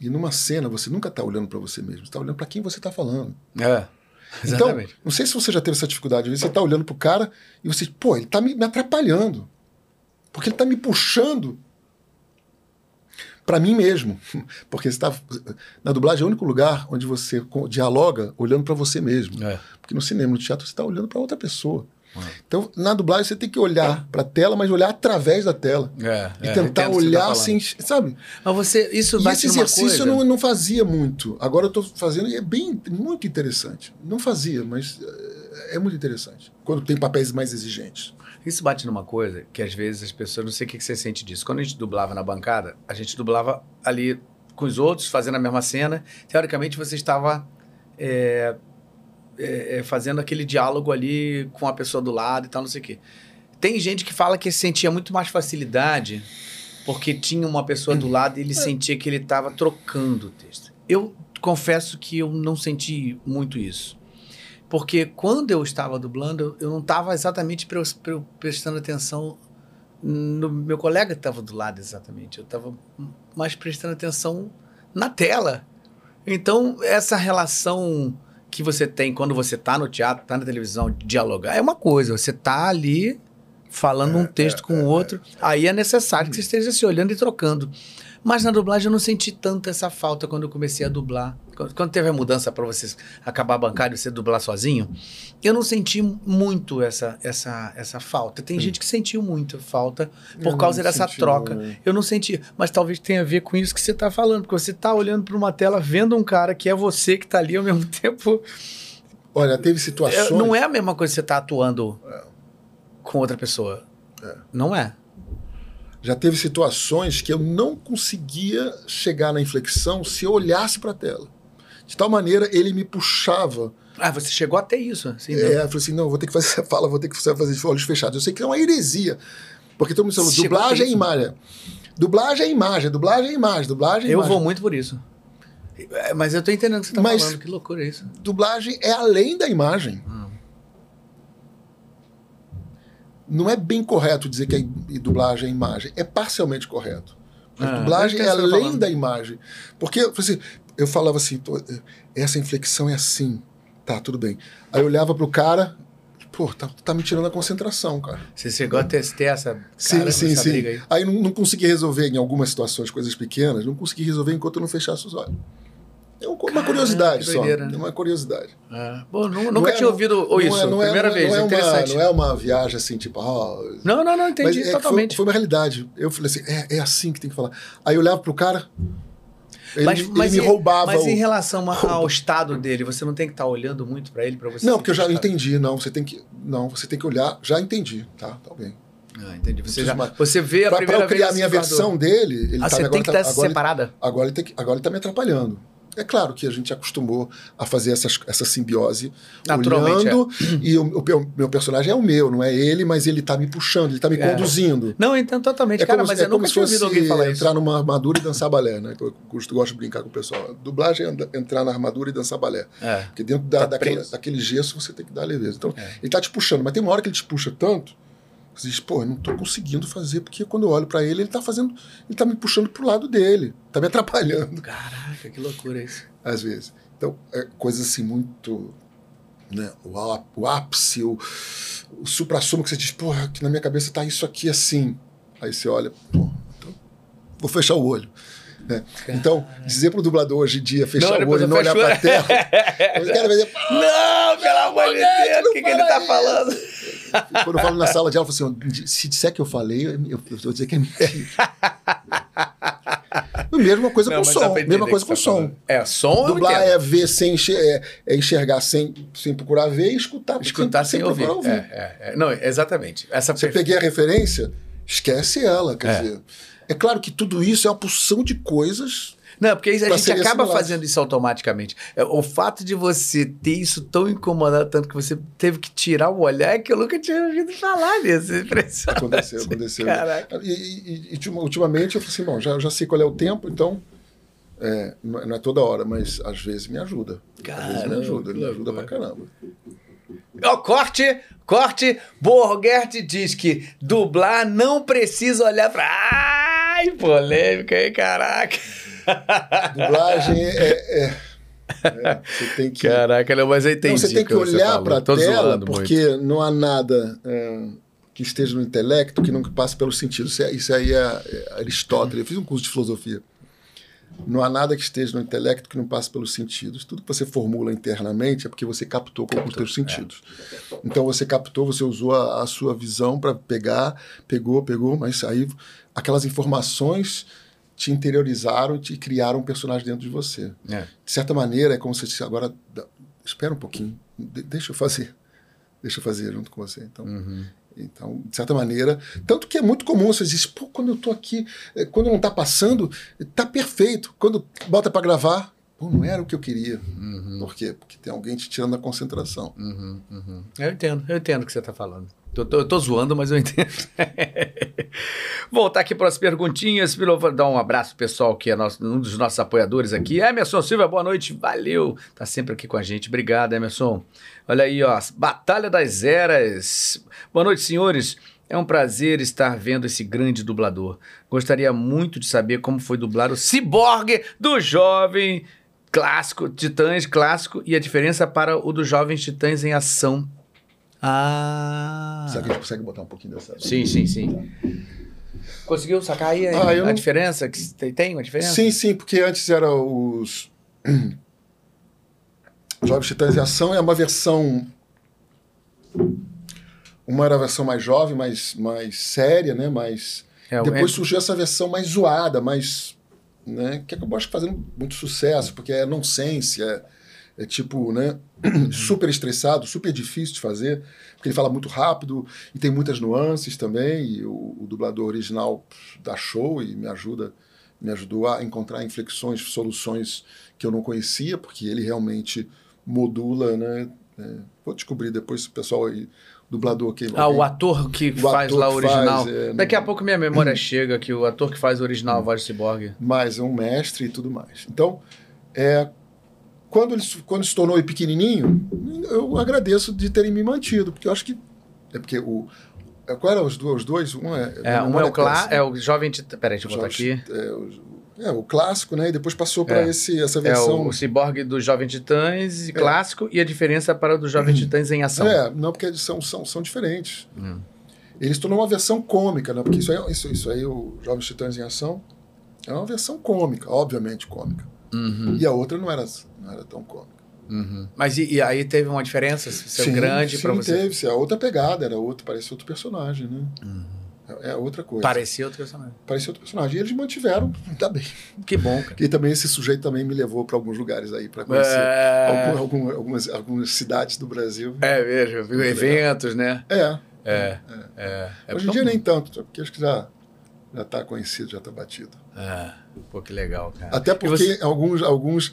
E numa cena, você nunca está olhando para você mesmo, você está olhando para quem você está falando. É. Então, exatamente. Não sei se você já teve essa dificuldade. Você está olhando para o cara e você, pô, ele está me, me atrapalhando. Porque ele está me puxando para mim mesmo. [LAUGHS] Porque está na dublagem é o único lugar onde você dialoga olhando para você mesmo. É. Porque no cinema, no teatro, você está olhando para outra pessoa. É. Então, na dublagem, você tem que olhar para a tela, mas olhar através da tela. É, e é, tentar olhar tá sem. Sabe? Mas você. Isso e esse exercício eu não, não fazia muito. Agora eu estou fazendo e é bem muito interessante. Não fazia, mas. Eh, é muito interessante. Quando tem papéis mais exigentes. Isso bate numa coisa que às vezes as pessoas, não sei o que você sente disso. Quando a gente dublava na bancada, a gente dublava ali com os outros, fazendo a mesma cena. Teoricamente, você estava é, é, é, fazendo aquele diálogo ali com a pessoa do lado e tal, não sei o quê. Tem gente que fala que sentia muito mais facilidade porque tinha uma pessoa do lado e ele sentia que ele estava trocando o texto. Eu confesso que eu não senti muito isso. Porque quando eu estava dublando, eu não estava exatamente prestando atenção no meu colega que estava do lado exatamente. Eu estava mais prestando atenção na tela. Então, essa relação que você tem quando você está no teatro, está na televisão, dialogar, é uma coisa. Você está ali falando é, um texto é, com o é, outro, é. aí é necessário que você esteja se olhando e trocando. Mas na dublagem eu não senti tanto essa falta quando eu comecei a dublar. Quando teve a mudança para você acabar bancário e você dublar sozinho, eu não senti muito essa, essa, essa falta. Tem gente que sentiu muito falta por eu causa dessa troca. Não. Eu não senti, mas talvez tenha a ver com isso que você está falando, porque você está olhando para uma tela, vendo um cara que é você que está ali ao mesmo [LAUGHS] tempo. Olha, teve situações. Não é a mesma coisa que você está atuando é. com outra pessoa. É. Não é. Já teve situações que eu não conseguia chegar na inflexão se eu olhasse para a tela. De tal maneira, ele me puxava. Ah, você chegou até isso? Assim, é, eu falei assim, não, vou ter que fazer essa fala, vou ter que fazer de olhos fechados. Eu sei que é uma heresia, porque todo mundo falando, dublagem é imagem. Dublagem é imagem, dublagem é imagem, dublagem é Eu imagem. vou muito por isso. É, mas eu tô entendendo o que você tá Mas falando, que loucura é isso. Dublagem é além da imagem. Hum. não é bem correto dizer que a dublagem é imagem. É parcialmente correto. A ah, dublagem é além da imagem. Porque assim, eu falava assim, essa inflexão é assim. Tá, tudo bem. Aí eu olhava pro cara, pô, tá, tá me tirando a concentração, cara. Você chegou a testar essa, cara, sim, sim, essa sim. aí? Aí não, não consegui resolver em algumas situações, coisas pequenas, não consegui resolver enquanto eu não fechasse os olhos. É uma curiosidade só. É uma curiosidade. É. Bom, nunca não tinha é, ouvido ou isso. Não é, primeira não vez. Não é, uma, não é uma viagem assim, tipo. Oh, não, não, não, entendi é totalmente. Foi, foi, uma realidade. Eu falei assim: é, é assim que tem que falar. Aí eu olhava pro cara. Ele, mas, mas ele me roubava. Mas em relação ao [LAUGHS] estado dele, você não tem que estar tá olhando muito para ele para você. Não, porque eu já entendi. Não, você tem que, não, você tem que olhar. Já entendi, tá? Tá bem. Ah, entendi. Você, já, você vê a pra, primeira pra eu criar a minha versão dele, ele ah, tá, você agora tem que tá, estar separada. agora ele, agora ele tá me atrapalhando. É claro que a gente acostumou a fazer essas, essa simbiose olhando é. [CLEARS THROAT] e o, o, meu personagem é o meu, não é ele, mas ele está me puxando, ele está me é. conduzindo. Não, então totalmente, é cara, como, mas é alguém falar isso. entrar numa armadura e dançar balé, né? Eu gosto, gosto de brincar com o pessoal. Dublagem é entrar na armadura e dançar balé. É. Porque dentro da, tá daquele, daquele gesso você tem que dar leveza. Então, é. ele está te puxando, mas tem uma hora que ele te puxa tanto você diz, pô, eu não estou conseguindo fazer, porque quando eu olho para ele, ele está fazendo, ele está me puxando pro lado dele, está me atrapalhando. Caraca, que loucura isso. Às vezes. Então, é coisas assim muito. Né, o, ápice, o, o supra-sumo que você diz, porra, que na minha cabeça está isso aqui assim. Aí você olha, pô, então, vou fechar o olho. Né? Então, dizer pro dublador hoje em dia, fechar não, o olho e não olhar pra tela. [LAUGHS] eu quero dizer, não, pelo amor de Deus, o que, que ele tá falando? Quando eu falo na sala de aula, eu falo assim: se disser que eu falei, eu, eu vou dizer que é mentira. [LAUGHS] mesma coisa não, com som. Mesma coisa com tá som. Falando. É, som Dublar é ver sem é, é, enxergar sem, sem procurar ver e escutar, escutar sem, sem, sem ouvir. ouvir. É, é, é, não, exatamente. Essa Você peguei a referência, esquece ela. Quer é. dizer, é claro que tudo isso é uma porção de coisas não, porque a gente acaba fazendo isso automaticamente. É, o fato de você ter isso tão incomodado, tanto que você teve que tirar o olhar, é que eu nunca tinha ouvido falar nisso. Aconteceu, aconteceu. Caraca. E, e, e, ultimamente eu falei assim: bom, já, já sei qual é o tempo, então. É, não é toda hora, mas às vezes me ajuda. Caramba, às vezes me ajuda, me ajuda pra caramba. Oh, corte, corte. Borgert diz que dublar não precisa olhar pra. Ai, polêmica, hein, caraca. [LAUGHS] Dublagem é, é, é, Você tem que. Caraca, não, mas eu entendi. Não, você tem que olhar para a tela, porque muito. não há nada é, que esteja no intelecto que não passe pelos sentidos. Isso, é, isso aí é, é Aristóteles. Eu fiz um curso de filosofia. Não há nada que esteja no intelecto que não passe pelos sentidos. Tudo que você formula internamente é porque você captou com os seus sentidos. É. Então você captou, você usou a, a sua visão para pegar, pegou, pegou, mas aí aquelas informações te interiorizaram e te criaram um personagem dentro de você. É. De certa maneira, é como se disse, agora, espera um pouquinho, deixa eu fazer. [LAUGHS] deixa eu fazer junto com você. Então, Uhum. então, de certa maneira, tanto que é muito comum você dizer, pô, quando eu tô aqui, eh, quando não tá passando, tá perfeito. Quando bota para gravar, pô, não era o que eu queria. Uhum. Por quê? Porque tem alguém te tirando a concentração. Uhum, uhum. Eu entendo, eu entendo o que você está falando. Eu tô, eu tô zoando, mas eu entendo. [LAUGHS] Voltar aqui para as perguntinhas. Dar um abraço pessoal que é nosso, um dos nossos apoiadores aqui. Emerson Silva, boa noite, valeu. Tá sempre aqui com a gente. Obrigado, Emerson. Olha aí, ó. Batalha das Eras. Boa noite, senhores. É um prazer estar vendo esse grande dublador. Gostaria muito de saber como foi dublar o Cyborg do jovem clássico, Titãs clássico, e a diferença para o dos jovens Titãs em ação. Ah. Será que a gente consegue botar um pouquinho dessa? Sim, sim, sim. Conseguiu sacar aí a, Ah, a não- diferença? Que tem, tem uma diferença? Sim, sim, porque antes era os [CLEARS THROAT] Jovens Titãs em Ação, é uma versão. Uma era a versão mais jovem, mais, mais séria, né? Mais... É, Depois é- surgiu essa versão mais zoada, mais. Né? Que acabou acho que fazendo muito sucesso, porque é nonsense, é, é tipo, né? [CLEARS THROAT] super estressado, super difícil de fazer, porque ele fala muito rápido e tem muitas nuances também. E o, o dublador original dá show e me ajuda, me ajudou a encontrar inflexões, soluções que eu não conhecia, porque ele realmente modula, né? É, vou descobrir depois se o pessoal aí, dublador que Ah, o ator que O faz ator lá o que faz, original. é, Daqui a não- pouco minha memória [CLEARS THROAT] chega que o ator que faz o original, a voz do Cyborg. mas é um mestre e tudo mais. Então, é, quando, ele, quando se tornou pequenininho, eu agradeço de terem me mantido, porque eu acho que. É porque o. é, Qual eram os dois? Os dois? Um é, É, um é o, clá, é o jovem Titã. Peraí, deixa eu botar Jovem- aqui. É, o, é, o clássico, né? E depois passou para É. esse essa É versão. o, o Cyborg do Jovem Titãs clássico e a diferença para o do Jovem Titãs em ação. É, não, porque eles são, são, são diferentes. Hum. Ele se tornou uma versão cômica, né? Porque isso aí, isso, isso aí, o Jovens Titãs em Ação, é uma versão cômica, obviamente cômica. Uhum, E a outra não era, não era tão cômica. uhum. Mas e, e aí teve uma diferença? Sim, grande para você? teve. sim, A outra pegada, era outro, parecia outro personagem, né? Uhum. É, é outra coisa. Parecia outro personagem. Parecia outro personagem. E eles mantiveram, ainda bem. Que bom, cara. E também esse sujeito também me levou para alguns lugares aí para conhecer É, algum- algum- algumas, algumas cidades do Brasil. é mesmo, viu? Eventos, né? É. É, é. é Hoje em dia nem tanto, porque acho que já já está conhecido, já está batido. É, pô, que legal, cara. Até porque você- alguns, alguns,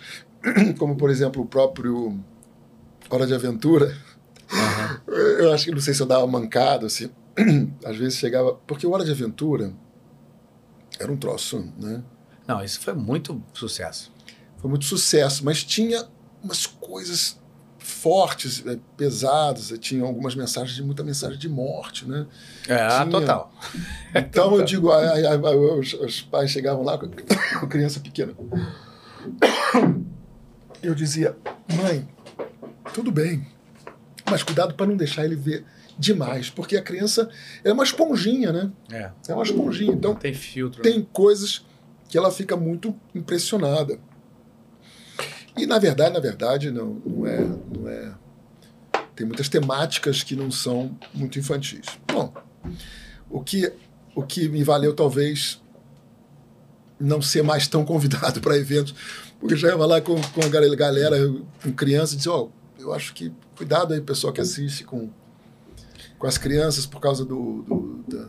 [CLEARS THROAT] como por exemplo o próprio Hora de Aventura, Aham. eu acho que não sei se eu dava mancada, assim, [CLEARS THROAT] às vezes chegava. Porque o Hora de Aventura era um troço, né? Não, isso foi muito sucesso. Foi muito sucesso, mas tinha umas coisas fortes, eh, pesadas, eh, tinha algumas mensagens muita mensagem de morte, né? É, Tinha. total. [LAUGHS] Então eu digo, ai, ai, ai, os, os pais chegavam lá com com a criança pequena. Eu dizia, mãe, tudo bem, mas cuidado para não deixar ele ver demais, porque a criança é uma esponjinha, né? É, É uma esponjinha, então não tem filtro. né? tem coisas que ela fica muito impressionada. E na verdade, na verdade, não, não é, não é. Tem muitas temáticas que não são muito infantis. Bom, o que, o que me valeu talvez não ser mais tão convidado para eventos, porque ia lá com, com a galera, com crianças, e dizia, ó, eu acho que cuidado aí, pessoal que assiste com, com as crianças por causa do, do da,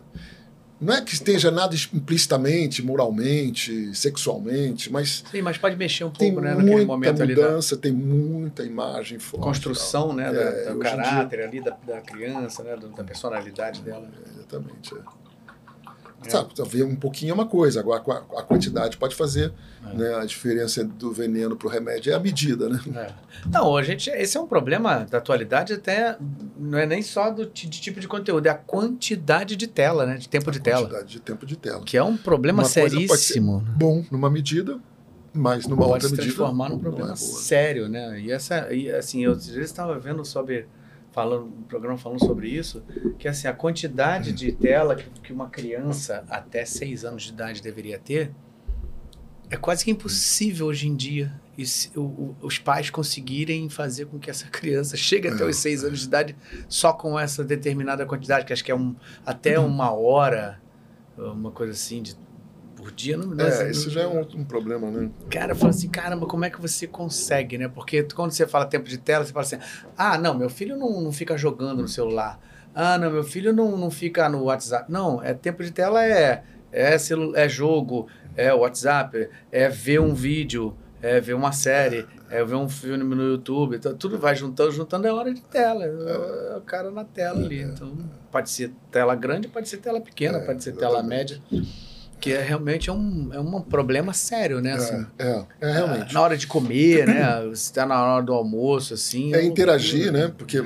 não é que esteja nada implicitamente, moralmente, sexualmente, mas Sim, mas pode mexer um tem pouco, né? Naquele muita momento ali da mudança, tem muita imagem forte. construção, né? É, do em caráter ali da, da criança, né? do- da personalidade dela. tal. Exatamente. é. É. Sabe, talvez um pouquinho é uma coisa, agora a, quantidade pode fazer É. né, a diferença do veneno para o remédio é a medida, né? É. Não, a gente, esse é um problema da atualidade até não é nem só do de tipo de conteúdo, é a quantidade de tela, né? De tempo de a tela. quantidade de tempo de tela. Que é um problema Uma pode seríssimo. Bom, numa medida, mas numa Pode outra se medida transformar num não problema é boa. sério, né? E essa, e, assim, eu às vezes estava vendo sobre falando, um programa falando sobre isso, que assim, a quantidade de tela que, que uma criança até seis anos de idade deveria ter é quase que impossível hoje em dia. E se- o- o- os pais conseguirem fazer com que essa criança [LAUGHS] chegue até É. os seis anos de idade só com essa determinada quantidade, que acho que é um, até uma hora, uma coisa assim, de, por dia. Não, é, isso já é um, um problema, né? Cara, fala assim, caramba, como é que você consegue, né? Porque quando você fala tempo de tela, você fala assim, ah, não, meu filho não, não fica jogando no celular. Ah, não, meu filho não, não fica no WhatsApp. Não, é tempo de tela é, é, celu é jogo, é WhatsApp, é ver um vídeo, é ver uma série, é ver um filme no YouTube. Então, tudo vai juntando, juntando é hora de tela. É, é o cara na tela ali. Então, pode ser tela grande, pode ser tela pequena, é, pode ser tela média. Que é realmente é um, é um problema sério, né? Assim, é, é, é realmente. Na hora de comer, né? [CLEARS THROAT] Você está na hora do almoço, assim. É interagir, né? Porque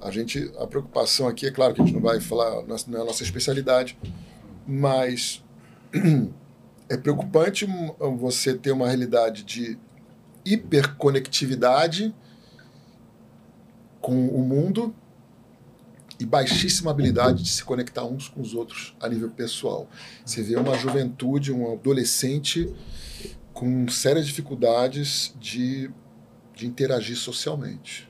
a gente, a preocupação aqui, é claro que a gente não vai falar, não é a nossa especialidade, mas [CLEARS THROAT] é preocupante você ter uma realidade de hiperconectividade com o mundo e baixíssima habilidade de se conectar uns com os outros a nível pessoal. Você vê uma juventude, um adolescente com sérias dificuldades de, de interagir socialmente.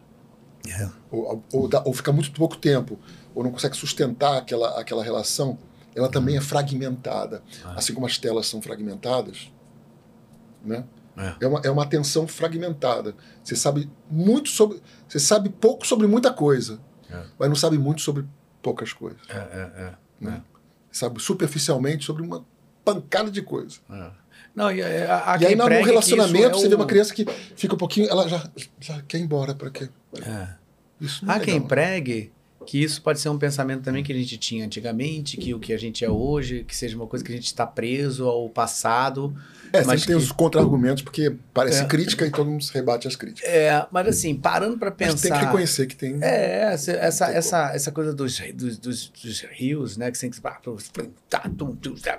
Yeah. É. Ou, ou, ou fica muito pouco tempo, ou não consegue sustentar aquela, aquela relação ela também é fragmentada. Ah. Assim como as telas são fragmentadas, né? É. é. uma, é uma atenção fragmentada. Você sabe muito sobre. Você sabe pouco sobre muita coisa, é. mas não sabe muito sobre poucas coisas. É, é, é. Né? Sabe superficialmente sobre uma pancada de coisa. É. Não, e, a, a e aí, no relacionamento, você vê uma criança que fica um pouquinho. Ela já, já quer ir embora. para quê? Isso não Há quem pregue que isso pode ser um pensamento também que a gente tinha antigamente, que o que a gente é hoje, que seja uma coisa que a gente está preso ao passado. É, mas tem os contra-argumentos, porque parece é. crítica e todo mundo se rebate às críticas. É, mas assim, parando para pensar... Mas tem que reconhecer que tem... É, essa, essa, essa, essa coisa dos, dos, dos, dos, rios, né, que tem que... Tá,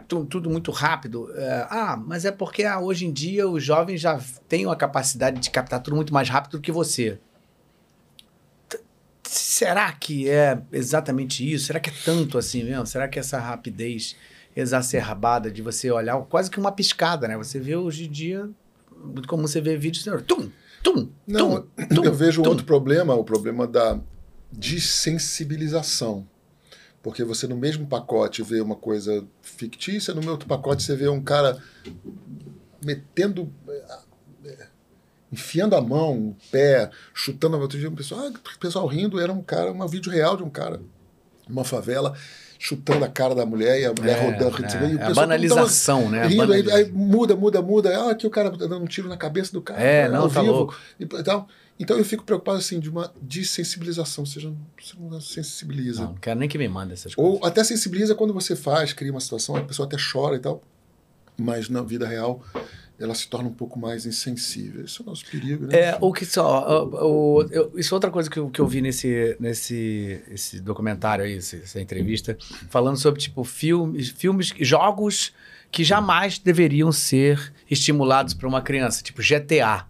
tudo muito rápido. É, ah, mas é porque ah, hoje em dia os jovens já têm a capacidade de captar tudo muito mais rápido do que você será que é exatamente isso? Será que é tanto assim mesmo? Será que essa rapidez exacerbada de você olhar quase que uma piscada, né? Você vê hoje em dia, comum você ver vídeos, tum, tum, Não, tum, eu vejo tum. outro problema, o problema da desensibilização. Porque você no mesmo pacote vê uma coisa fictícia, no outro pacote você vê um cara metendo enfiando a mão, o pé, chutando a outro dia, o pessoal, ah, pessoal rindo, era um cara, um vídeo real de um cara, uma favela, chutando a cara da mulher e a mulher é, rodando. É, e o é a banalização, né? Rindo, banalização. Aí, aí, muda, muda, muda. Ah, aqui o cara tá dando um tiro na cabeça do cara. É, não, tá vivo, louco. E, então, então eu fico preocupado assim de uma desensibilização, seja, você não sensibiliza. Não, não quero nem que me mande essas coisas. Ou até sensibiliza quando você faz, cria uma situação, a pessoa até chora e tal, mas na vida real ela se torna um pouco mais insensível. Isso é o nosso perigo, né? É, o que só. O, o, eu, isso é outra coisa que eu, que eu vi nesse, nesse esse documentário aí, essa, entrevista, falando sobre, tipo, filmes, filmes, jogos que jamais deveriam ser estimulados para uma criança, tipo GTA.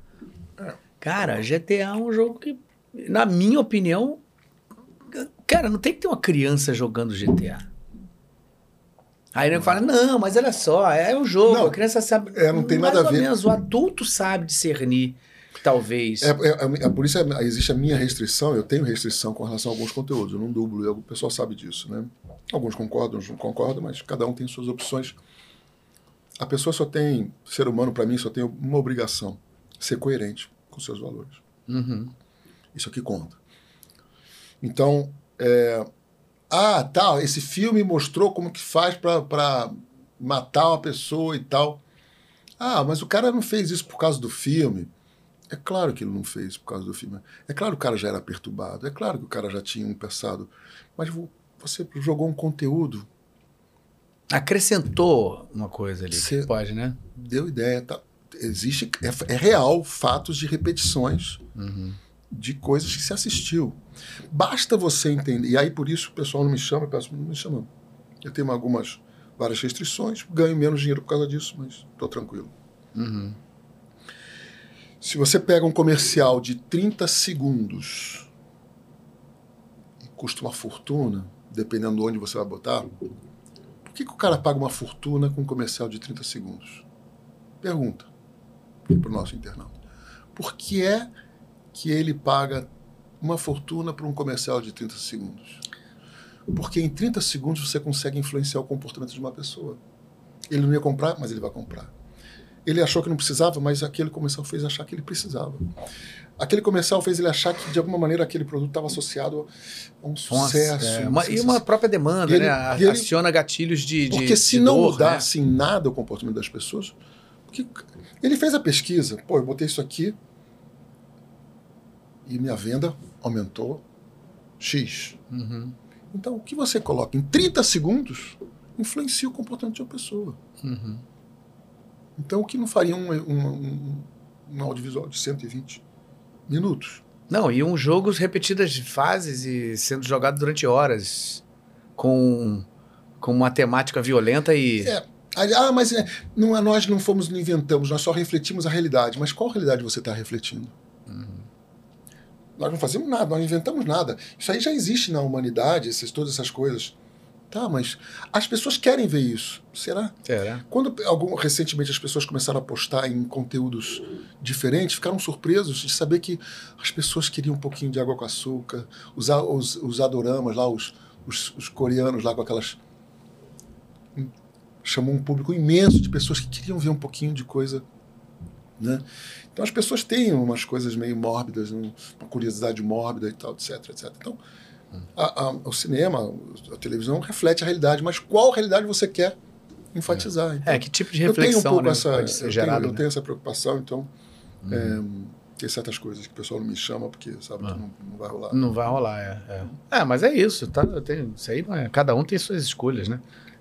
Cara, GTA é um jogo que, na minha opinião, cara, não tem que ter uma criança jogando GTA. Aí ele fala, não, mas olha só, é um jogo, não, a criança sabe. É, não tem nada a ver. Menos, o adulto sabe discernir, talvez. É, é, é, é por isso existe a minha restrição, eu tenho restrição com relação a alguns conteúdos, eu não dublo, o pessoal sabe disso, né? Alguns concordam, outros não concordam, mas cada um tem suas opções. A pessoa só tem, ser humano para mim só tem uma obrigação, ser coerente com seus valores. Uhum. Isso aqui conta. Então, é, ah, tal, esse filme mostrou como que faz para matar uma pessoa e tal. Ah, mas o cara não fez isso por causa do filme. É claro que ele não fez por causa do filme. É claro que o cara já era perturbado. É claro que o cara já tinha um passado. Mas você jogou um conteúdo. Acrescentou uma coisa ali. Você pode, né? Deu ideia. Tá. Existe. É, é real fatos de repetições. Uhum de coisas que se assistiu. Basta você entender. E aí, por isso, o pessoal não me chama, peço, não me chama. Eu tenho algumas, várias restrições, ganho menos dinheiro por causa disso, mas estou tranquilo. Uhum. Se você pega um comercial de 30 segundos e custa uma fortuna, dependendo de onde você vai botar, por que, que o cara paga uma fortuna com um comercial de 30 segundos? Pergunta para o nosso internauta. Por que é que ele paga uma fortuna por um comercial de 30 segundos. Porque em 30 segundos você consegue influenciar o comportamento de uma pessoa. Ele não ia comprar, mas ele vai comprar. Ele achou que não precisava, mas aquele comercial fez achar que ele precisava. Aquele comercial fez ele achar que, de alguma maneira, aquele produto estava associado a um sucesso. É, um uma- e uma própria demanda, E né? A- ele- Aciona gatilhos de, de Porque se de não dor, mudasse né? em nada o comportamento das pessoas, porque ele fez a pesquisa, pô, eu botei isso aqui e minha venda aumentou X. Uhum, Então, o que você coloca em 30 segundos influencia o comportamento de uma pessoa. uhum. Então, o que não faria um, um, um- um audiovisual de 120 minutos? Não, e um jogo repetidas fases e sendo jogado durante horas com, com uma temática violenta e. É. Ah, mas é, não, é- nós não fomos, não inventamos, nós só refletimos a realidade. Mas qual realidade você está refletindo? Nós não fazemos nada, nós não inventamos nada. Isso aí já existe na humanidade, essas, todas essas coisas. Tá, mas as pessoas querem ver isso. Será? Será? Quando algum, recentemente as pessoas começaram a postar em conteúdos diferentes, ficaram surpresos de saber que as pessoas queriam um pouquinho de água com açúcar, usar os, os adoramas lá, os, os, os coreanos lá com aquelas. Chamou um público imenso de pessoas que queriam ver um pouquinho de coisa. Né? Então as pessoas têm umas coisas meio mórbidas, um- uma curiosidade mórbida e tal, etc, etc. Então a- a- o cinema, a televisão reflete a realidade, mas qual realidade você quer enfatizar? Então, É, que tipo de eu tenho um reflexão pouco né, essa, eu ser tenho, eu né? Uhum. tenho essa preocupação, então é, tem certas coisas que o pessoal não me chama porque sabe Ah. que não, não vai rolar. Não vai rolar, é. É, É, mas é isso, tá? Eu tenho- isso aí é. Cada um tem suas escolhas, né?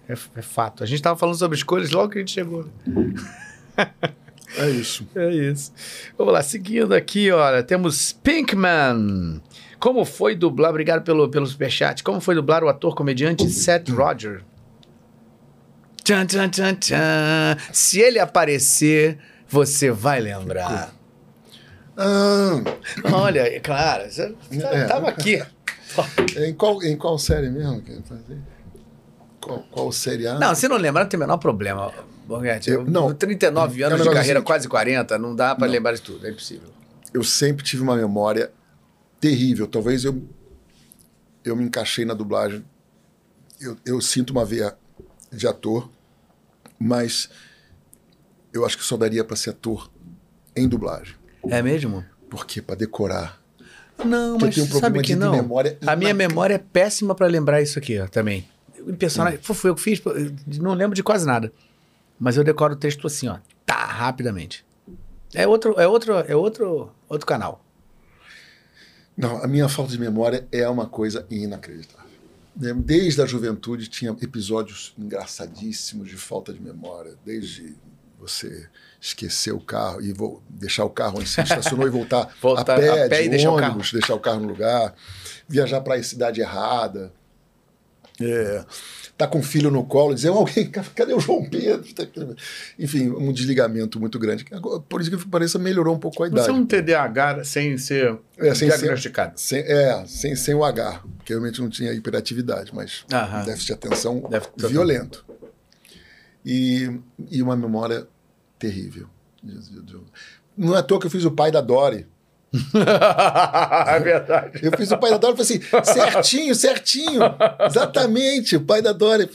É, é fato. A gente tava falando sobre escolhas logo que a gente chegou. [LAUGHS] É isso. É isso. Vamos lá, seguindo aqui, olha, temos Pinkman. Como foi dublar, obrigado pelo, pelo superchat, como foi dublar o ator comediante Seth Roger? Tchan, tchan, tchan, tchan. Se ele aparecer, você vai lembrar. Ah, Olha, é claro, você tá- É. tava aqui. [LAUGHS] em, qual, em qual série mesmo? Qual, qual série A? Não, você não lembra, não tem o menor problema. Borghetti. Eu- não. 39 É anos de carreira, quase 40, não dá pra Não. lembrar de tudo, é impossível. eu sempre tive uma memória terrível. Talvez eu, eu me encaixei na dublagem. Eu, eu sinto uma veia de ator, mas eu acho que só daria para ser ator em dublagem. É mesmo? Porque para decorar. Não, Porque eu mas tenho um problema sabe que de não. memória A minha memória é péssima pra lembrar isso aqui, ó, também. O personagem, Hum. foi eu que fiz, não lembro de quase nada. Mas eu decoro o texto assim, ó, tá, rapidamente. É outro, é outro, é outro, outro canal. Não, a minha falta de memória é uma coisa inacreditável. Né, Desde a juventude tinha episódios engraçadíssimos de falta de memória, desde você esquecer o carro e vo- deixar o carro onde se estacionou e voltar, [LAUGHS] Voltar a pé, a pé de deixar o ônibus, deixar o carro no lugar, viajar para a cidade errada, é, tá com o filho no colo dizer, alguém, cadê o João Pedro? Tá. Enfim, um desligamento muito grande. Por isso que pareça melhorou um pouco a idade. Você é um TDAH sem ser É, sem diagnosticado. Sem, é, sem, sem o H, porque realmente não tinha hiperatividade, mas Aham. déficit de atenção Déficit violento. E, e uma memória terrível. Não é à toa que eu fiz o pai da Dory. [LAUGHS] é verdade. Eu fiz o pai da Dory e falei assim, certinho, certinho, exatamente, o pai da Dory.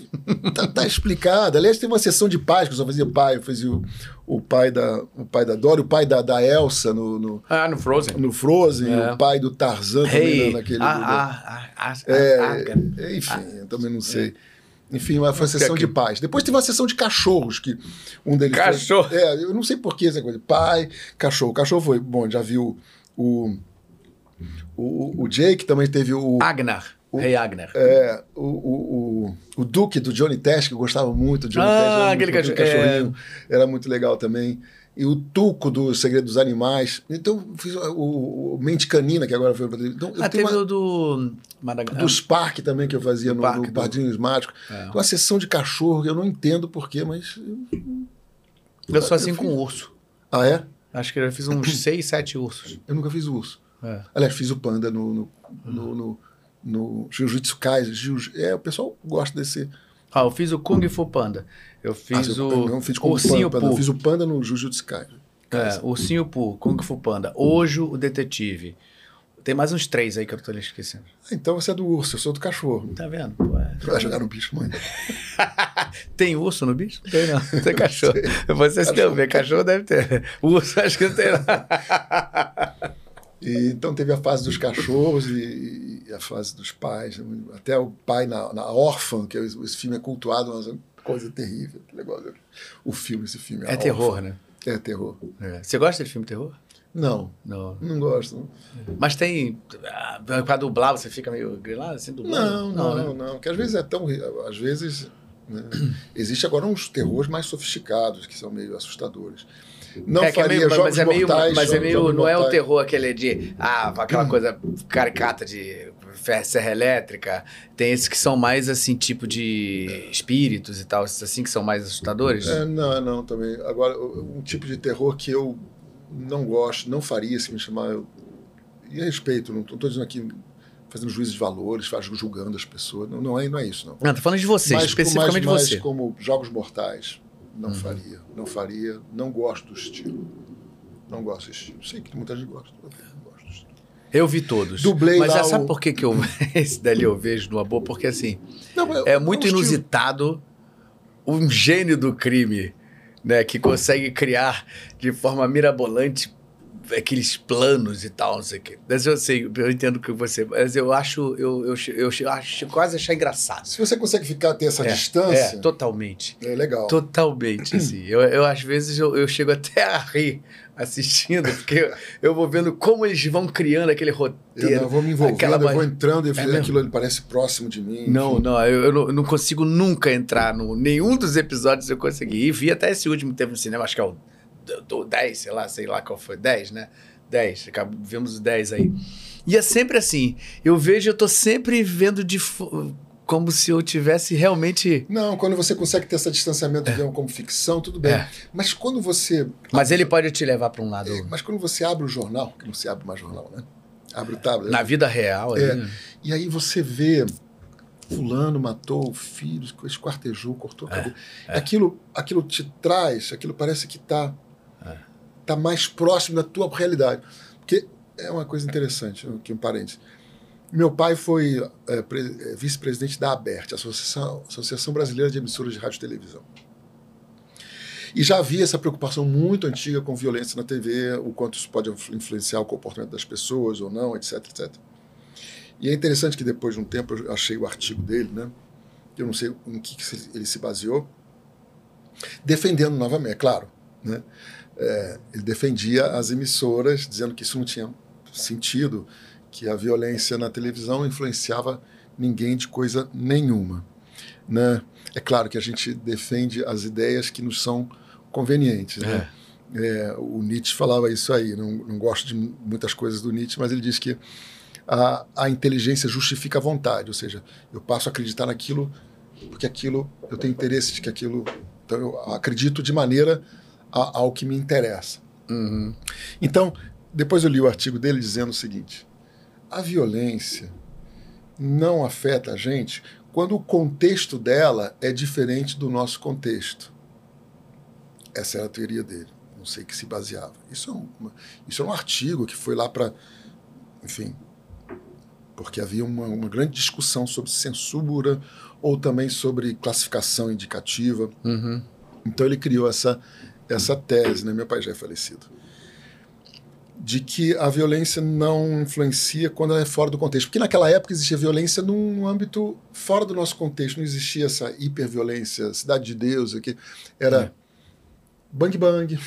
Tá, tá explicado. Aliás, tem uma sessão de pais que eu só fazia pai, eu fazia o, o pai da o pai da Dory, o pai da, da Elsa no, no, Ah, no Frozen. no Frozen, É. o pai do Tarzan também Hey, naquele... ah, ah, ah, ah, É, ah, ah, enfim, eu também não sei. Enfim, mas foi a Fica sessão de pais. Depois teve uma sessão de cachorros, que um deles. foi- Cachorro. é, eu não sei porquê essa coisa. Pai, cachorro. O cachorro foi. Bom, já viu o. O, o Jake também teve o. Agnar. Rei Agnar. é, o, o, o, o Duque do Johnny Test, que eu gostava muito do Johnny Ah, Test. era aquele muito- cachorro- cachorrinho. Era muito legal também. E o Tuco do Segredo dos Animais. Então, eu fiz o, o Mente Canina, que agora foi televisão. Então, eu Ah, tenho teve uma- o do Madagascar. dos parques também que eu fazia Do no, parque no Padrinhos Mágicos. É. Uma sessão de cachorro, eu não entendo porquê, mas. Eu sou assim eu com fiz. urso. Ah, é? Acho que eu já fiz uns [LAUGHS] seis, sete ursos. Eu nunca fiz urso. É. Aliás, fiz o panda no. no, no, no, no Jiu-Jitsu Kaisen. Jiu é, o pessoal gosta desse. Ah, eu fiz o Kung Fu Panda. Eu Ah, fiz eu o não fiz como Ursinho panda, eu fiz o panda no Jiu-Jitsu Kaisen. É, Ursinho Poo, Kung Fu Panda. Ojo, o detetive. Tem mais uns três aí que eu tô esquecendo. Então você é do urso, eu sou do cachorro. Tá vendo? Pô, é. Vai jogar no bicho, mãe. [LAUGHS] Tem urso no bicho? Não tem, não. [LAUGHS] Tem cachorro. [LAUGHS] Você se deu ver, cachorro deve ter. Urso acho que não tem, não. E, então teve a fase dos cachorros e, e, a fase dos pais. Até o pai na, na órfã, que esse filme é cultuado, mas é uma coisa terrível. Legal. O filme, esse filme. É terror, órfã. né? É terror. É. Você gosta de filme terror? Não. Não. Não gosto. Mas tem. Para dublar, você fica meio grilado assim, dublando? Não, não, não, né? não. Porque às vezes é tão. Às vezes. Né? Existe agora uns terrores mais sofisticados, que são meio assustadores. Não é, faria é meio, jogos mas é meio, mortais. mas é meio, não é o mortais. terror aquele de ah, aquela coisa caricata de serra elétrica. Tem esses que são mais assim, tipo de espíritos e tal, esses assim que são mais assustadores. É, não, não, também. Agora, um tipo de terror que eu não gosto, não faria se me chamar. Eu, e a respeito, não estou dizendo aqui fazendo juízo de valores, julgando as pessoas. Não, não, é, não é isso, não. Não, tô falando de você, mas, especificamente mas, você. Mas como jogos mortais, não uhum. faria. Não faria, não gosto do estilo. Não gosto do estilo. Sei que muita gente gosta. Não gosto do estilo. Eu vi todos. Dublei Mas lá sabe o... por que, que eu [LAUGHS] [LAUGHS] esse dali eu vejo numa boa? Porque assim, não, é muito inusitado um gênio do crime, né, que consegue criar de forma mirabolante aqueles planos e tal, não sei o quê. Mas eu sei, eu entendo que você. Mas eu acho, eu, eu, eu, eu acho quase achar engraçado. Se você consegue ficar ter essa é, distância. É, totalmente. É legal. Totalmente, assim. Eu, eu às vezes eu, eu chego até a rir assistindo, porque eu, eu vou vendo como eles vão criando aquele roteiro. Eu, não, eu vou me envolvendo, eu vou entrando e eu é aquilo ele parece próximo de mim. Não, enfim. não, eu, eu não, não, consigo nunca entrar no nenhum dos episódios eu consegui. E vi até esse último que teve no cinema, acho que é o do 10, sei lá, sei lá qual foi, 10, né? 10, vemos os 10 aí. E é sempre assim, eu vejo, eu tô sempre vendo de como se eu tivesse realmente. Não, quando você consegue ter esse distanciamento é. como ficção, tudo bem. É. Mas quando você. Mas ele pode te levar para um lado. É, mas quando você abre o jornal, que não se abre mais jornal, né? Abre o tablet. Na vida real, é. Aí, E aí você vê. Fulano matou o filho, esquartejou, cortou a cabeça. Aquilo, aquilo te traz, aquilo parece que está está mais próximo da tua realidade. Porque é uma coisa interessante, aqui um parênteses. Meu pai foi é, vice-presidente da ABERT, Associação, Associação Brasileira de Emissoras de Rádio e Televisão. E já havia essa preocupação muito antiga com violência na TV, o quanto isso pode influenciar o comportamento das pessoas ou não, etc, etc. E é interessante que depois de um tempo eu achei o artigo dele, né? Eu não sei em que ele se baseou, defendendo novamente, é claro, né? é, ele defendia as emissoras, dizendo que isso não tinha sentido, que a violência na televisão influenciava ninguém de coisa nenhuma. Né? É claro que a gente defende as ideias que nos são convenientes. Né? É. É, o Nietzsche falava isso aí, não, não gosto de muitas coisas do Nietzsche, mas ele diz que a, a inteligência justifica a vontade, ou seja, eu passo a acreditar naquilo porque aquilo, eu tenho interesse de que aquilo, então eu acredito de maneira ao que me interessa. Uhum. Então, depois eu li o artigo dele dizendo o seguinte: a violência não afeta a gente quando o contexto dela é diferente do nosso contexto. Essa era a teoria dele. Não sei que se baseava. Isso é um, isso é um artigo que foi lá para. Enfim. Porque havia uma, uma grande discussão sobre censura ou também sobre classificação indicativa. Uhum. Então ele criou essa, essa tese, né? meu pai já é falecido, de que a violência não influencia quando ela é fora do contexto. Porque naquela época existia violência num âmbito fora do nosso contexto, não existia essa hiperviolência, cidade de Deus, aqui era é. bang bang,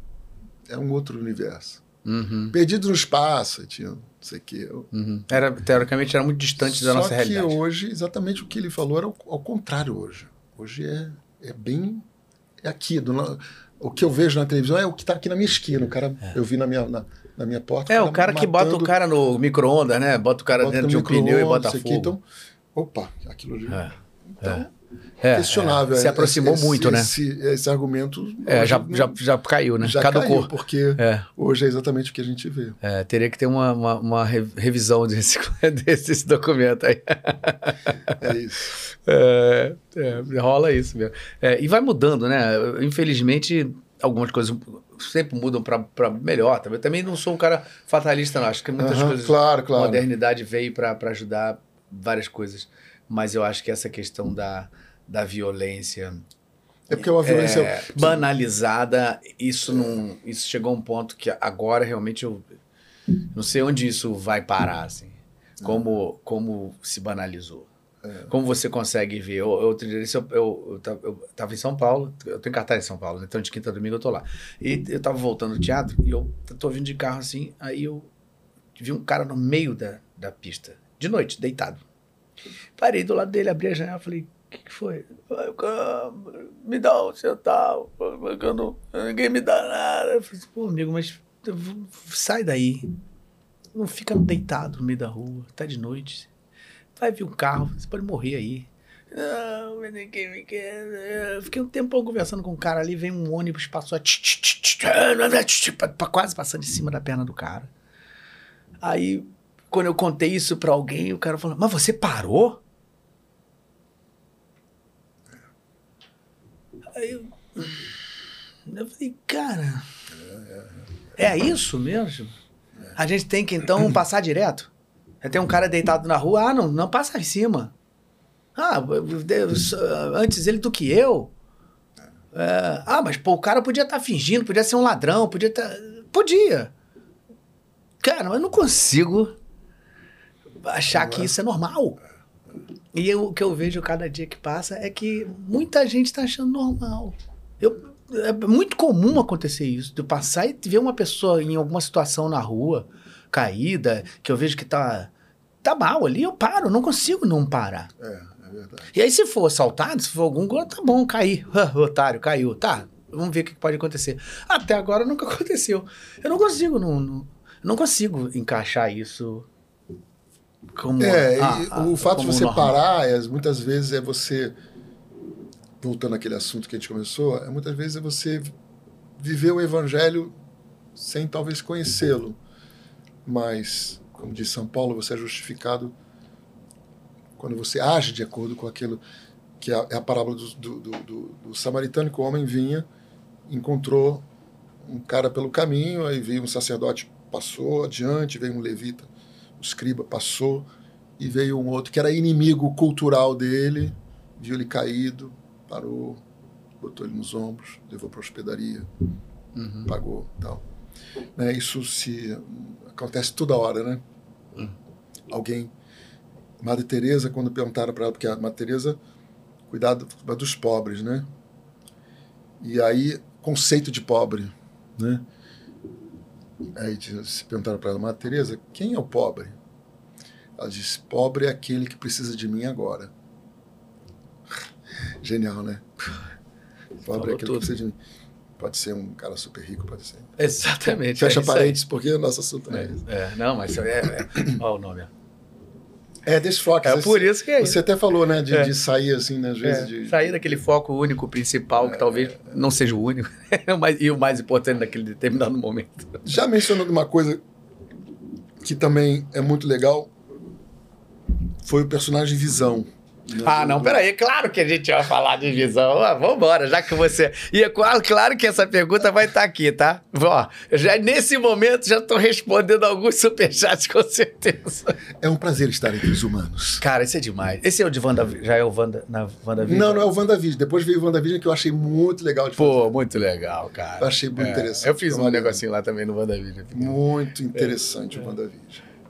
[LAUGHS] é um outro universo. Uhum. Perdido no espaço, tinha não sei o que. Uhum. Era, teoricamente era muito distante da Só nossa realidade. Só que hoje, exatamente o que ele falou era ao, ao contrário hoje. Hoje é, é bem é aqui, do, o que eu vejo na televisão é o que está aqui na minha esquina. O cara, é. eu vi na minha, na, na minha porta. É, o cara que bota o cara no micro-ondas, né? Bota o cara bota dentro de um pneu e bota fogo. Aqui, então, opa, aquilo ali. É. Então, é. É, questionável. se aproximou esse, muito, né? Esse, esse argumento. É, já, não, já, já caiu, né? Já Caducou. caiu, porque é. hoje é exatamente o que a gente vê. É, teria que ter uma, uma, uma revisão desse, [LAUGHS] desse documento aí. É isso. É, rola isso mesmo. e vai mudando, né? Infelizmente, algumas coisas sempre mudam para melhor. Eu também não sou um cara fatalista, não. Acho que muitas Aham, coisas. claro, claro. A modernidade veio para ajudar várias coisas. Mas eu acho que essa questão da, da violência É porque uma violência. é, banalizada, isso não. Isso chegou a um ponto que agora realmente eu não sei onde isso vai parar, assim. Como, como se banalizou. Como você consegue ver? Eu, outro dia eu, eu, eu, tava- eu tava em São Paulo, eu em cartaz em São Paulo, né? então de quinta a domingo eu tô lá. E eu tava voltando do teatro e eu tô vindo de carro assim, aí eu vi um cara no meio da, da pista, de noite, deitado. Parei do lado dele, abri a janela falei, o que, que foi? "Ah, cara, Me dá um centavo, ninguém me dá nada. Eu falei, pô, amigo, mas sai daí. Não fica deitado no meio da rua, tá de noite. Vai vir um carro, você pode morrer aí. Não, mas ninguém me quer. Eu fiquei um tempão conversando com o cara ali, vem um ônibus, passou tch, tch, tch, quase passando em cima da perna do cara. Aí, quando eu contei isso pra alguém, o cara falou: Mas você parou? Aí eu, eu falei, cara, é isso mesmo? A gente tem que então passar direto? Tem um cara deitado na rua, ah, não, não passa em cima. Ah, Deus, antes ele do que eu. É, ah, mas pô, o cara podia estar fingindo, podia ser um ladrão, podia estar. Podia. Cara, eu não consigo achar que isso é normal. E eu- o que eu vejo cada dia que passa é que muita gente está achando normal. Eu, é muito comum acontecer isso, de eu passar e ver uma pessoa em alguma situação na rua, caída, que eu vejo que tá, tá mal ali, eu paro, não consigo não parar. É, é verdade. E aí, se for assaltado, se for algum gol, tá bom, caí. [LAUGHS] Otário, caiu. Tá, vamos ver o que pode acontecer. Até agora nunca [LAUGHS] aconteceu. Eu não consigo, não, não, não consigo encaixar isso como. É, ah, ah, o fato de você normal. parar, é, muitas vezes é você. Voltando àquele assunto que a gente começou, é, muitas vezes é você viver o evangelho sem talvez conhecê-lo. Mas, como diz São Paulo, você é justificado quando você age de acordo com aquilo que é é a parábola do, do, do, do- samaritano, que o homem vinha, encontrou um cara pelo caminho, aí veio um sacerdote, passou adiante, veio um levita, o escriba passou, e veio um outro que era inimigo cultural dele, viu ele caído, parou, botou ele nos ombros, levou para a hospedaria, Uhum. pagou tal. Né, isso se acontece toda hora, né? Alguém, Madre Teresa, quando perguntaram para ela, porque a Madre Teresa cuidava dos pobres, né? E aí, conceito de pobre, né? Aí se perguntaram para ela, Madre Teresa, quem é o pobre? Ela disse, pobre é aquele que precisa de mim agora. [LAUGHS] Genial, né? Pobre Falou é aquele tudo. que precisa de mim. Pode ser um cara super rico, pode ser. Exatamente. Fecha é isso parênteses, porque o nosso assunto não é esse. É, não, mas é. é [COUGHS] Olha o nome. É, desfoque. É Você- por isso que é Você até falou, né, de, É. de sair assim, né, às vezes É, de... Sair daquele foco único principal, que talvez não seja o único, [LAUGHS] e o mais importante naquele determinado momento. Já mencionando uma coisa que também é muito legal, foi o personagem Visão. Ah, não, peraí, claro que a gente vai falar de visão. Ah, vambora, já que você. E é claro, claro que essa pergunta vai estar aqui, tá? Ó, já nesse momento já estou respondendo alguns superchats com certeza. É um prazer estar entre os humanos. Cara, esse é demais. Esse é o de Wanda, já é o Wanda, na WandaVision? Não, não é o WandaVision. Depois veio o WandaVision que eu achei muito legal de fazer. Pô, muito legal, cara. Eu achei muito É, interessante. Eu fiz um negocinho lá também no WandaVision. Muito interessante o WandaVision.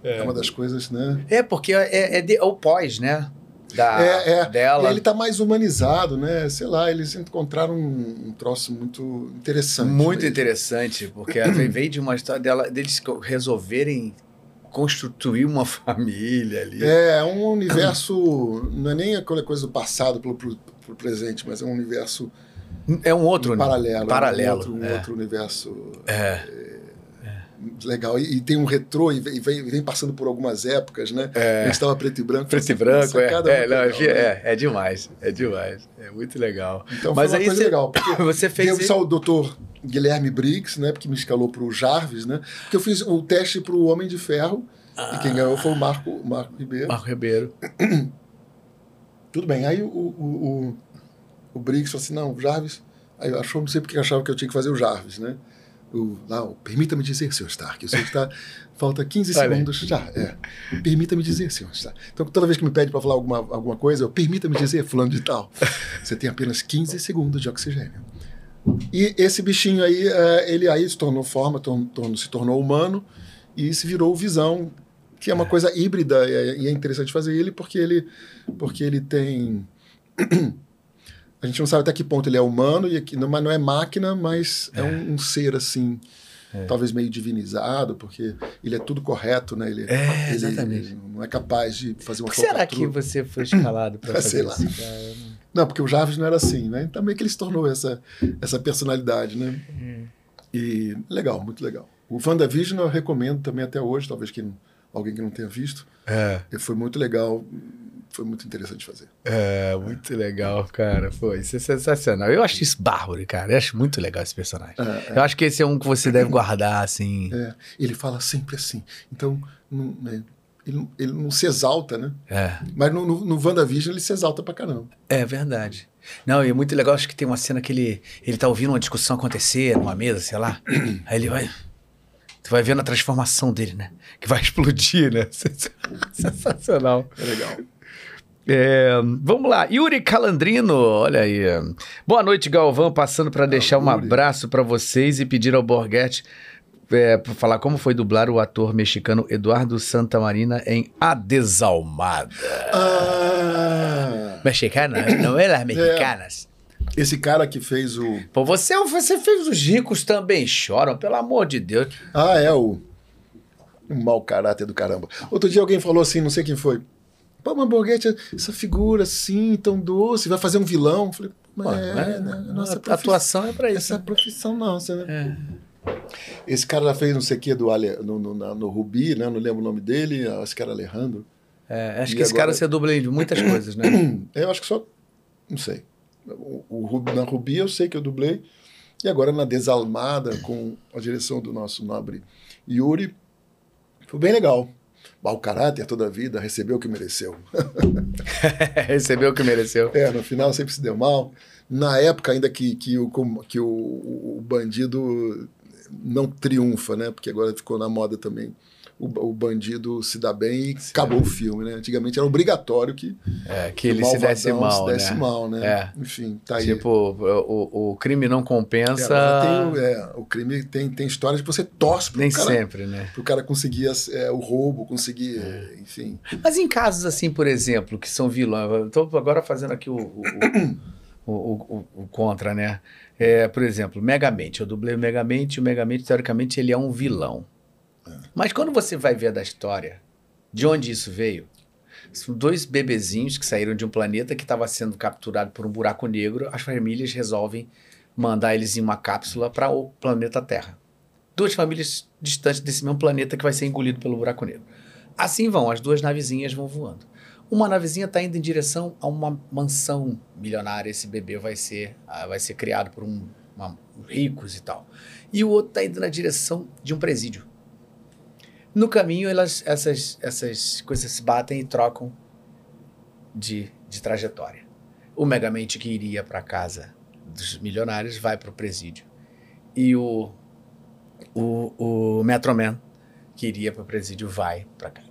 É. uma das coisas, né? É, porque é, é, de- é o pós, né? Da, é, é. Dela. Ele tá mais humanizado, né? Sei lá, eles encontraram um, um troço muito interessante. Muito né? interessante, porque veio de uma história dela, deles resolverem constituir uma [LAUGHS] família ali. É, é um universo, não é nem aquela coisa do passado pro, pro, pro presente, mas é um universo É um outro paralelo. paralelo, Um outro, um é. outro universo É, legal. E, e tem um retrô, e vem, vem, passando por algumas épocas, né? É. A gente estava preto e branco. preto e Essa branco, é. É, não, legal, achei- né? é, é demais, é demais. É muito legal. Então Mas foi uma aí coisa você- legal. Porque [COUGHS] Você fez isso- só o doutor Guilherme Briggs, né? Porque me escalou para o Jarvis, né? Porque eu fiz o teste para o Homem de Ferro. E quem ganhou foi o Marco, Marco Ribeiro. Marco Ribeiro. [COUGHS] Tudo bem. Aí o, o, o, o Briggs falou assim: não, o Jarvis, Aí achou, não sei porque achava que eu tinha que fazer o Jarvis, né? O, lá, o, permita-me dizer, senhor Stark, o senhor está. [LAUGHS] Falta 15 Vai segundos já. É. Permita-me dizer, senhor Stark. Então, toda vez que me pede para falar alguma, alguma coisa, eu permita-me dizer, fulano de tal. [LAUGHS] Você tem apenas 15 segundos de oxigênio. E esse bichinho aí, é, ele aí se tornou forma, se tornou humano e se virou visão, que é uma coisa híbrida e é interessante fazer ele porque ele, porque ele tem a gente não sabe até que ponto ele é humano, e aqui, não, mas não é máquina, mas é, é um, um, ser assim, é. talvez meio divinizado, porque ele é tudo correto, né? Ele, é, exatamente. Ele, ele não é capaz de fazer uma Por que será que você foi escalado para [LAUGHS] fazer Sei lá. Isso, não, porque o Jarvis não era assim, né? Também que ele se tornou essa, essa personalidade, né? Hum. E legal, muito legal. O WandaVision eu recomendo também até hoje, talvez que alguém que não tenha visto. É. Foi muito legal foi muito interessante fazer. É, muito legal, cara. Foi, isso é sensacional. Eu acho isso bárbaro, cara. Eu acho muito legal esse personagem. É, é. Eu acho que esse é um que você deve guardar, assim. É, ele fala sempre assim. Então, não, né, ele, ele, não se exalta, né? É. Mas no, no, no WandaVision ele se exalta pra caramba. É verdade. Não, e é muito legal, acho que tem uma cena que ele, ele tá ouvindo uma discussão acontecer numa mesa, sei lá. aí ele vai. Tu vai vendo a transformação dele, né? Que vai [LAUGHS] explodir, né? [LAUGHS] Sensacional. É legal. É, vamos lá, Yuri Calandrino, olha aí. Boa noite, Galvão, passando para deixar um abraço para vocês e pedir ao Borghetti é, para falar como foi dublar o ator mexicano Eduardo Santamarina em A Desalmada. Ah. Mexicana, novelas mexicanas. É. Esse cara que fez o. Pô, você, você fez os ricos também choram, pelo amor de Deus. Ah, é o. Um mau caráter do caramba. Outro dia alguém falou assim, não sei quem foi. Pô, mas Borghetti, essa figura assim, tão doce, vai fazer um vilão. Eu falei, mas Pô, é, é, né? Nossa a atuação é pra isso. Essa né? profissão nossa, né? É. Esse cara já fez não sei o que do Ale, no, no, no, Rubi, né? Não lembro o nome dele, acho que era Alejandro. É, acho e que esse cara você dubla em muitas coisas, né? [CLEARS THROAT] Eu acho que só. Não sei. O, o, na Rubi eu sei que eu dublei. E agora na Desalmada, com a direção do nosso nobre Yuri, foi bem legal mau caráter toda a vida, recebeu o que mereceu. [LAUGHS] recebeu o que mereceu. É, no final sempre se deu mal. Na época, ainda que, que, o, que o, o bandido não triunfa, né? Porque agora ficou na moda também o, o bandido se dá bem e Sim. acabou o filme, né? Antigamente era obrigatório que, é, que ele se desse mal, se desse né? mal, né? É. Enfim, tá aí. Tipo, o, o crime não compensa. É, tem, é, o crime tem, tem histórias que você torce pro Nem cara, sempre, né? Pro cara conseguir é, o roubo, conseguir, é. enfim. Mas em casos assim, por exemplo, que são vilões, eu tô agora fazendo aqui o, o, o, o, contra, né? É, por exemplo, Megamente. Eu dublei o Megamente e o Megamente, teoricamente, ele é um vilão. Mas quando você vai ver da história, de onde isso veio, são dois bebezinhos que saíram de um planeta que estava sendo capturado por um buraco negro. As famílias resolvem mandar eles em uma cápsula para o planeta Terra. Duas famílias distantes desse mesmo planeta que vai ser engolido pelo buraco negro. Assim vão, as duas navezinhas vão voando. Uma navezinha está indo em direção a uma mansão milionária. Esse bebê vai ser, ah, vai ser criado por um, uma, ricos e tal. E o outro está indo na direção de um presídio. No caminho, elas, essas, essas coisas se batem e trocam de, de trajetória. O Megamente que iria para casa dos milionários vai para o presídio. E o, o, o que iria para o presídio, vai para cá.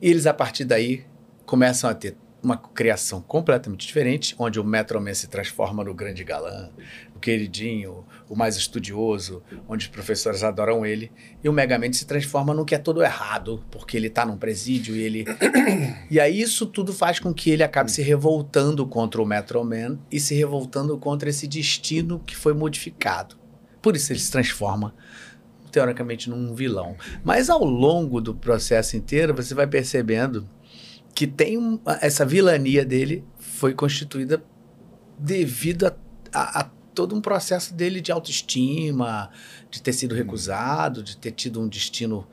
E eles, a partir daí, começam a ter uma criação completamente diferente, onde o Metroman se transforma no grande galã, o queridinho, o mais estudioso, onde os professores adoram ele, e o Megamente se transforma no que é todo errado, porque ele está num presídio e ele. [COUGHS] e aí isso tudo faz com que ele acabe se revoltando contra o Metroman e se revoltando contra esse destino que foi modificado. Por isso ele se transforma teoricamente num vilão. Mas ao longo do processo inteiro, você vai percebendo que tem essa vilania dele foi constituída devido a, a, a, todo um processo dele de autoestima, de ter sido recusado, de ter tido um destino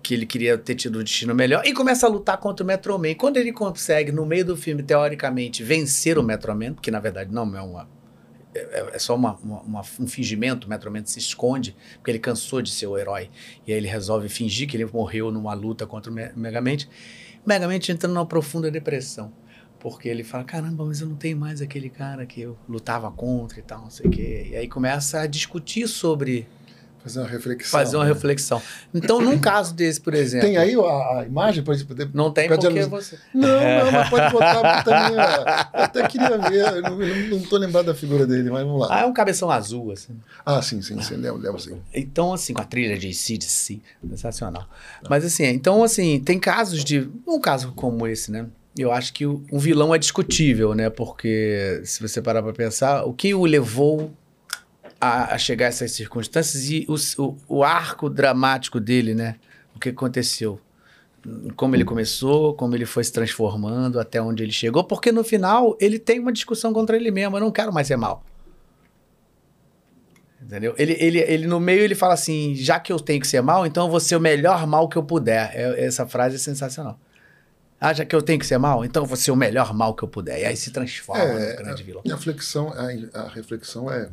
que ele queria ter tido um destino melhor, e começa a lutar contra o Metroman. Quando ele consegue, no meio do filme, teoricamente, vencer o Metroman, que na verdade não é uma. É, é só uma, uma, uma, um fingimento, o Metroman se esconde, porque ele cansou de ser o herói. E aí ele resolve fingir que ele morreu numa luta contra o Megamente. Megamente entrando numa profunda depressão. Porque ele fala, caramba, mas eu não tenho mais aquele cara que eu lutava contra e tal, não sei o quê. E aí começa a discutir sobre Fazer uma reflexão. fazer uma né? reflexão. Então, num caso desse, por exemplo. Tem aí a, a imagem para gente poder. Não tem Pode porque você. Não, não, mas pode botar também. Eu até queria ver. Não, não, tô lembrado da figura dele, mas vamos lá. Ah, é um cabeção azul, assim. Ah, sim, sim, sim. Lembro, lembro sim. Então, assim, com a trilha de CDC, sensacional. Mas, assim, então, assim, tem casos de. Um caso como esse, né? Eu acho que um vilão é discutível, né? Porque, se você parar pra pensar, o que o levou a, a chegar a essas circunstâncias e o, o, o arco dramático dele, né? O que aconteceu. Como ele começou, como ele foi se transformando, até onde ele chegou. Porque, no final, ele tem uma discussão contra ele mesmo. Eu não quero mais ser mal. Entendeu? Ele, ele, ele no meio ele fala assim: já que eu tenho que ser mal, então eu vou ser o melhor mal que eu puder. É- essa frase é sensacional. Já que eu tenho que ser mal, então eu vou ser o melhor mal que eu puder. E aí se transforma É, no grande vilão. A reflexão, a, a reflexão é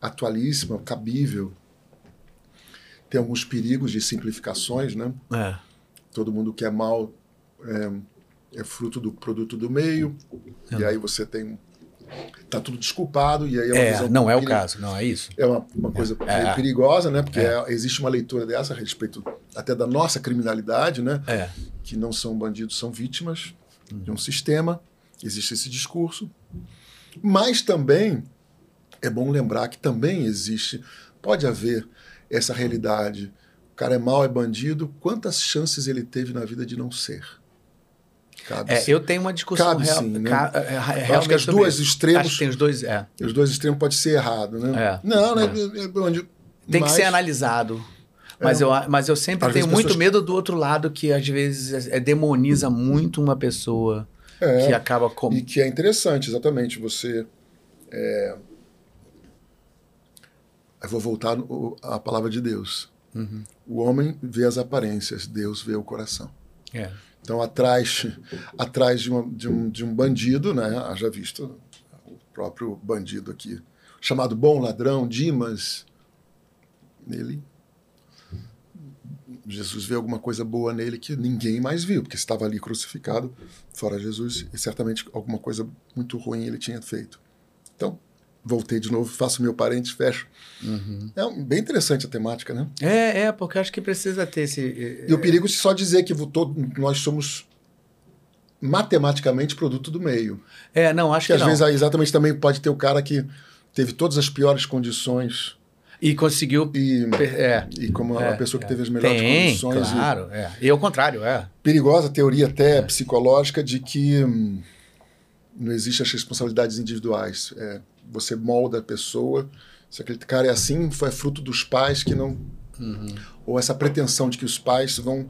atualíssima, cabível. Tem alguns perigos de simplificações, né? É. Todo mundo que é mal é, é fruto do produto do meio. E aí você tem. Tá tudo desculpado, e aí é É, não é o caso, não é isso? É uma, uma coisa É. meio perigosa, né? Porque É. é- existe uma leitura dessa a respeito até da nossa criminalidade, né? Que não são bandidos, são vítimas de Uhum. um sistema. Existe esse discurso. Mas também é bom lembrar que também existe, pode haver essa realidade. O cara é mau, é bandido. Quantas chances ele teve na vida de não ser? Cabe É, eu tenho uma discussão Cabe real, sim, né? é, é, acho que as duas isso. extremos, Acho que tem os dois. É. os dois extremos pode ser errado, né? É. Não, né? É. É. Tem que Mas- ser analisado. Mas, É, eu, mas eu sempre às tenho muito pessoas- medo do outro lado, que às vezes é, demoniza muito uma pessoa É. que acaba com. E que é interessante, exatamente, você. é, Eu vou voltar no- à palavra de Deus. Uhum. O homem vê as aparências, Deus vê o coração. É. Então, atrás, atrás de, uma- de um, de um bandido, né? Haja visto o próprio bandido aqui, chamado bom ladrão, Dimas, nele. Jesus vê alguma coisa boa nele que ninguém mais viu, porque estava ali crucificado, fora Jesus, e certamente alguma coisa muito ruim ele tinha feito. Então, voltei de novo, faço meu parente, fecho. Uhum. É bem interessante a temática, né? É, é, porque acho que precisa ter esse. E o perigo de só dizer que todo- nós somos matematicamente produto do meio. É, não, acho Que que, às não. vezes aí exatamente também pode ter o cara que teve todas as piores condições E conseguiu. e, É. e como É, a pessoa que é. teve as melhores Tem, condições. e- claro, é. E ao contrário, é. perigosa teoria até psicológica de que hum, não existem as responsabilidades individuais. É, você molda a pessoa. Se aquele cara é assim, foi fruto dos pais que não. Uhum. Ou essa pretensão de que os pais vão,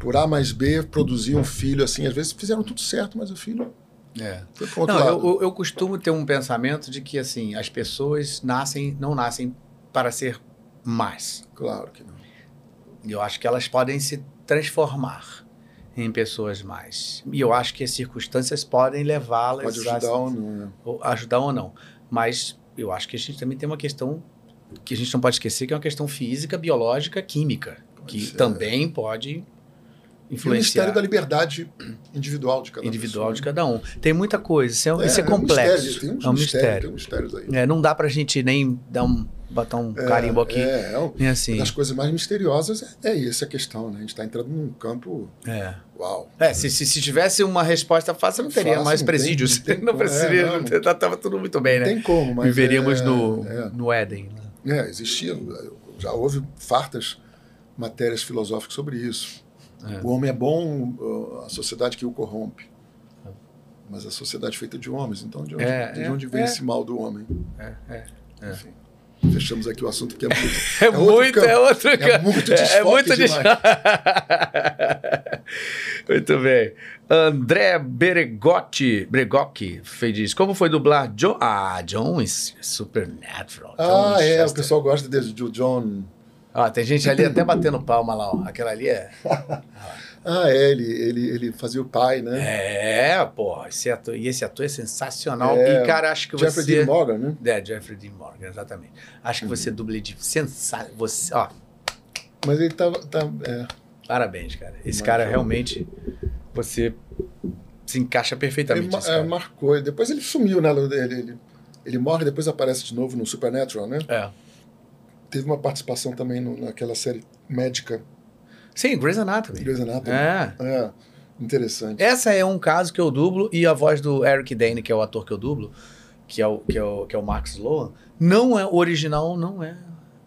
por A mais B, produzir um filho assim. Às vezes fizeram tudo certo, mas o filho É. Não, eu, eu costumo ter um pensamento de que assim, as pessoas nascem, não nascem para ser mais. Claro que não. Eu acho que elas podem se transformar em pessoas mais. E eu acho que as circunstâncias podem levá-las Pode a- ajudar ou não. né? ajudar ou não. Mas eu acho que a gente também tem uma questão que a gente não pode esquecer, que é uma questão física, biológica, química, que ser. também pode E o influenciar mistério da liberdade individual de cada individual pessoa. de cada um. Tem muita coisa, isso é, É, isso é um complexo. mistério, tem uns é um mistérios, mistério. tem mistérios aí. É, não dá pra gente nem dar um, botar um carimbo aqui. É, é É assim. Uma das coisas mais misteriosas é, é essa a questão, né? A gente está entrando num campo. É. Uau! É, se, se, se tivesse uma resposta fácil, não teria Fácil, mais não presídios. não tem [LAUGHS] Não, precisaria. É, não. não [LAUGHS] tem- tava tudo muito bem, Não né? tem como, mas. Viveríamos é, no, É, no Éden. né? é, existia. Já houve fartas matérias filosóficas sobre isso. É. O homem é bom, a sociedade que o corrompe. Mas a sociedade é feita de homens, então de onde, É, de é, onde vem é. esse mal do homem? É, é. É. Enfim. Fechamos aqui o assunto que é muito. [LAUGHS] É, outro muito, é outro É muito É muito desfoque. [LAUGHS] muito bem. André Beregotti, fez isso. Como foi dublar John? Ah, John is Supernatural. John Ah, é, o pessoal gosta desse do John. Ó, tem gente [LAUGHS] ali até batendo palma lá, ó. Aquela ali é. Ah, é, ele, ele, ele fazia o pai, né? É, pô, esse ator, e esse ator é sensacional. É, e, cara, acho que Jeffrey você. Dean Morgan, né? É, Jeffrey Dean Morgan, exatamente. Acho que você dubla de sensacional. Você, ó, Mas ele tava. Tá, é, parabéns, cara. Esse Mas cara eu- realmente. Você se encaixa Ele perfeitamente. esse é, marcou. Depois ele sumiu, né? Ele, ele, ele morre depois aparece de novo no Supernatural, né? É. Teve uma participação também no- naquela série médica, Sim, Grey's Anatomy. Grey's Anatomy. É. É, interessante. Essa é um caso que eu dublo e a voz do Eric Dane, que é o ator que eu dublo, que é o, que é o, que é o Mark Sloan, não é o original, não é.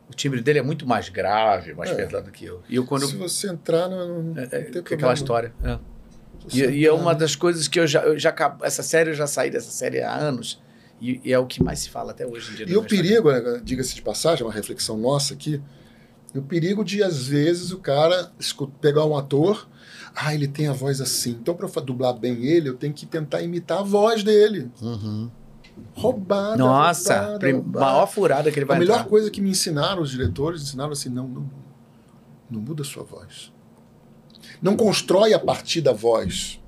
O timbre dele é muito mais grave, mais É. pesado que eu. E eu quando Se você entrar, não, não é, é, tem com problema. aquela história. é. E, e é uma das coisas que eu já, eu já essa série eu já saí dessa série há anos e, e é o que mais se fala até hoje em dia. E no o perigo, né, diga-se de passagem, uma reflexão nossa aqui, e o perigo de, às vezes, o cara pegar um ator, ah, ele tem a voz assim, então para dublar bem ele, eu tenho que tentar imitar a voz dele. Uhum. Roubada. Nossa, roubada, prim- roubada. maior furada que ele vai A melhor entrar. coisa que me ensinaram os diretores, ensinaram assim, não, não, não muda a sua voz. Não constrói a partir da voz,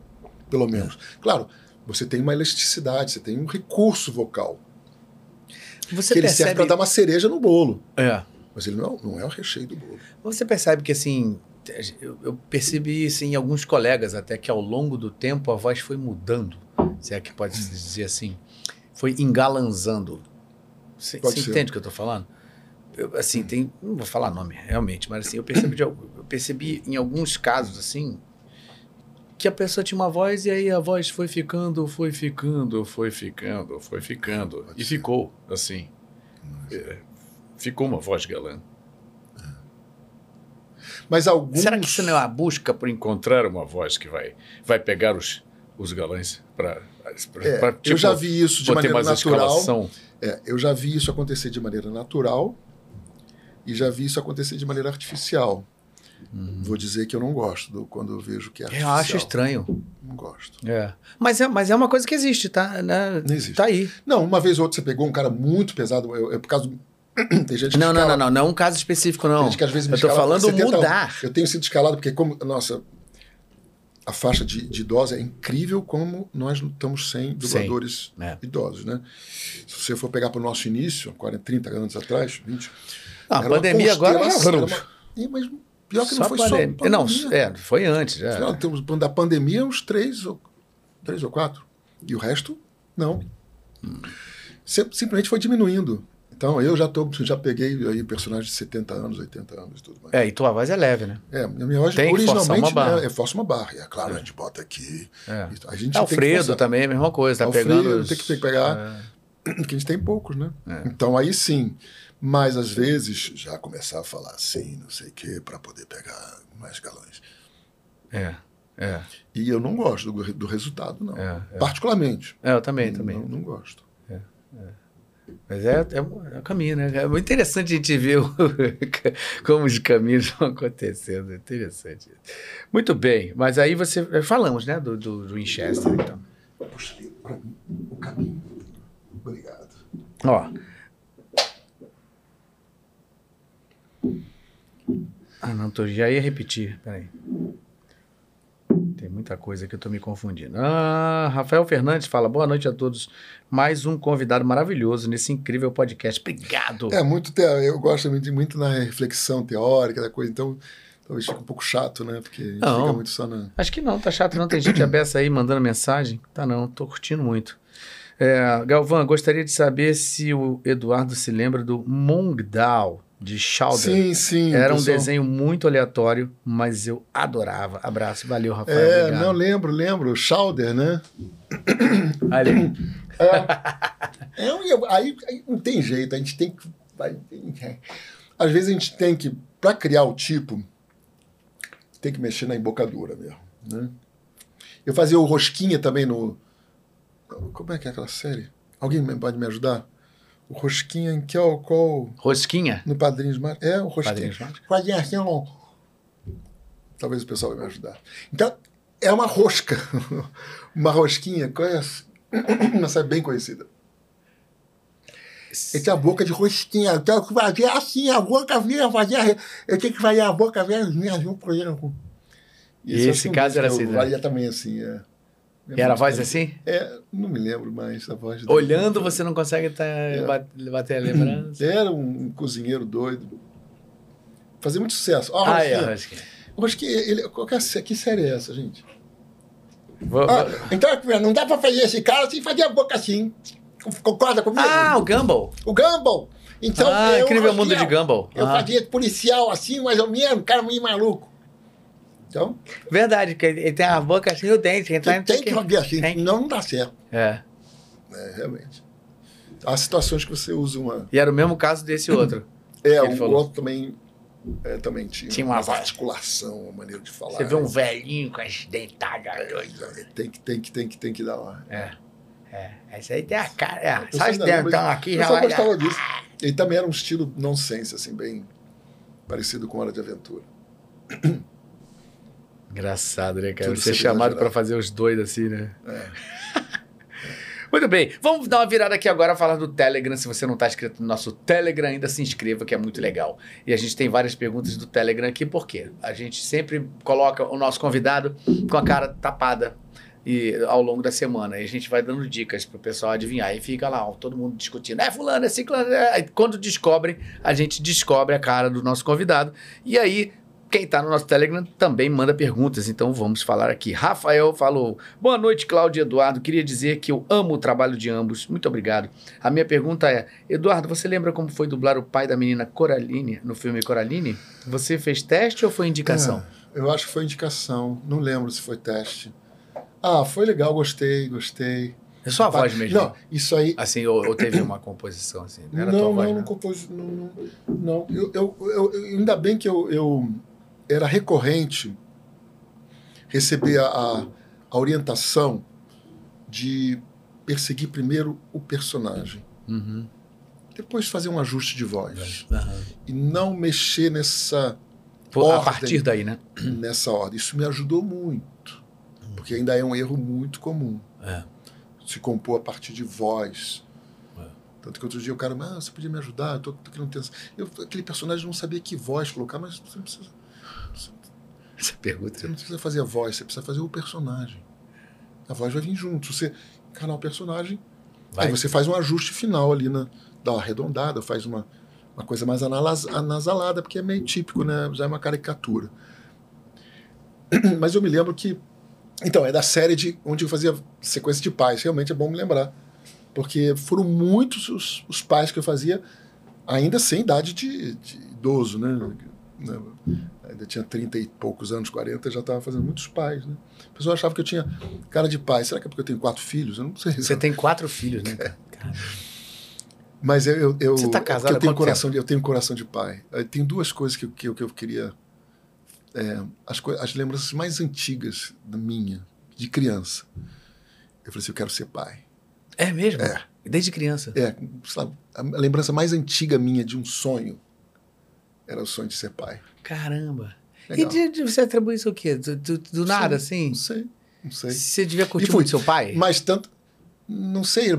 pelo menos. Claro, você tem uma elasticidade, você tem um recurso vocal, Você que ele serve percebe, para dar uma cereja no bolo. é, Mas ele não, não é o recheio do bolo. você percebe que assim, eu, eu percebi assim, em alguns colegas até que ao longo do tempo a voz foi mudando, se é que pode se dizer assim, foi engalanzando. Você você entende o que eu estou falando? Eu, assim, tem, não vou falar nome realmente, mas assim, eu percebi, de eu percebi em alguns casos assim que a pessoa tinha uma voz e aí a voz foi ficando, foi ficando, foi ficando, foi ficando Pode e ser. ficou assim. É, ficou uma voz galã. Mas alguns. Será que isso não é uma busca por encontrar uma voz que vai, vai pegar os, os galãs para. É, eu já vi isso de maneira natural. É, eu já vi isso acontecer de maneira natural e já vi isso acontecer de maneira artificial. Vou dizer que eu não gosto do, quando eu vejo que é Eu artificial. acho estranho. Não gosto. É. Mas, é. mas é uma coisa que existe, tá? Né? Não existe. Tá aí. Não, uma vez ou outra você pegou um cara muito pesado, eu- é por causa do... [CLEARS THROAT] Tem gente Não, não, não, não. Não é um caso específico, Tem não. gente que às vezes me Eu tô falando 70 mudar. Eu tenho sido escalado porque, como, nossa, a faixa de, de idosa é incrível como nós não estamos sem dubladores É. idosos, né? Se você for pegar para o nosso início, 40, 30 anos atrás, 20. Ah, a pandemia agora já. constelação, era uma- mas pior que não Só foi pandemia. só. Não, pandemia. é, foi antes. É. Não, temos da pandemia uns três ou, três ou quatro. E o resto, não. Sim- Simplesmente foi diminuindo. Então, eu já, tô, já peguei aí personagens de 70 anos, 80 anos e tudo mais. É, e tua voz é leve, né? É, a minha voz Tem originalmente né, é força uma barra. É claro, a gente bota aqui. É. A gente Alfredo forçar. também é a mesma coisa. Tá Alfredo pegando. os- tem que pegar. É. [CLEARS THROAT] Porque a gente tem poucos, né? É. Então aí sim. Mas às vezes já começar a falar assim, não sei o quê, para poder pegar mais galãs. É, é, E eu não gosto do, do resultado, não. é, é. Particularmente. É, eu também, também. Não, não gosto. Mas é, é, um- é caminho, né? É muito interessante a gente ver o- [LAUGHS] como os caminhos vão acontecendo. É interessante. Muito bem, mas aí você. Falamos, né? Do, do, do Winchester, então. Puxa ali, pra mim, o caminho. Obrigado. Ó. Ah, não, tô, já ia repetir. Peraí. Tem muita coisa que eu tô me confundindo. Ah, Rafael Fernandes fala: boa noite a todos. Mais um convidado maravilhoso nesse incrível podcast. Obrigado. É, muito te... eu gosto muito, muito na reflexão teórica da coisa, então talvez fique um pouco chato, né? Porque a gente Não. fica muito só na. Acho que não, tá chato não. Tem gente abessa aí mandando mensagem. Tá não, tô curtindo muito. É, Galvão, gostaria de saber se o Eduardo se lembra do Mongdal de Chowder. Sim, sim. Era um pessoal- desenho muito aleatório, mas eu adorava. Abraço, valeu, Rafael. É, obrigado. não lembro, lembro. Schauder, né? [COUGHS] Aí. É, eu- aí, aí não tem jeito, a gente tem que. vai- Às vezes a gente tem que, para criar o tipo, tem que mexer na embocadura mesmo. Né? Eu fazia o Rosquinha também no. Como é que é aquela série? Alguém pode me ajudar? O Rosquinha em que é o qual. Rosquinha? No Padrinhos Mágicos? É, o Rosquinha. Padrinhos Mágicos? Assim. Talvez o pessoal vai me ajudar. Então, é uma rosca. [LAUGHS] uma rosquinha, conhece? [COUGHS] Uma série bem conhecida. Ele tem a boca de rosquinha. Então, eu fazia assim, a boca vinha, fazia. Eu tinha que fazer a boca vinha, vinha ele. E esse caso era assim, né? Valia também assim, é. E era a voz assim? É, não me lembro mais da voz dele. Olhando, você não consegue tá, bat- bater a lembrança. Era um cozinheiro doido. Fazia muito sucesso. Ó, Ah, é. Eu acho que ele. Qual que, é, que série é essa, gente? Vou- Ah, vou- então, não dá pra fazer esse cara sem fazer a boca assim. Concorda comigo? Ah, o Gumball. O Gumball. Então, Ah, eu incrível mundo de Gumball. Eu Ah. fazia policial assim, mais ou menos, cara meio maluco. Então, Verdade, que ele tem a boca assim e o dente. Então, tem, tem que fazer assim, Tem. senão não dá certo. É. É, realmente. Há situações que você usa uma. E era o mesmo caso desse outro. É, o falou. outro também, é, também tinha, Tinha uma voz. articulação, uma maneira de falar. Você vê um velhinho com as dentadas. É, Tem que, tem que, tem que, tem que dar lá. É. É. Esse aí tem a cara. É, Eu só lembro dentão de- aqui eu já só vai. gostava disso. Ele também era um estilo nonsense, assim, bem parecido com Hora de Aventura. Engraçado, né, cara? Tudo Ser se chamado pra fazer os doidos assim, né? É. [LAUGHS] Muito bem, vamos dar uma virada aqui agora falar do Telegram. Se você não está inscrito no nosso Telegram, ainda se inscreva, que é muito legal. E a gente tem várias perguntas do Telegram aqui, por quê? A gente sempre coloca o nosso convidado com a cara tapada e, ao longo da semana. E a gente vai dando dicas pro pessoal adivinhar. E fica lá, ó, todo mundo discutindo. É fulano, é ciclano. É... Quando descobrem, a gente descobre a cara do nosso convidado. E aí, quem está no nosso Telegram também manda perguntas, então vamos falar aqui. Rafael falou: Boa noite, Cláudio e Eduardo. Queria dizer que eu amo o trabalho de ambos. Muito obrigado. A minha pergunta é: Eduardo, você lembra como foi dublar o pai da menina Coraline no filme Coraline? Você fez teste ou foi indicação? É, eu acho que foi indicação. Não lembro se foi teste. Ah, foi legal, gostei, gostei. É só a voz mesmo? Não, isso aí. Assim, ou, ou teve uma composição assim? Não Não, era a tua não, voz, não, né? compôs. Não, não, não. Eu, eu, eu- eu- ainda bem que eu, eu era recorrente receber a, a, a orientação de perseguir primeiro o personagem, Uhum. depois fazer um ajuste de voz Aham. e não mexer nessa Pô, A Ordem. partir daí, né? nessa ordem. Isso me ajudou muito, porque ainda é um erro muito comum. É. Se compor a partir de voz. É. Tanto que outro dia o cara, ah, você podia me ajudar, eu tô, tô querendo ter... Eu, aquele personagem não sabia que voz colocar, mas você não, precisa, Essa pergunta. você não precisa fazer a voz, você precisa fazer o personagem. A voz vai vir junto. Se você encarar o personagem, Vai. aí você faz um ajuste final ali, na, dá uma arredondada, faz uma, uma coisa mais anasalada, porque é meio típico, né? Já é uma caricatura. [CLEARS THROAT] Mas eu me lembro que. Então, é da série de onde eu fazia sequência de pais. Realmente é bom me lembrar. Porque foram muitos os, os pais que eu fazia, ainda sem idade de, de idoso, né? Né? Ainda tinha 30 e poucos anos, 40, já estava fazendo muitos pais, né? A pessoa achava que eu tinha cara de pai. Será que é porque eu tenho quatro filhos? Eu não sei. Você tem quatro filhos, né? Mas eu, eu, eu, Você tá é casado eu tenho coração de, eu tenho coração de pai. Tem duas coisas que, eu- que, eu- que eu queria é, as, as lembranças mais antigas da minha de criança. Eu falei assim, eu quero ser pai. É mesmo? É. Desde criança. É, sabe, a lembrança mais antiga minha de um sonho era o sonho de ser pai. Caramba. Legal. E de, de- você atribui isso o quê? Do, do- do nada, assim? Não sei, não sei. Você devia curtir fui. muito seu pai? Mas tanto, não sei,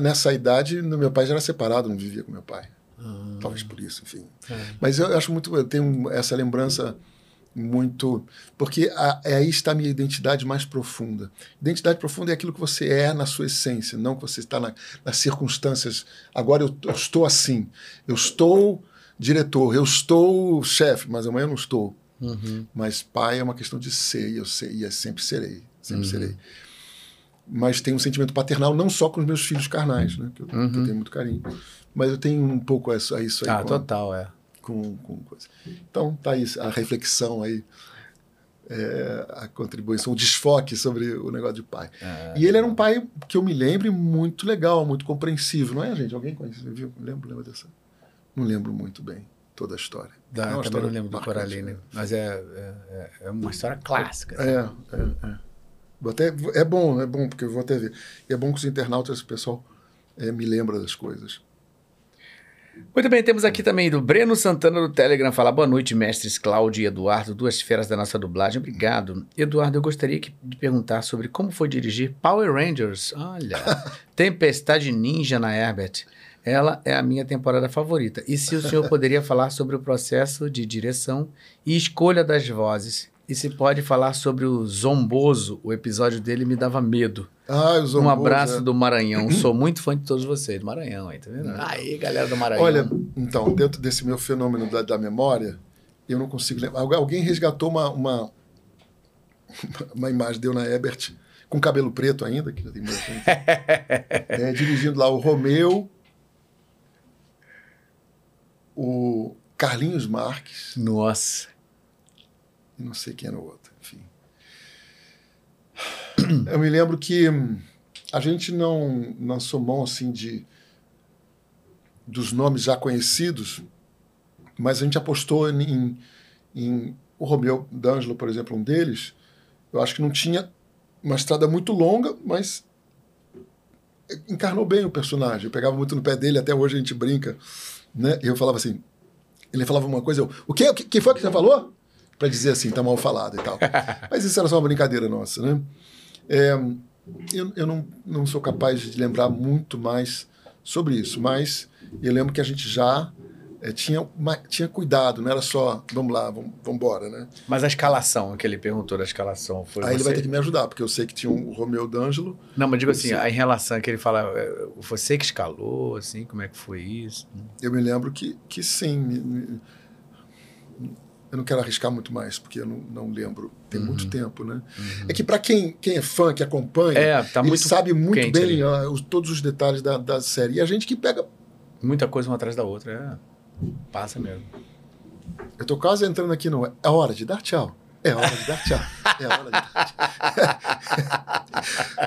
nessa idade, meu pai já era separado, não vivia com meu pai. Ah, Talvez por isso, enfim. é. Mas eu acho muito. Eu tenho essa lembrança muito. Porque a- aí está a minha identidade mais profunda. Identidade profunda é aquilo que você é na sua essência, não que você está na- nas circunstâncias. Agora eu, eu estou assim. Eu estou diretor, eu estou chefe, mas amanhã eu não estou. Uhum. Mas pai é uma questão de ser, e eu sei, e eu sempre serei. Sempre Uhum. serei. Mas tenho um sentimento paternal não só com os meus filhos carnais, né? Que eu, que eu Uhum. tenho muito carinho. Mas eu tenho um pouco a isso, isso aí. Ah, com- total, é. com, com coisa. Então, tá aí a reflexão aí, é, a contribuição, o desfoque sobre o negócio de pai. É. E ele era um pai que eu me lembre muito legal, muito compreensivo, não é, gente? Alguém conhece, viu? Lembro, lembra dessa? Não lembro muito bem toda a história. Da, É uma também história não lembro do Coraline. né? Mas é, é, é- é uma história clássica. assim. É, é, é. Vou até, é bom, é bom, porque eu vou até ver. E é bom que os internautas, esse pessoal, é, me lembra das coisas. Muito bem, temos aqui também do Breno Santana do Telegram. Fala, boa noite, mestres Cláudio e Eduardo, duas feras da nossa dublagem. Obrigado. Eduardo, eu gostaria que- de perguntar sobre como foi dirigir Power Rangers. Olha, [LAUGHS] Tempestade Ninja na Herbert. Ela é a minha temporada favorita. E se o senhor poderia falar sobre o processo de direção e escolha das vozes? E se pode falar sobre o Zomboso, o episódio dele me dava medo. Ah, os Um zombos, abraço é. do Maranhão. Sou muito fã de todos vocês, do Maranhão aí, tá vendo? Aí, galera do Maranhão. Olha, então, dentro desse meu fenômeno da, da memória, eu não consigo lembrar. Algu- Alguém resgatou uma, uma, [LAUGHS] uma imagem, deu na Ebert, com cabelo preto ainda, que já tem mais tempo. [LAUGHS] é, dirigindo lá o Romeu, o Carlinhos Marques. Nossa. E não sei quem era o outro, enfim. Eu me lembro que a gente não lançou mão assim de dos nomes já conhecidos, mas a gente apostou em, em o Romeu D'Angelo, por exemplo, um deles. Eu acho que não tinha uma estrada muito longa, mas encarnou bem o personagem. Eu pegava muito no pé dele, até hoje a gente brinca, né? Eu falava assim, ele falava uma coisa, eu, o quê? O que foi que você falou? Para dizer assim, tá mal falado e tal. [LAUGHS] Mas isso era só uma brincadeira nossa, né? É, eu, eu não, não sou capaz de lembrar muito mais sobre isso, mas eu lembro que a gente já é, tinha, uma, tinha cuidado, não era só, vamos lá, vamos, vamos embora, né? Mas a escalação, que ele perguntou da escalação, foi Aí você? ele vai ter que me ajudar, porque eu sei que tinha um, o Romeu D'Angelo. Não, mas digo assim, em relação a que ele fala, é, você que escalou, assim, como é que foi isso? Eu me lembro que, que sim, me, me, eu não quero arriscar muito mais, porque eu não, não lembro. Tem uhum. muito tempo, né? Uhum. É que para quem, quem é fã, que acompanha, é, tá ele sabe muito bem uh, os, todos os detalhes da, da série. E a gente que pega. Muita coisa uma atrás da outra, é. Passa mesmo. Eu tô quase entrando aqui no. É hora de dar tchau. É hora de dar tchau. É hora de dar tchau.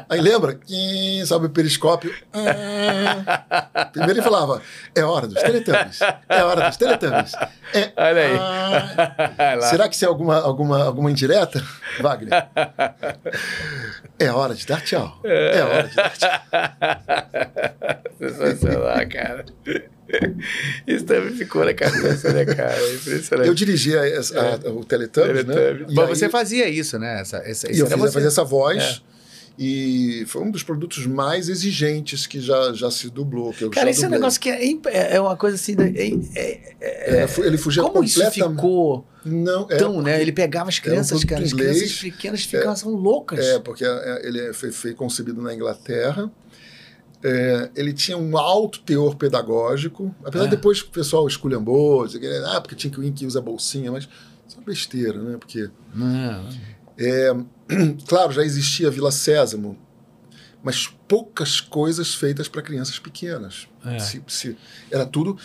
[LAUGHS] Aí lembra? Quem sabe o periscópio? Ah. Primeiro ele falava: é hora dos Teletubbies. É hora dos Teletubbies. É, Olha aí. Ah. Será que isso é alguma, alguma, alguma indireta, Wagner? É hora de dar tchau. É hora de dar tchau. [LAUGHS] Sensacional, cara. [LAUGHS] Isso também ficou na cabeça, né, cara? É impressionante. Eu dirigia a, a, o Teletubbies, né? Mas você fazia isso, né? Essa, essa, e eu fiz, fazia essa voz. É. E foi um dos produtos mais exigentes que já, já se dublou. Que eu Cara, esse é um negócio que é, é uma coisa assim. É, é, ele fugia Como isso ficou não, é tão, né? Ele pegava as crianças, um cara, as crianças pequenas ficavam loucas. É, porque ele foi, foi concebido na Inglaterra. É, ele tinha um alto teor pedagógico, apesar é. de depois o pessoal esculhambou, ah, porque tinha que o Ink usa bolsinha, mas isso é besteira, né? Porque. É, [CLEARS THROAT] claro, já existia Vila Sésamo, mas poucas coisas feitas para crianças pequenas. É. Se, se, era tudo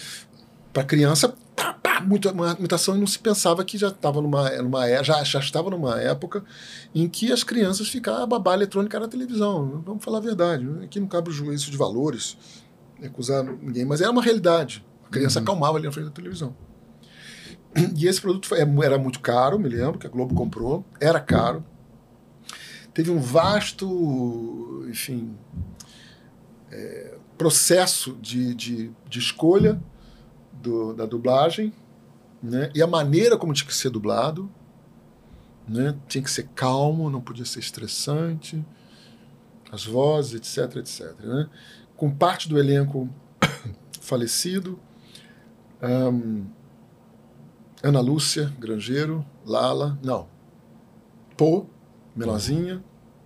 para criança, pá, pá, muita, muita ação e não se pensava que já estava numa, numa é, já, já estava numa época em que as crianças ficavam a babá eletrônica na televisão. Vamos falar a verdade. Né? Aqui não cabe o juízo de valores, acusar ninguém, mas era uma realidade. A criança uhum. acalmava ali na frente da televisão. E esse produto foi, era muito caro, me lembro, que a Globo comprou, era caro. Teve um vasto, enfim, é, processo de, de, de escolha do, da dublagem, né? E a maneira como tinha que ser dublado, né? Tinha que ser calmo, não podia ser estressante, as vozes, etc, etc, né? Com parte do elenco [COUGHS] falecido, um, Ana Lúcia Grangeiro, Lala, não, Pô, Menorzinha,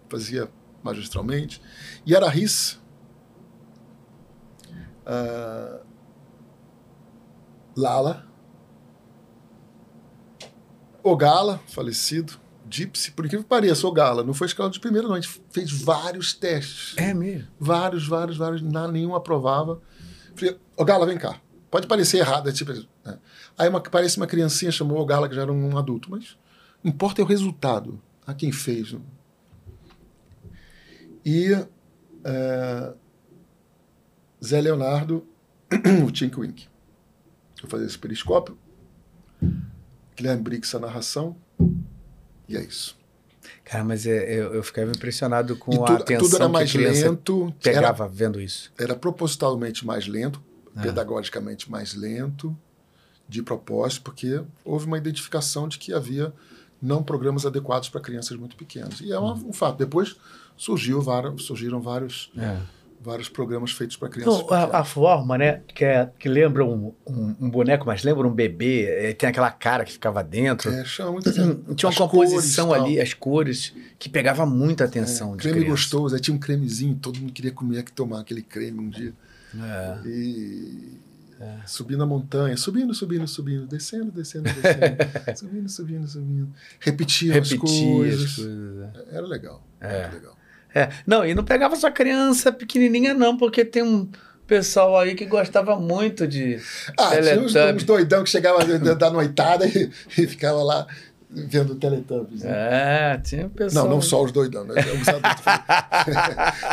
fazia magistralmente, Yara Riz, uh, Lala, Ogala, falecido, Gypsy, por incrível que pareça, Ogala, não foi escalado de primeira, não. A gente fez vários testes. É mesmo? Vários, vários, vários, nada, nenhum aprovava. Falei, Ogala, vem cá. Pode parecer errado, é tipo. Né? Aí uma, parece uma criancinha chamou Ogala, que já era um adulto, mas importa é o resultado, a quem fez. Né? E é, Zé Leonardo, [CLEARS THROAT] o Tink Wink. Eu fazia esse periscópio. Guilherme Briggs a narração. E é isso. Cara, mas é, eu, eu ficava impressionado com tudo, a atenção tudo era mais lento. Pegava era, vendo isso. Era propositalmente mais lento, ah. pedagogicamente mais lento, de propósito, porque houve uma identificação de que havia não programas adequados para crianças muito pequenas. E é um, um fato. Depois surgiu vários, surgiram vários. É vários programas feitos para crianças. Então, a, a, forma, né, que, é, que lembra um, um, um, boneco, mas lembra um bebê, é, tem aquela cara que ficava dentro. É, chama muita atenção. [CLEARS THROAT] Tinha uma composição ali, as cores, que pegava muita atenção. É, creme criança. gostoso, aí tinha um cremezinho, todo mundo queria comer, que tomar aquele creme um dia. É. E é. subindo a montanha, subindo, subindo, subindo, descendo, descendo, descendo, [LAUGHS] subindo, subindo, subindo. Repetia, Repetia as coisas. As coisas é. Era legal. É. legal. É. Não, e não pegava só criança pequenininha, não, porque tem um pessoal aí que gostava muito de. Ah, tinha uns, uns doidão que chegava da noitada e, e ficava lá vendo Teletubbies. Né? É, tinha pessoal. Não, não só os doidão, né?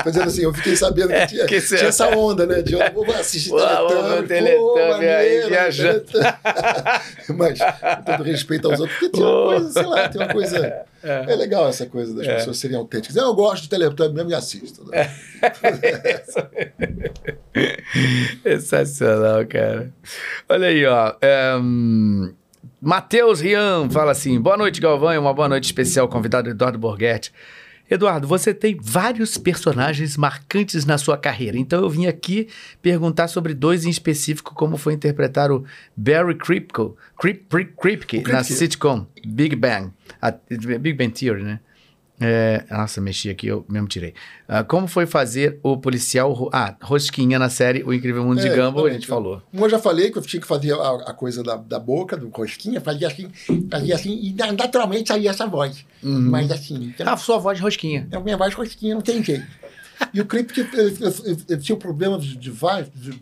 Fazendo [LAUGHS] assim, eu fiquei sabendo que tinha, é, que tinha essa onda, né? De eu vou assistir Teletubbies. Teletubbies aí, viajando. [LAUGHS] Mas, com todo respeito aos outros, porque tem uma coisa, sei lá, tem uma coisa. É, é legal essa coisa das é. pessoas serem autênticas. Eu gosto de Teletubbies mesmo e assisto. Né? É. [LAUGHS] Sensacional, cara. Olha aí, ó. Um... Matheus Rian fala assim: boa noite, Galvão, e uma boa noite especial, convidado Eduardo Borghetti. Eduardo, você tem vários personagens marcantes na sua carreira, então eu vim aqui perguntar sobre dois em específico, como foi interpretar o Barry Kripke, Krip, Kripke na sitcom Big Bang, a, Big Bang Theory, né? É, nossa, mexi aqui, eu mesmo tirei. Uh, como foi fazer o policial. Ah, Rosquinha na série O Incrível Mundo é, de Gumball, a gente falou. Como eu já falei que eu tinha que fazer a, a coisa da, da boca, do Rosquinha, fazia assim, fazia assim, e naturalmente saía essa voz. Uhum. Mas assim. Então, ah, sua voz de Rosquinha. É a minha voz de Rosquinha, não tem jeito. e o Crypt tinha um problema de, de voz. De,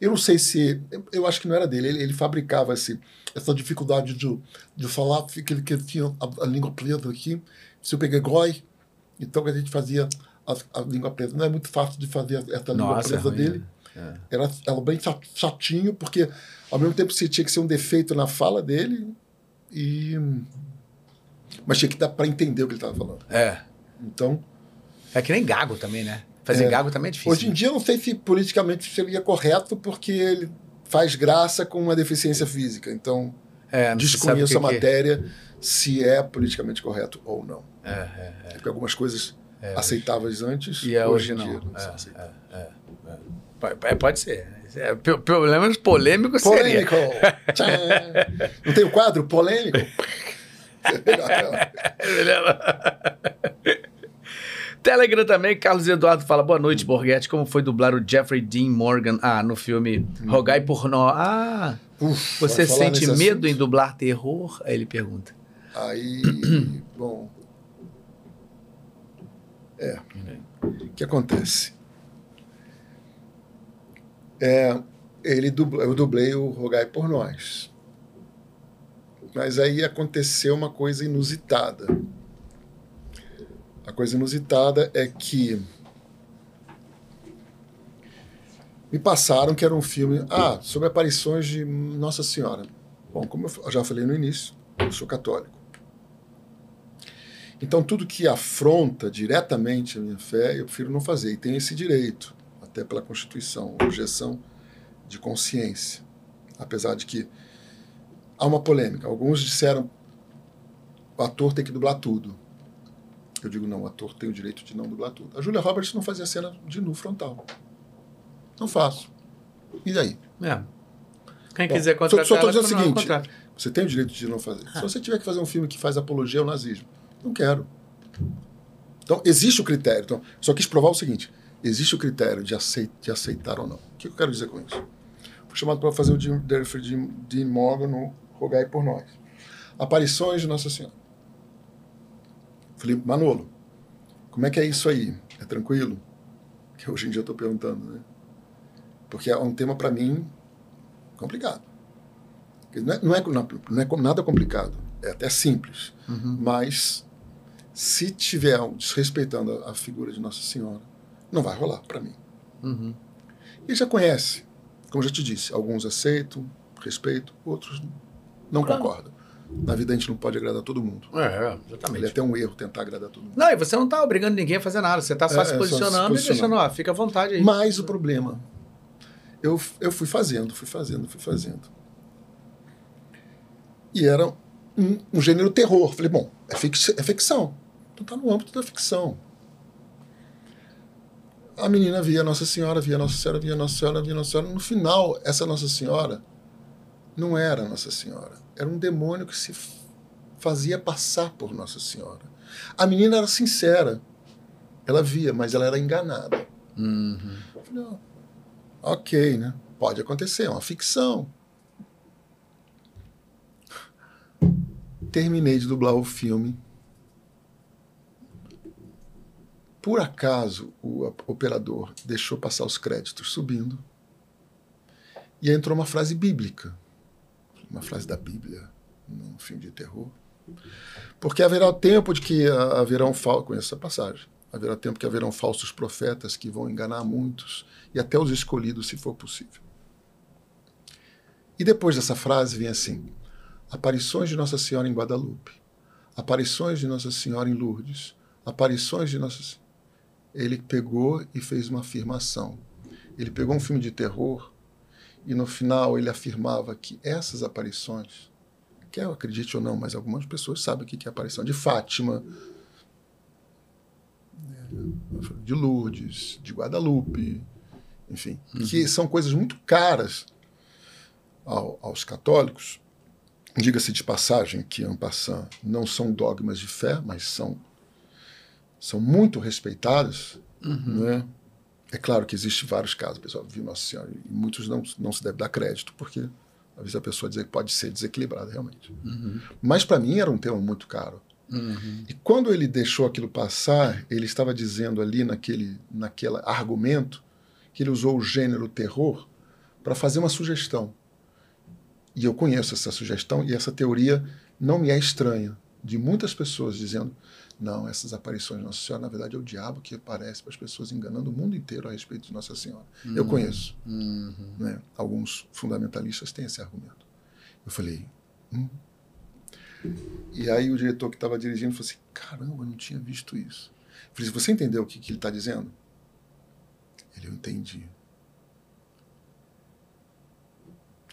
eu não sei se. Eu, eu, acho que não era dele. Ele, ele fabricava esse, essa dificuldade de, de falar, que ele que tinha a, a língua presa aqui se eu peguei goi, então a gente fazia a, a, língua presa. Não é muito fácil de fazer essa língua Nossa, presa é dele. É. Era, era bem chatinho, porque ao mesmo tempo você tinha que ser um defeito na fala dele, e mas tinha que dar para entender o que ele estava falando. É. Então. É que nem gago também, né? Fazer é, gago também é difícil. Hoje em né? dia eu não sei se politicamente seria correto, porque ele faz graça com uma deficiência física. Então, é, desconheço a matéria. Que se é politicamente correto ou não. É, é, é. Porque algumas coisas aceitáveis antes e hoje, hoje não. não é, é, é, Pode ser. É, problemas polêmicos Polêmico. [LAUGHS] seria. não tem o quadro polêmico? [LAUGHS] Telegram também, Carlos Eduardo fala, boa noite, Borghetti, como foi dublar o Jeffrey Dean Morgan, ah, no filme Rogai por Nó, ah, Uf, você sente medo assunto? em dublar terror? Aí ele pergunta. Aí, [CLEARS THROAT] bom. É. O que acontece? É, ele dubla, eu dublei o Rogai por Nós. Mas aí aconteceu uma coisa inusitada. A coisa inusitada é que me passaram que era um filme ah, sobre aparições de Nossa Senhora. Bom, como eu já falei no início, eu sou católico. Então, tudo que afronta diretamente a minha fé, eu prefiro não fazer. E tenho esse direito, até pela Constituição, objeção de consciência. Apesar de que há uma polêmica. Alguns disseram o ator tem que dublar tudo. Eu digo, não, o ator tem o direito de não dublar tudo. A Julia Roberts não fazia cena de nu frontal. Não faço. E daí? É. Quem Bom, quiser contratar Só estou dizendo o seguinte, você tem o direito de não fazer. Ah. Se você tiver que fazer um filme que faz apologia ao nazismo, não quero. Então, existe o critério. Então, só quis provar o seguinte: existe o critério de, aceit de aceitar ou não. O que eu quero dizer com isso? Fui chamado para fazer o Jim, Jim, Dean Morgan no Rogai por Nós. Aparições de Nossa Senhora. Falei, Manolo, como é que é isso aí? É tranquilo? Que hoje em dia eu estou perguntando, né? Porque é um tema para mim complicado. Não é, não, é, não é nada complicado, é até simples, uhum. mas se tiver desrespeitando a, figura de Nossa Senhora, não vai rolar para mim. Uhum. E já conhece, como já te disse, alguns aceitam, respeitam, outros não claro. concordam. Na vida a gente não pode agradar todo mundo. É, exatamente. É até um erro tentar agradar todo mundo. Não, e você não está obrigando ninguém a fazer nada. Você está só, é, se posicionando só se posicionando e deixando, ó, fica à vontade aí. Mas o problema, eu, eu fui fazendo, fui fazendo, fui fazendo. E era um, um gênero terror. Falei, bom, é, fix, é ficção. Então tá no âmbito da ficção. A menina via Nossa Senhora, via Nossa Senhora, via Nossa Senhora, via Nossa Senhora. No final, essa Nossa Senhora não era Nossa Senhora. Era um demônio que se fazia passar por Nossa Senhora. A menina era sincera. Ela via, mas ela era enganada. Uhum. Ok, né? Pode acontecer, é uma ficção. Terminei de dublar o filme Por acaso, o operador deixou passar os créditos subindo e entrou uma frase bíblica, uma frase da Bíblia, num filme de terror. Porque haverá tempo de que haverão falsos. Conheço essa passagem. Haverá tempo que haverão falsos profetas que vão enganar muitos e até os escolhidos, se for possível. E depois dessa frase vem assim: aparições de Nossa Senhora em Guadalupe, aparições de Nossa Senhora em Lourdes, aparições de Nossa Ele pegou e fez uma afirmação. Ele pegou um filme de terror e no final ele afirmava que essas aparições, quer eu acredite ou não, mas algumas pessoas sabem o que é a aparição de Fátima, de Lourdes, de Guadalupe, enfim, uhum. que são coisas muito caras ao, aos católicos. Diga-se de passagem que Ampassan não são dogmas de fé, mas são, são muito respeitadas, uhum. né? É claro que existem vários casos, pessoal viu Nossa Senhora, e muitos não, não se deve dar crédito, porque às vezes a pessoa dizer que pode ser desequilibrada realmente. Uhum. Mas para mim era um tema muito caro. Uhum. E quando ele deixou aquilo passar, ele estava dizendo ali naquele, naquele argumento que ele usou o gênero terror para fazer uma sugestão. E eu conheço essa sugestão e essa teoria não me é estranha, de muitas pessoas dizendo não, essas aparições de Nossa Senhora, na verdade, é o diabo que aparece para as pessoas enganando o mundo inteiro a respeito de Nossa Senhora. Uhum. Eu conheço. Uhum. Né? Alguns fundamentalistas têm esse argumento. Eu falei. Hum. E aí o diretor que estava dirigindo falou assim: caramba, eu não tinha visto isso. Eu falei: você entendeu o que, que ele está dizendo? Ele, eu entendi.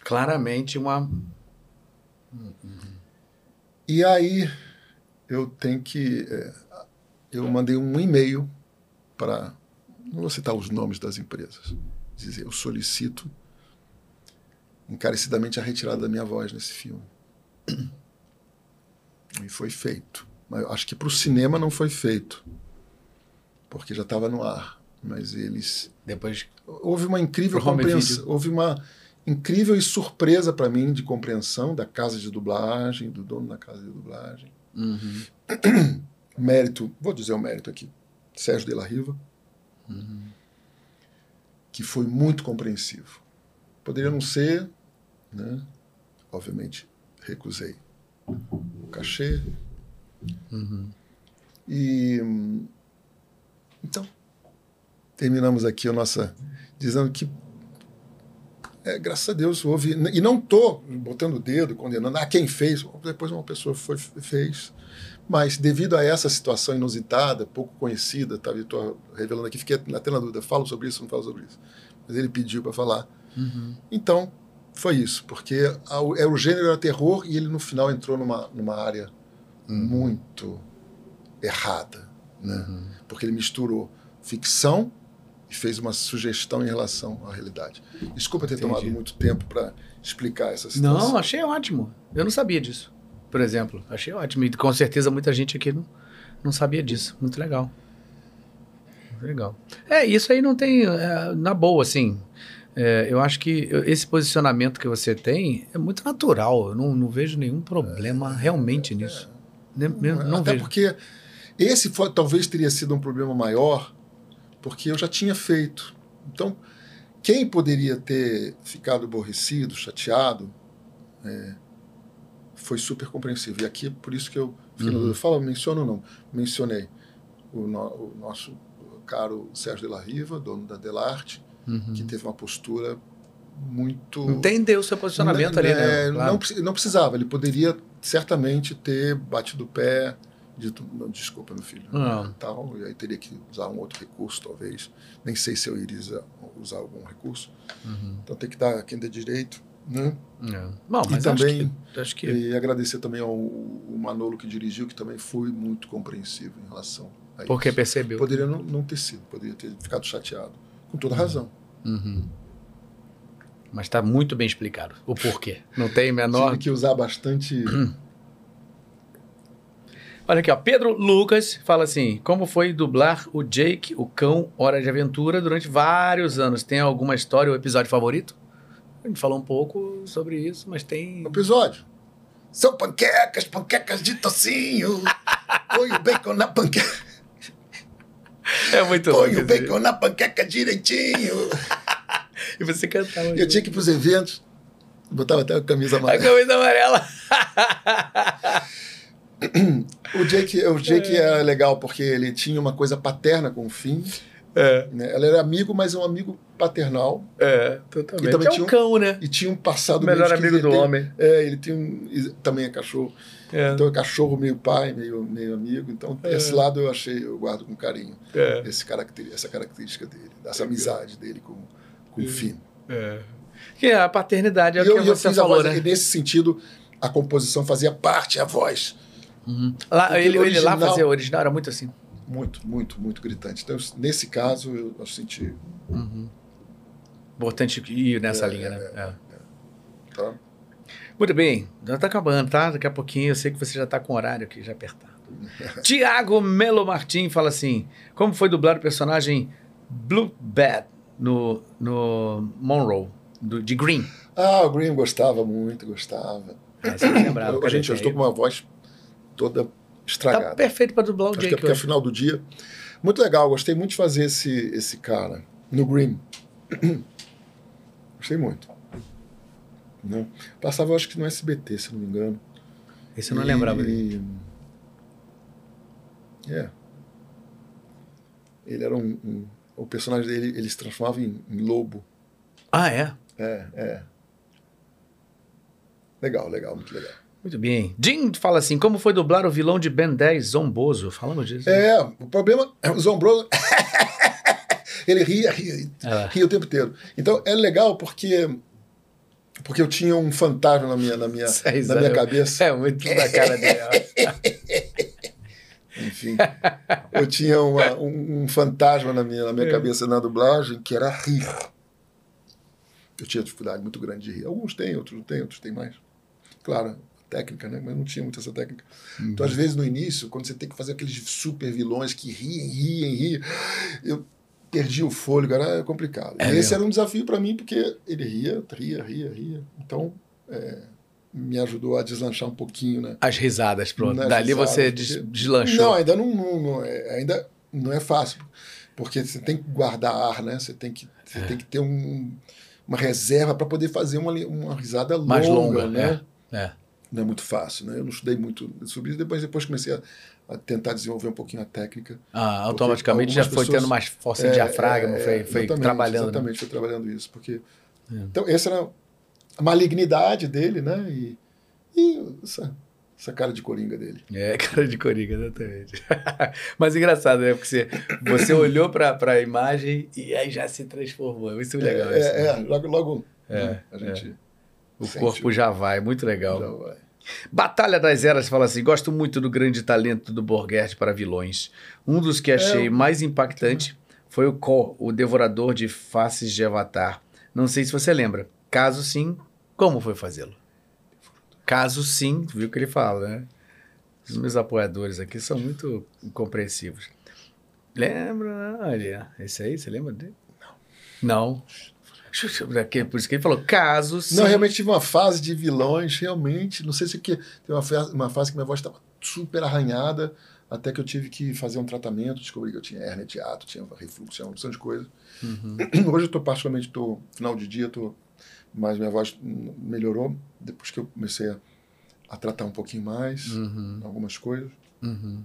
Claramente uma. Uhum. E aí eu tenho que. É, eu mandei um e-mail para. Não vou citar os nomes das empresas. Dizer, eu solicito encarecidamente a retirada da minha voz nesse filme. [CLEARS THROAT] E foi feito. Mas acho que para o cinema não foi feito, porque já estava no ar. Mas eles. Depois. Houve uma incrível compreensão. Houve uma incrível e surpresa para mim de compreensão da casa de dublagem, do dono da casa de dublagem. Uhum. [CLEARS THROAT] mérito, vou dizer o mérito aqui, Sérgio de la Riva, uhum. que foi muito compreensivo. Poderia não ser, né? obviamente recusei o cachê. Uhum. E então terminamos aqui a nossa dizendo que é, graças a Deus houve. E não estou botando o dedo, condenando, ah, quem fez. Depois uma pessoa foi, fez. Mas devido a essa situação inusitada, pouco conhecida, tá, estou revelando aqui, fiquei até na dúvida, falo sobre isso ou não falo sobre isso. Mas ele pediu para falar. Uhum. Então, foi isso, porque é o gênero era terror e ele no final entrou numa, numa área uhum. muito errada, né? Uhum. Porque ele misturou ficção e fez uma sugestão em relação à realidade. Desculpa ter Entendi. tomado muito tempo para explicar essa situação. Não, achei ótimo. Eu não sabia disso, por exemplo. Achei ótimo. E com certeza muita gente aqui não, não sabia disso. Muito legal. Muito legal. É, isso aí não tem. É, na boa, assim. É, eu acho que esse posicionamento que você tem é muito natural. Eu não, não vejo nenhum problema é, realmente nisso. É, não, não Até vejo. porque esse foi, talvez teria sido um problema maior porque eu já tinha feito. Então, quem poderia ter ficado aborrecido, chateado, é, foi super compreensível. E aqui, por isso que eu fiquei uhum. Fala, menciono ou não? Mencionei o, no, o, nosso caro Sérgio de la Riva, dono da Delarte, uhum. que teve uma postura muito... Entendeu o seu posicionamento ali, né? É, claro. Não, não precisava, ele poderia certamente ter batido o pé, dito, desculpa, meu filho, não. tal, e aí teria que usar um outro recurso, talvez. Nem sei se eu iria usar algum recurso. Uhum. Então tem que dar quem dê direito, né? É. Bom, e também, acho que, acho que... E agradecer também ao, ao Manolo que dirigiu, que também foi muito compreensivo em relação a Porque isso. percebeu. Poderia não, não ter sido, poderia ter ficado chateado. Com toda razão. Uhum. Mas está muito bem explicado o porquê. Não tem menor. Tive que usar bastante [CLEARS THROAT] Olha aqui, ó. Pedro Lucas fala assim: como foi dublar o Jake, o cão Hora de Aventura, durante vários anos? Tem alguma história ou episódio favorito? A gente falou um pouco sobre isso, mas tem. Episódio. São panquecas, panquecas de tocinho. [LAUGHS] Põe o bacon na panqueca. [LAUGHS] É muito Põe o bacon na panqueca direitinho. [LAUGHS] E você cantava. Eu tinha que ir pros eventos, botava até a camisa A amarela. camisa amarela. O Jake, o Jake é legal porque ele tinha uma coisa paterna com o Finn. É, Né? Ele era amigo, mas é um amigo paternal. é, totalmente. E também é tinha um cão, né? E tinha um passado Melhor meio amigo do tem- homem. É, ele tem um, e também é cachorro. É. Então é cachorro meio pai, meio, meio amigo. Então esse lado eu achei, eu guardo com carinho. É. Esse caracter, essa característica dele, dessa amizade dele com, com o Finn. É. Que é a paternidade, é E o eu, que eu você fiz a falou, voz, né? e nesse sentido, a composição fazia parte, a voz. Lá, Porque ele, ele lá fazia, o original era muito assim. Muito, muito, muito gritante. Então, nesse caso, eu, eu senti. Importante ir nessa linha, né? É. Tá? Muito bem, já tá acabando, tá? Daqui a pouquinho eu sei que você já tá com o horário aqui já apertado. [LAUGHS] Tiago Melo Martim fala assim: como foi dublar o personagem Blue Bat no, no Monroe, do, de Green? Ah, o Green gostava muito, gostava. É, você Eu- gente, eu estou com uma voz toda Tá estragada. perfeito para dublar o Acho que é Jake porque é hoje. final do dia. Muito legal, gostei muito de fazer esse, esse cara no Green. [CLEARS THROAT] gostei muito. Né? Passava, eu acho que no SBT, se não me engano. Esse eu não lembrava. dele. E... É. Ele era um, um- O personagem dele ele se transformava em, em lobo. Ah, é? É, é. Legal, legal, muito legal. Muito bem. Jim fala assim: como foi dublar o vilão de Ben 10, Zomboso? Falamos disso. É, o problema é o Zombroso. [LAUGHS] ele ria, ria, É. ria o tempo inteiro. Então é legal porque porque eu tinha um fantasma na minha, na minha, Essa na minha é- cabeça. É muito da cara dele. [LAUGHS] Enfim, eu tinha uma- um, um fantasma na minha, na minha É. cabeça na dublagem que era rir. Eu tinha dificuldade muito grande de rir. Alguns têm, outros não têm, outros têm mais. Claro, técnica, né? Mas não tinha muito essa técnica. Então, às vezes, no início, quando você tem que fazer aqueles super vilões que riem, riem, riem, eu perdi o fôlego, era complicado. É esse era um desafio para mim, porque ele ria, ria, ria, ria. Então, é, me ajudou a deslanchar um pouquinho, né? As risadas, pronto. Nas Dali risadas, você porque- deslanchou. Não, ainda não, não- não é, ainda não é fácil, porque você tem que guardar ar, né? Você tem que, É. você tem que ter um- uma reserva para poder fazer uma, uma risada longa, Mais longa, né? É. Não é muito fácil, né? Eu não estudei muito sobre isso, depois, depois comecei a, a tentar desenvolver um pouquinho a técnica. Ah, automaticamente já foi pessoas- tendo mais força de É, diafragma, é, foi, foi exatamente, trabalhando. né? Exatamente, foi trabalhando isso, porque... É. Então, essa era a malignidade dele, né? E, e essa, essa cara de coringa dele. É, [LAUGHS] cara de coringa, exatamente. [LAUGHS] Mas engraçado, né? Porque você, você olhou pra, pra imagem e aí já se transformou. É muito legal é, isso. é, é, logo, logo É, né, a gente... O sente corpo já vai, muito legal. já vai. Batalha das Eras fala assim: gosto muito do grande talento do Borghetti para vilões. Um dos que achei É, mais impactante foi o Ko, o devorador de faces de Avatar. Não sei se você lembra. Caso sim, como foi fazê-lo? Caso sim, viu o que ele fala, né? Os meus apoiadores aqui são muito compreensivos. Lembra? Olha, esse aí, você lembra dele? Não. Não. Por isso que ele falou, caso sim. Não, realmente tive uma fase de vilões, realmente. Não sei se é que tem uma, fa- uma fase que minha voz estava super arranhada, até que eu tive que fazer um tratamento, descobri que eu tinha hernia de hiato, tinha refluxo, tinha uma opção de coisa. Uhum. [CLEARS THROAT] Hoje eu estou particularmente, tô, final de dia, tô, mas minha voz melhorou depois que eu comecei a, a tratar um pouquinho mais, Uhum, algumas coisas. uhum.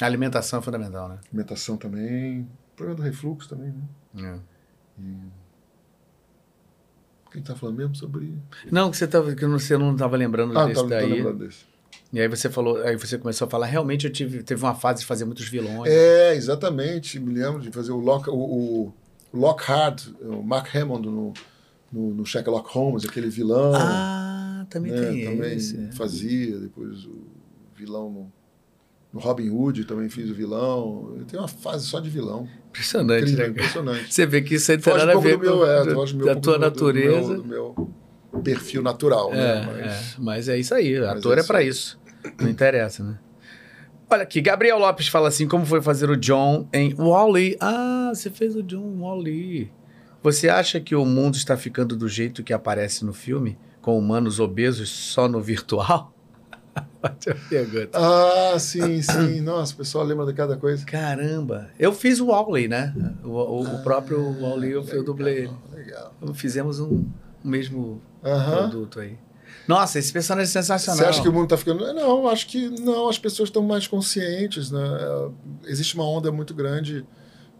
A alimentação é fundamental, né? Alimentação também, problema do refluxo também, né? É. Quem está falando mesmo sobre... Não, que você, tava, que você não estava lembrando Ah, não desse tô daí. lembrando desse. E aí você falou, aí você começou a falar, realmente eu tive, teve uma fase de fazer muitos vilões. É, exatamente. Me lembro de fazer o, Lock, o, o Lockhart, o Mark Hammond no, no, no Sherlock Holmes, aquele vilão. Ah, também né, tem também esse. é. fazia. Depois o vilão no, no Robin Hood também fiz o vilão. Eu tenho uma fase só de vilão. Impressionante, Incrível, né? impressionante. Você vê que isso aí tem nada um a ver do meu, com é, da tua do meu- natureza. Do meu, do meu perfil natural, É, né? Mas, é, mas é isso aí, Mas ator é é pra isso. Não interessa, né? Olha aqui, Gabriel Lopes fala assim: como foi fazer o John em Wall-E? Ah, você fez o John Wall-E. Você acha que o mundo está ficando do jeito que aparece no filme, com humanos obesos só no virtual? Ótima pergunta. Ah, sim, sim. Nossa, o pessoal lembra de cada coisa. Caramba. Eu fiz o Wally, né? O, o, o próprio Wally, eu, eu dublei. Legal. Fizemos um, um mesmo Aham. produto aí. Nossa, esse personagem é sensacional. Você acha que o mundo está ficando. Não, acho que não, as pessoas estão mais conscientes. Né? Existe uma onda muito grande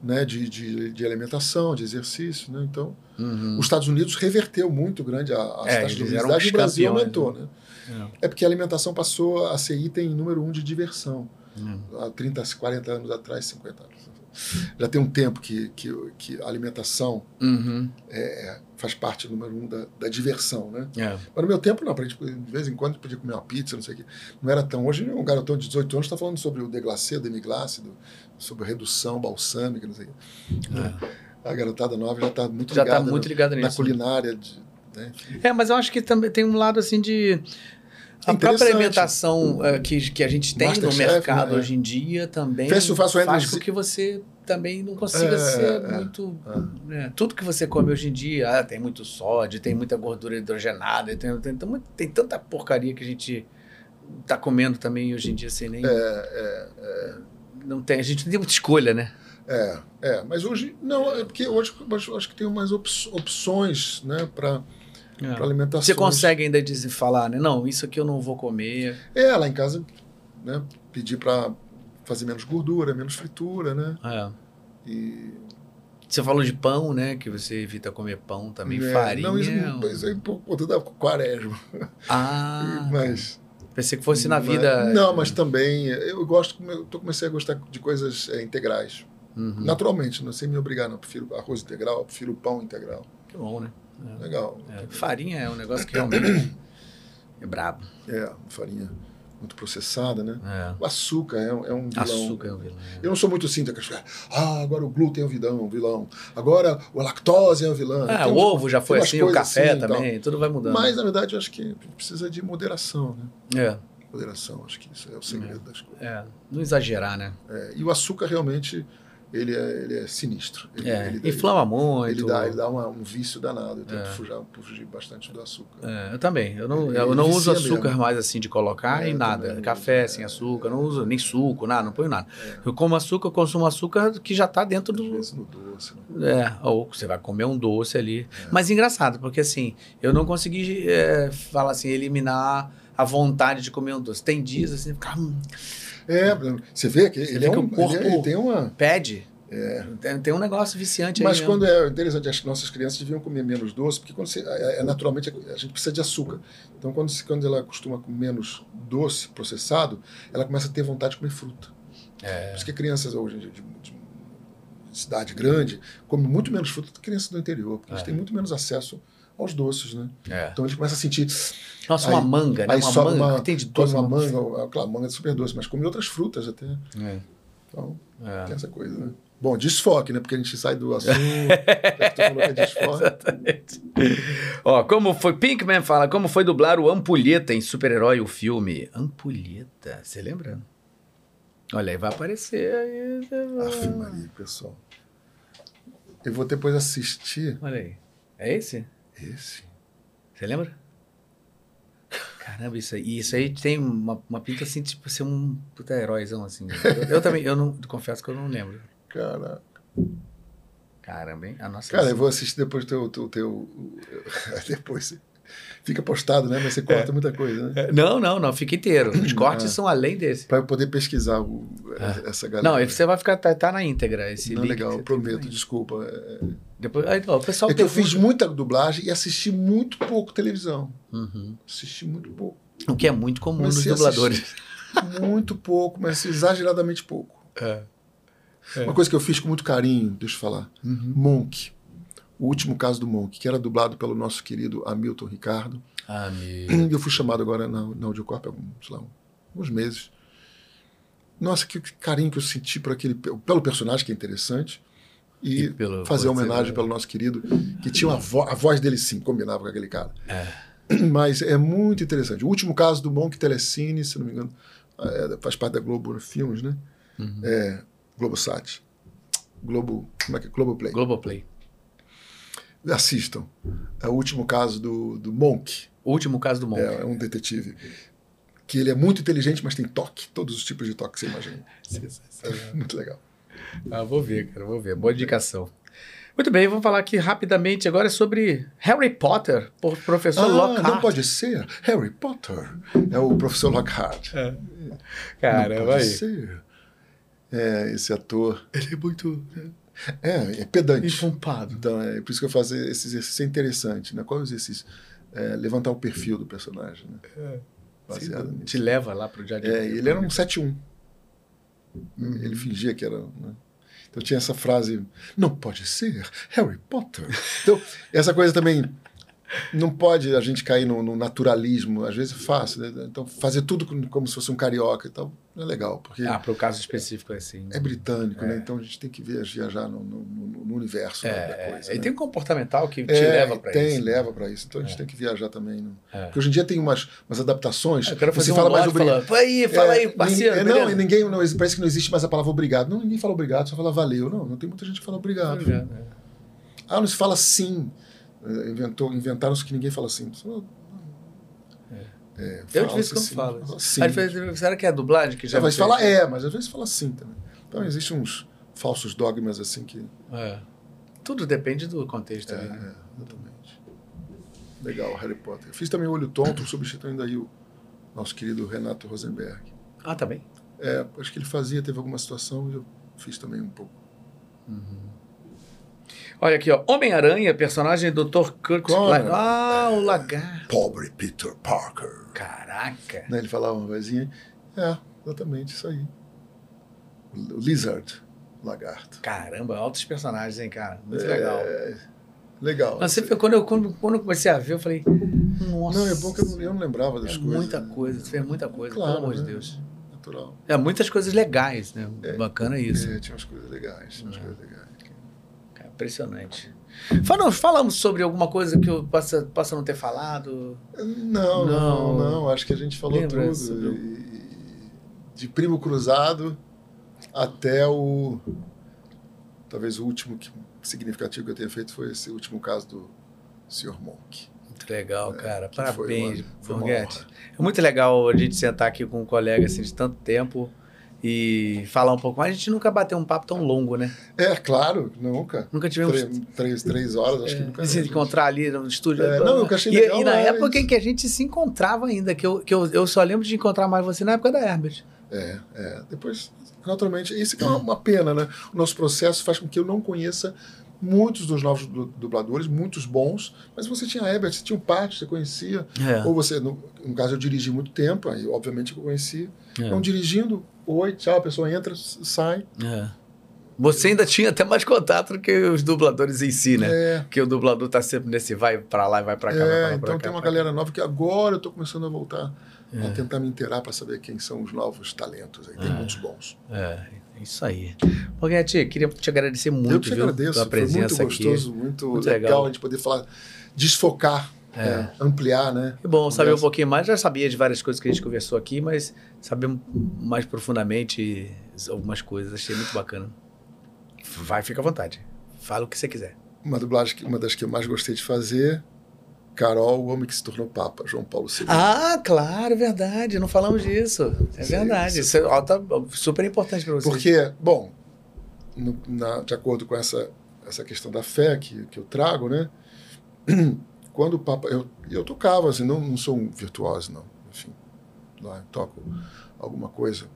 né, de, de, de alimentação, de exercício. Né? Então, Uhum. os Estados Unidos reverteu muito grande a, a É, taxa de obesidade e o Brasil campeões, aumentou. Né? É porque a alimentação passou a ser item número um de diversão. Hum. Há 30, 40 anos atrás, 50 anos. Já tem um tempo que, que, que a alimentação Uhum. é, faz parte número um da, da diversão, né? É. Mas no meu tempo, não, pra gente, de vez em quando, podia comer uma pizza, não sei o quê. Não era tão. Hoje, um garotão de 18 anos está falando sobre o deglacê, o demi-glace, do- sobre redução balsâmica, não sei o quê. A garotada nova já está muito É. Tá ligada muito na- ligada na nisso. culinária. De, né? É, mas eu acho que também tem um lado assim de. A própria alimentação eh, que, que a gente tem no Masterchef, mercado né? hoje em dia também Faz- faz o faz com que você também não consiga É, ser é, muito. né, tudo que você come hoje em dia ah, tem muito sódio, tem muita gordura hidrogenada, tem, tem, tem, tem tanta porcaria que a gente tá comendo também hoje em dia sem nem. É, Não tem, a gente não tem muita escolha, né? É, é, mas hoje não, é porque hoje eu acho, acho que tem umas op- opções, né, para alimentação. Você consegue ainda dizer, falar, né? Não, isso aqui eu não vou comer. É, lá em casa, né, pedir para fazer menos gordura, menos fritura, né? É. E Você falou de pão, né? Que você evita comer pão também, é, farinha. Não, isso, é um- isso aí por conta da quaresma. Ah, [LAUGHS] mas pensei que fosse na mas- vida. Não, mas também eu gosto, eu comecei a gostar de coisas é, integrais. Uhum. Naturalmente, não sem me obrigar, não. Eu prefiro arroz integral, eu prefiro pão integral. Que bom, né? Legal. É, Farinha é um negócio que realmente é brabo. É, farinha muito processada, né? É. O açúcar é, um- é um vilão. Açúcar é um vilão. Eu não sou muito assim, coisas, ah, agora o glúten é o vilão, vilão. Agora o lactose é o vilão. Ah, Tem o ovo já foi assim, o café assim também, tudo vai mudando. Mas, na verdade, eu acho que precisa de moderação, né? É, Moderação, acho que isso é o segredo das coisas. é, não exagerar, né? É, e o açúcar, realmente, ele é, ele é sinistro. Ele, É, ele inflama muito. Ele dá, ele dá uma- um vício danado. Eu tento É. fugir, fugir bastante do açúcar. É, eu também. Eu não, Ele eu não uso açúcar mesmo. mais assim de colocar É, em nada. Café uso, sem é. açúcar, não uso nem suco, nada, não ponho nada. Eu como açúcar, eu consumo açúcar que já tá dentro do. no doce. Né? É, ou você vai comer um doce ali. Mas engraçado, porque assim, eu não consegui é, falar assim, eliminar a vontade de comer um doce. Tem dias assim, hum, É, você vê que Você ele, vê é que um, o corpo- ele, ele tem uma... pede. Tem, tem um negócio viciante Mas aí. quando mesmo. é interessante, que nossas crianças deviam comer menos doce, porque quando você, é, é, naturalmente a gente precisa de açúcar. Então, quando, se- quando ela acostuma com menos doce processado, ela começa a ter vontade de comer fruta. É. Por isso que crianças hoje de, de- de cidade grande comem muito menos fruta do que crianças do interior, porque eles É. têm muito menos acesso aos doces, né? É. Então eles começam a sentir. Nossa, aí- uma manga, né? aí Uma manga. uma- que tem de Come doce. uma manga, claro, manga é super doce, mas come outras frutas até. É. Então, É. tem essa coisa, né? Bom, desfoque, né? Porque a gente sai do [LAUGHS] assunto. é. Exatamente. Ó, como foi. Pinkman fala, como foi dublar o Ampulheta em Super-Herói, o filme? Ampulheta, você lembra? Olha, aí vai aparecer aí. Aff, Maria, pessoal. Eu vou depois assistir Olha aí. É esse? Esse. Você lembra? Caramba, isso aí, isso aí tem uma, uma pinta assim, tipo, ser um puta heróizão, assim. Eu, eu também, eu não, confesso que eu não lembro. Cara, Caramba, hein? A nossa. cara, eu vou assistir depois teu. teu, teu [LAUGHS] depois fica postado, né? Mas você corta muita coisa, né? É, Não, não, não, fica inteiro. Os cortes Ah. são além desse. Para eu poder pesquisar o- essa galera. Não, você vai ficar, tá, tá na íntegra. Esse Não, legal, prometo, desculpa. É, Depois, aí, ó, o pessoal é que eu fiz muita dublagem e assisti muito pouco televisão. Uhum. Assisti muito pouco. O que é muito comum nos Comecei a dubladores. Muito pouco, mas exageradamente pouco. É. Uma coisa que eu fiz com muito carinho, deixa eu falar. Uhum. Monk. O último caso do Monk, que era dublado pelo nosso querido Hamilton Ricardo. Ah, meu. Eu fui chamado agora na, na Audiocorp há alguns, sei lá, alguns meses. Nossa, que carinho que eu senti por aquele, pelo personagem, que é interessante. E, E fazer homenagem pelo nosso querido, que tinha uma vo a voz dele sim, combinava com aquele cara. É. [CLEARS THROAT] Mas é muito interessante. O último caso do Monk Telecine, se não me engano, é, faz parte da Globo Filmes, né? Uhum. É, Globosat. Globo, como é que é? Globoplay. Globoplay. Assistam. É o último caso do, do Monk. O último caso do Monk. É, é um detetive. que ele é muito inteligente, mas tem toque, todos os tipos de toque que você imagina. [LAUGHS] É muito legal. Ah, vou ver, cara, vou ver. Boa indicação. Muito bem, vamos falar aqui rapidamente agora sobre Harry Potter, por professor ah, Lockhart. Não pode ser. Harry Potter é o professor Lockhart. É. Caramba, não pode aí. ser. É, esse ator. Ele é muito. É, é pedante. Enfumpado. Então, é por isso que eu faço esse exercício é interessante, né? Qual é o exercício? É, levantar o perfil do personagem, né? É. Baseado te leva lá pro dia de É, ele era um 7-1. Uhum. Ele fingia que era. Né? Então tinha essa frase: não pode ser Harry Potter. Então, essa coisa também não pode a gente cair no, no, naturalismo, às vezes é fácil, né? Então, fazer tudo como se fosse um carioca e tal, não é legal. Porque ah, para o caso específico é assim. Né? É britânico, é. né? Então a gente tem que viajar no, no, no universo é, da coisa. É. E né? tem um comportamental que te é, leva para isso. Tem, leva para isso. Então a gente é. tem que viajar também. Né? Porque hoje em dia tem umas, umas adaptações. Eu quero fazer você um fala mais obrigado. Fala aí, fala aí, parceiro. não, e ninguém, não, parece que não existe mais a palavra obrigado. Não, ninguém fala obrigado, só fala valeu. Não, não tem muita gente que fala obrigado. obrigado ah, não se fala sim. Inventou, inventaram-se que ninguém fala assim. É, eu de vez em quando assim, falo. Sim. Às vezes, será que é a dublagem que já. Às vezes fala é, mas às vezes fala sim também. Então existem uns falsos dogmas assim que. É. Tudo depende do contexto. É, ali, né? é, exatamente. Legal, Harry Potter. Fiz também o Olho Tonto, substituindo aí o nosso querido Renato Rosenberg. Ah, tá bem. É, acho que ele fazia, teve alguma situação e eu fiz também um pouco. Uhum. Olha aqui, ó. Homem-Aranha, personagem do Dr. Kurt Claro. Ah, o lagarto. Pobre Peter Parker. Caraca. Né, Ele falava uma vozinha. É, exatamente, isso aí. O Lizard, lagarto. Caramba, altos personagens, hein, cara? Muito É, legal. Legal. Mas você, quando, eu, quando, quando eu comecei a ver, eu falei, nossa. Não, é bom que eu não, eu não lembrava das é coisas. muita né? coisa, você fez muita coisa, Claro, pelo amor de né? Deus. Natural. É, muitas coisas legais, né? Bacana isso. É, tinha umas coisas legais, tinha umas coisas legais. Cara, impressionante. Falamos, falamos sobre alguma coisa que eu possa, possa não ter falado? Não, não, Não. não, Acho que a gente falou Lembra tudo. sobre De Primo Cruzado até o. Talvez o último que- significativo que eu tenha feito foi esse último caso do Sr. Monk. Muito legal, cara. É, foi Parabéns, uma- foi uma. É muito legal a gente sentar aqui com um colega assim, de tanto tempo e falar um pouco mais. A gente nunca bateu um papo tão longo, né? É, claro, nunca. Nunca tivemos. Três, três, três horas, acho que nunca. se encontrar ali no estúdio. É, não, eu achei e, legal, e na época em que a gente se encontrava ainda, que, eu, que eu, eu só lembro de encontrar mais você na época da Herbert. É, é. Depois, naturalmente, isso que é uma, uma pena, né? O nosso processo faz com que eu não conheça muitos dos novos du- dubladores, muitos bons, mas você tinha Herbert, você tinha o Pátio, você conhecia. É. Ou você, no, no caso, eu dirigi muito tempo, aí obviamente que eu conhecia. É. Então, dirigindo, oi, tchau, a pessoa entra, sai. É. Você ainda tinha até mais contato do que os dubladores em si, né? É, Porque o dublador tá sempre nesse vai pra lá e vai pra cá. vai pra é, lá, pra então cá, tem uma pra cá. galera nova que agora eu estou começando a voltar É. a tentar me inteirar para saber quem são os novos talentos. Aí. Tem É. muitos bons. É, isso aí. Borghetti, queria te agradecer muito, eu que te viu, agradeço, pela foi muito presença aqui. gostoso, muito, Muito legal, legal. a gente poder falar, desfocar, É. né, ampliar, né? Que bom saber um pouquinho mais. Já sabia de várias coisas que a gente conversou aqui, mas saber mais profundamente algumas coisas. Achei muito bacana. Vai, fica à vontade. Fala o que você quiser. Uma dublagem, uma das que eu mais gostei de fazer, Carol, o homem que se tornou Papa, João Paulo II. Ah, claro, verdade. Não falamos disso. É verdade. Isso é alta- super importante para você. Porque, bom, no- na- de acordo com essa, essa questão da fé que, que eu trago, né? [CLEARS THROAT] Quando o Papa. Eu, eu tocava, assim, não, não sou um virtuoso, não. Enfim, lá toco alguma coisa.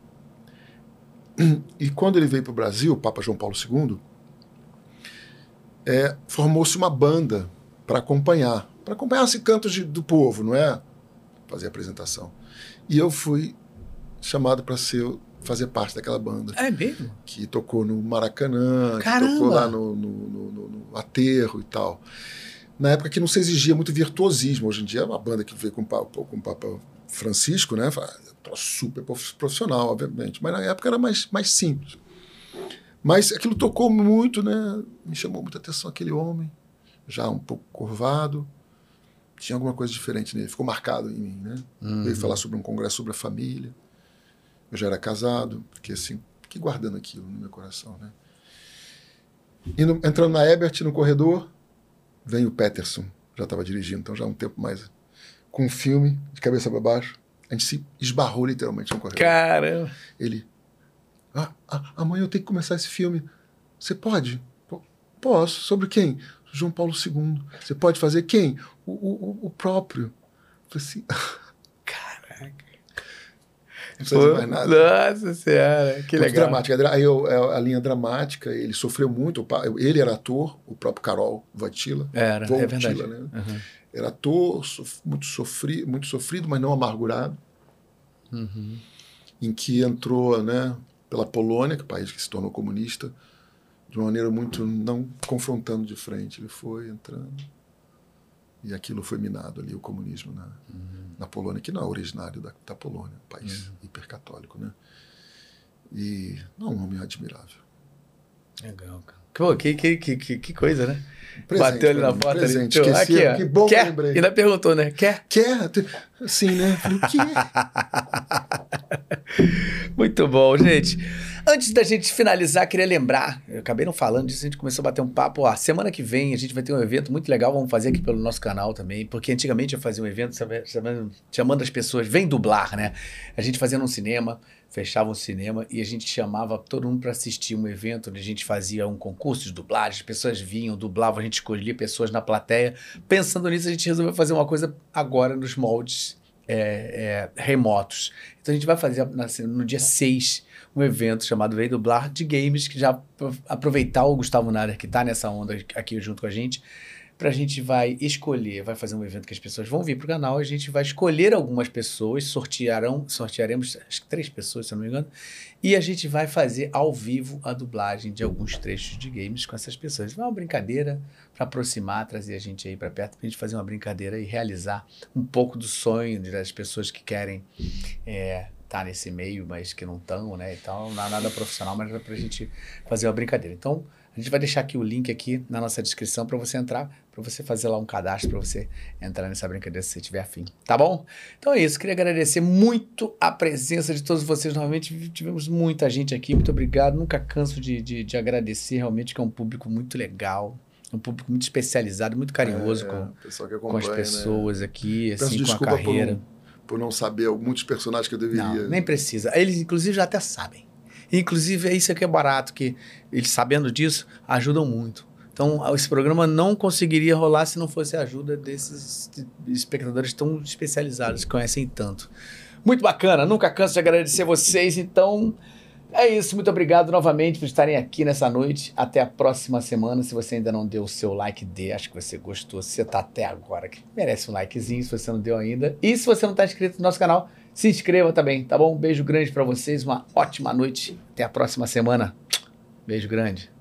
E quando ele veio para o Brasil, o Papa João Paulo II, é, formou-se uma banda para acompanhar. Para acompanhar esse cantos de- do povo, não é? Fazer apresentação. E eu fui chamado para ser fazer parte daquela banda É mesmo? que tocou no Maracanã, que Caramba! tocou lá no, no, no- no- no Aterro e tal. Na época que não se exigia muito virtuosismo. Hoje em dia é uma banda que veio com o Papa, com o Papa Francisco, né? Fala, "Tô super prof- profissional, obviamente. Mas na época era mais, mais simples. Mas aquilo tocou muito, né? Me chamou muita atenção aquele homem, já um pouco curvado. Tinha alguma coisa diferente nele, ficou marcado em mim, né? Uhum. Veio falar sobre um congresso sobre a família. Eu já era casado, fiquei assim, fiquei guardando aquilo no meu coração, né? Indo, entrando na Ebert, no corredor, vem o Peterson, já estava dirigindo, então já há um tempo mais, com um filme, de cabeça para baixo. A gente se esbarrou literalmente no corredor. Caramba. Ele, ah, ah, amanhã eu tenho que começar esse filme. Você pode? "P- Posso. Sobre quem? João Paulo II. Você pode fazer quem? O, o, o próprio. Eu falei assim. [LAUGHS] não precisa mais nada. Nossa senhora, que Muito legal. dramática. Aí eu- é a linha dramática, ele sofreu muito. Ele era ator, o próprio Carol Vatila. Era, é Voutila, verdade. né? Uhum. Era ator, muito, sofri, muito sofrido, mas não amargurado. Uhum. em que entrou né, pela Polônia, que é o país que se tornou comunista, de uma maneira muito não confrontando de frente. Ele foi entrando. E aquilo foi minado ali, o comunismo na, na Polônia, que não é originário da, da Polônia, um país hipercatólico. Né? E não um homem admirável. Legal, cara. Pô, que, que, que, que, que coisa, né? Presente Bateu ali na porta. presente. ali. Esqueci, Aqui, ó. que bom que Quer? lembrei. Ainda perguntou, né? Quer? Quer? Sim, né? Falei, o quê? [LAUGHS] Muito bom, gente. Antes da gente finalizar, queria lembrar, eu acabei não falando disso, a gente começou a bater um papo. Ó, semana que vem a gente vai ter um evento muito legal, vamos fazer aqui pelo nosso canal também, porque antigamente eu fazia um evento chamando as pessoas, vem dublar, né? A gente fazia num cinema, fechava um cinema e a gente chamava todo mundo para assistir um evento onde a gente fazia um concurso de dublagem, as pessoas vinham, dublavam, a gente escolhia pessoas na plateia. Pensando nisso, a gente resolveu fazer uma coisa agora nos moldes é, é, remotos. Então a gente vai fazer na- no dia 6 um evento chamado Vem Dublar de games, que já apro- aproveitar o Gustavo Nader, que está nessa onda aqui junto com a gente, para a gente vai escolher, vai fazer um evento que as pessoas vão vir para o canal, a gente vai escolher algumas pessoas, sortearão, sortearemos acho que três pessoas, se eu não me engano, e a gente vai fazer ao vivo a dublagem de alguns trechos de games com essas pessoas. Vai uma brincadeira para aproximar, trazer a gente aí para perto, para a gente fazer uma brincadeira e realizar um pouco do sonho das pessoas que querem é, tá nesse meio, mas que não estão, né? E tal, não é nada profissional, mas é pra gente fazer uma brincadeira. Então, a gente vai deixar aqui o link aqui na nossa descrição para você entrar, para você fazer lá um cadastro, para você entrar nessa brincadeira se você tiver afim, tá bom? Então é isso, queria agradecer muito a presença de todos vocês novamente. Tivemos muita gente aqui, muito obrigado. Nunca canso de, de, de agradecer, realmente, que é um público muito legal, um público muito especializado, muito carinhoso É, com, com as né? pessoas aqui, Peço assim, com a por carreira. não, por não saber muitos personagens que eu deveria. Não, nem precisa. Eles, inclusive, já até sabem. Inclusive, é isso que é barato, que eles sabendo disso, ajudam muito. Então, esse programa não conseguiria rolar se não fosse a ajuda desses espectadores tão especializados, que conhecem tanto. Muito bacana, nunca canso de agradecer vocês. Então, é isso. Muito obrigado novamente por estarem aqui nessa noite. Até a próxima semana. Se você ainda não deu o seu like, dê. Acho que você gostou. Se você está até agora, que merece um likezinho se você não deu ainda. E se você não está inscrito no nosso canal, se inscreva também, tá bom? Um beijo grande para vocês. Uma ótima noite. Até a próxima semana. Beijo grande.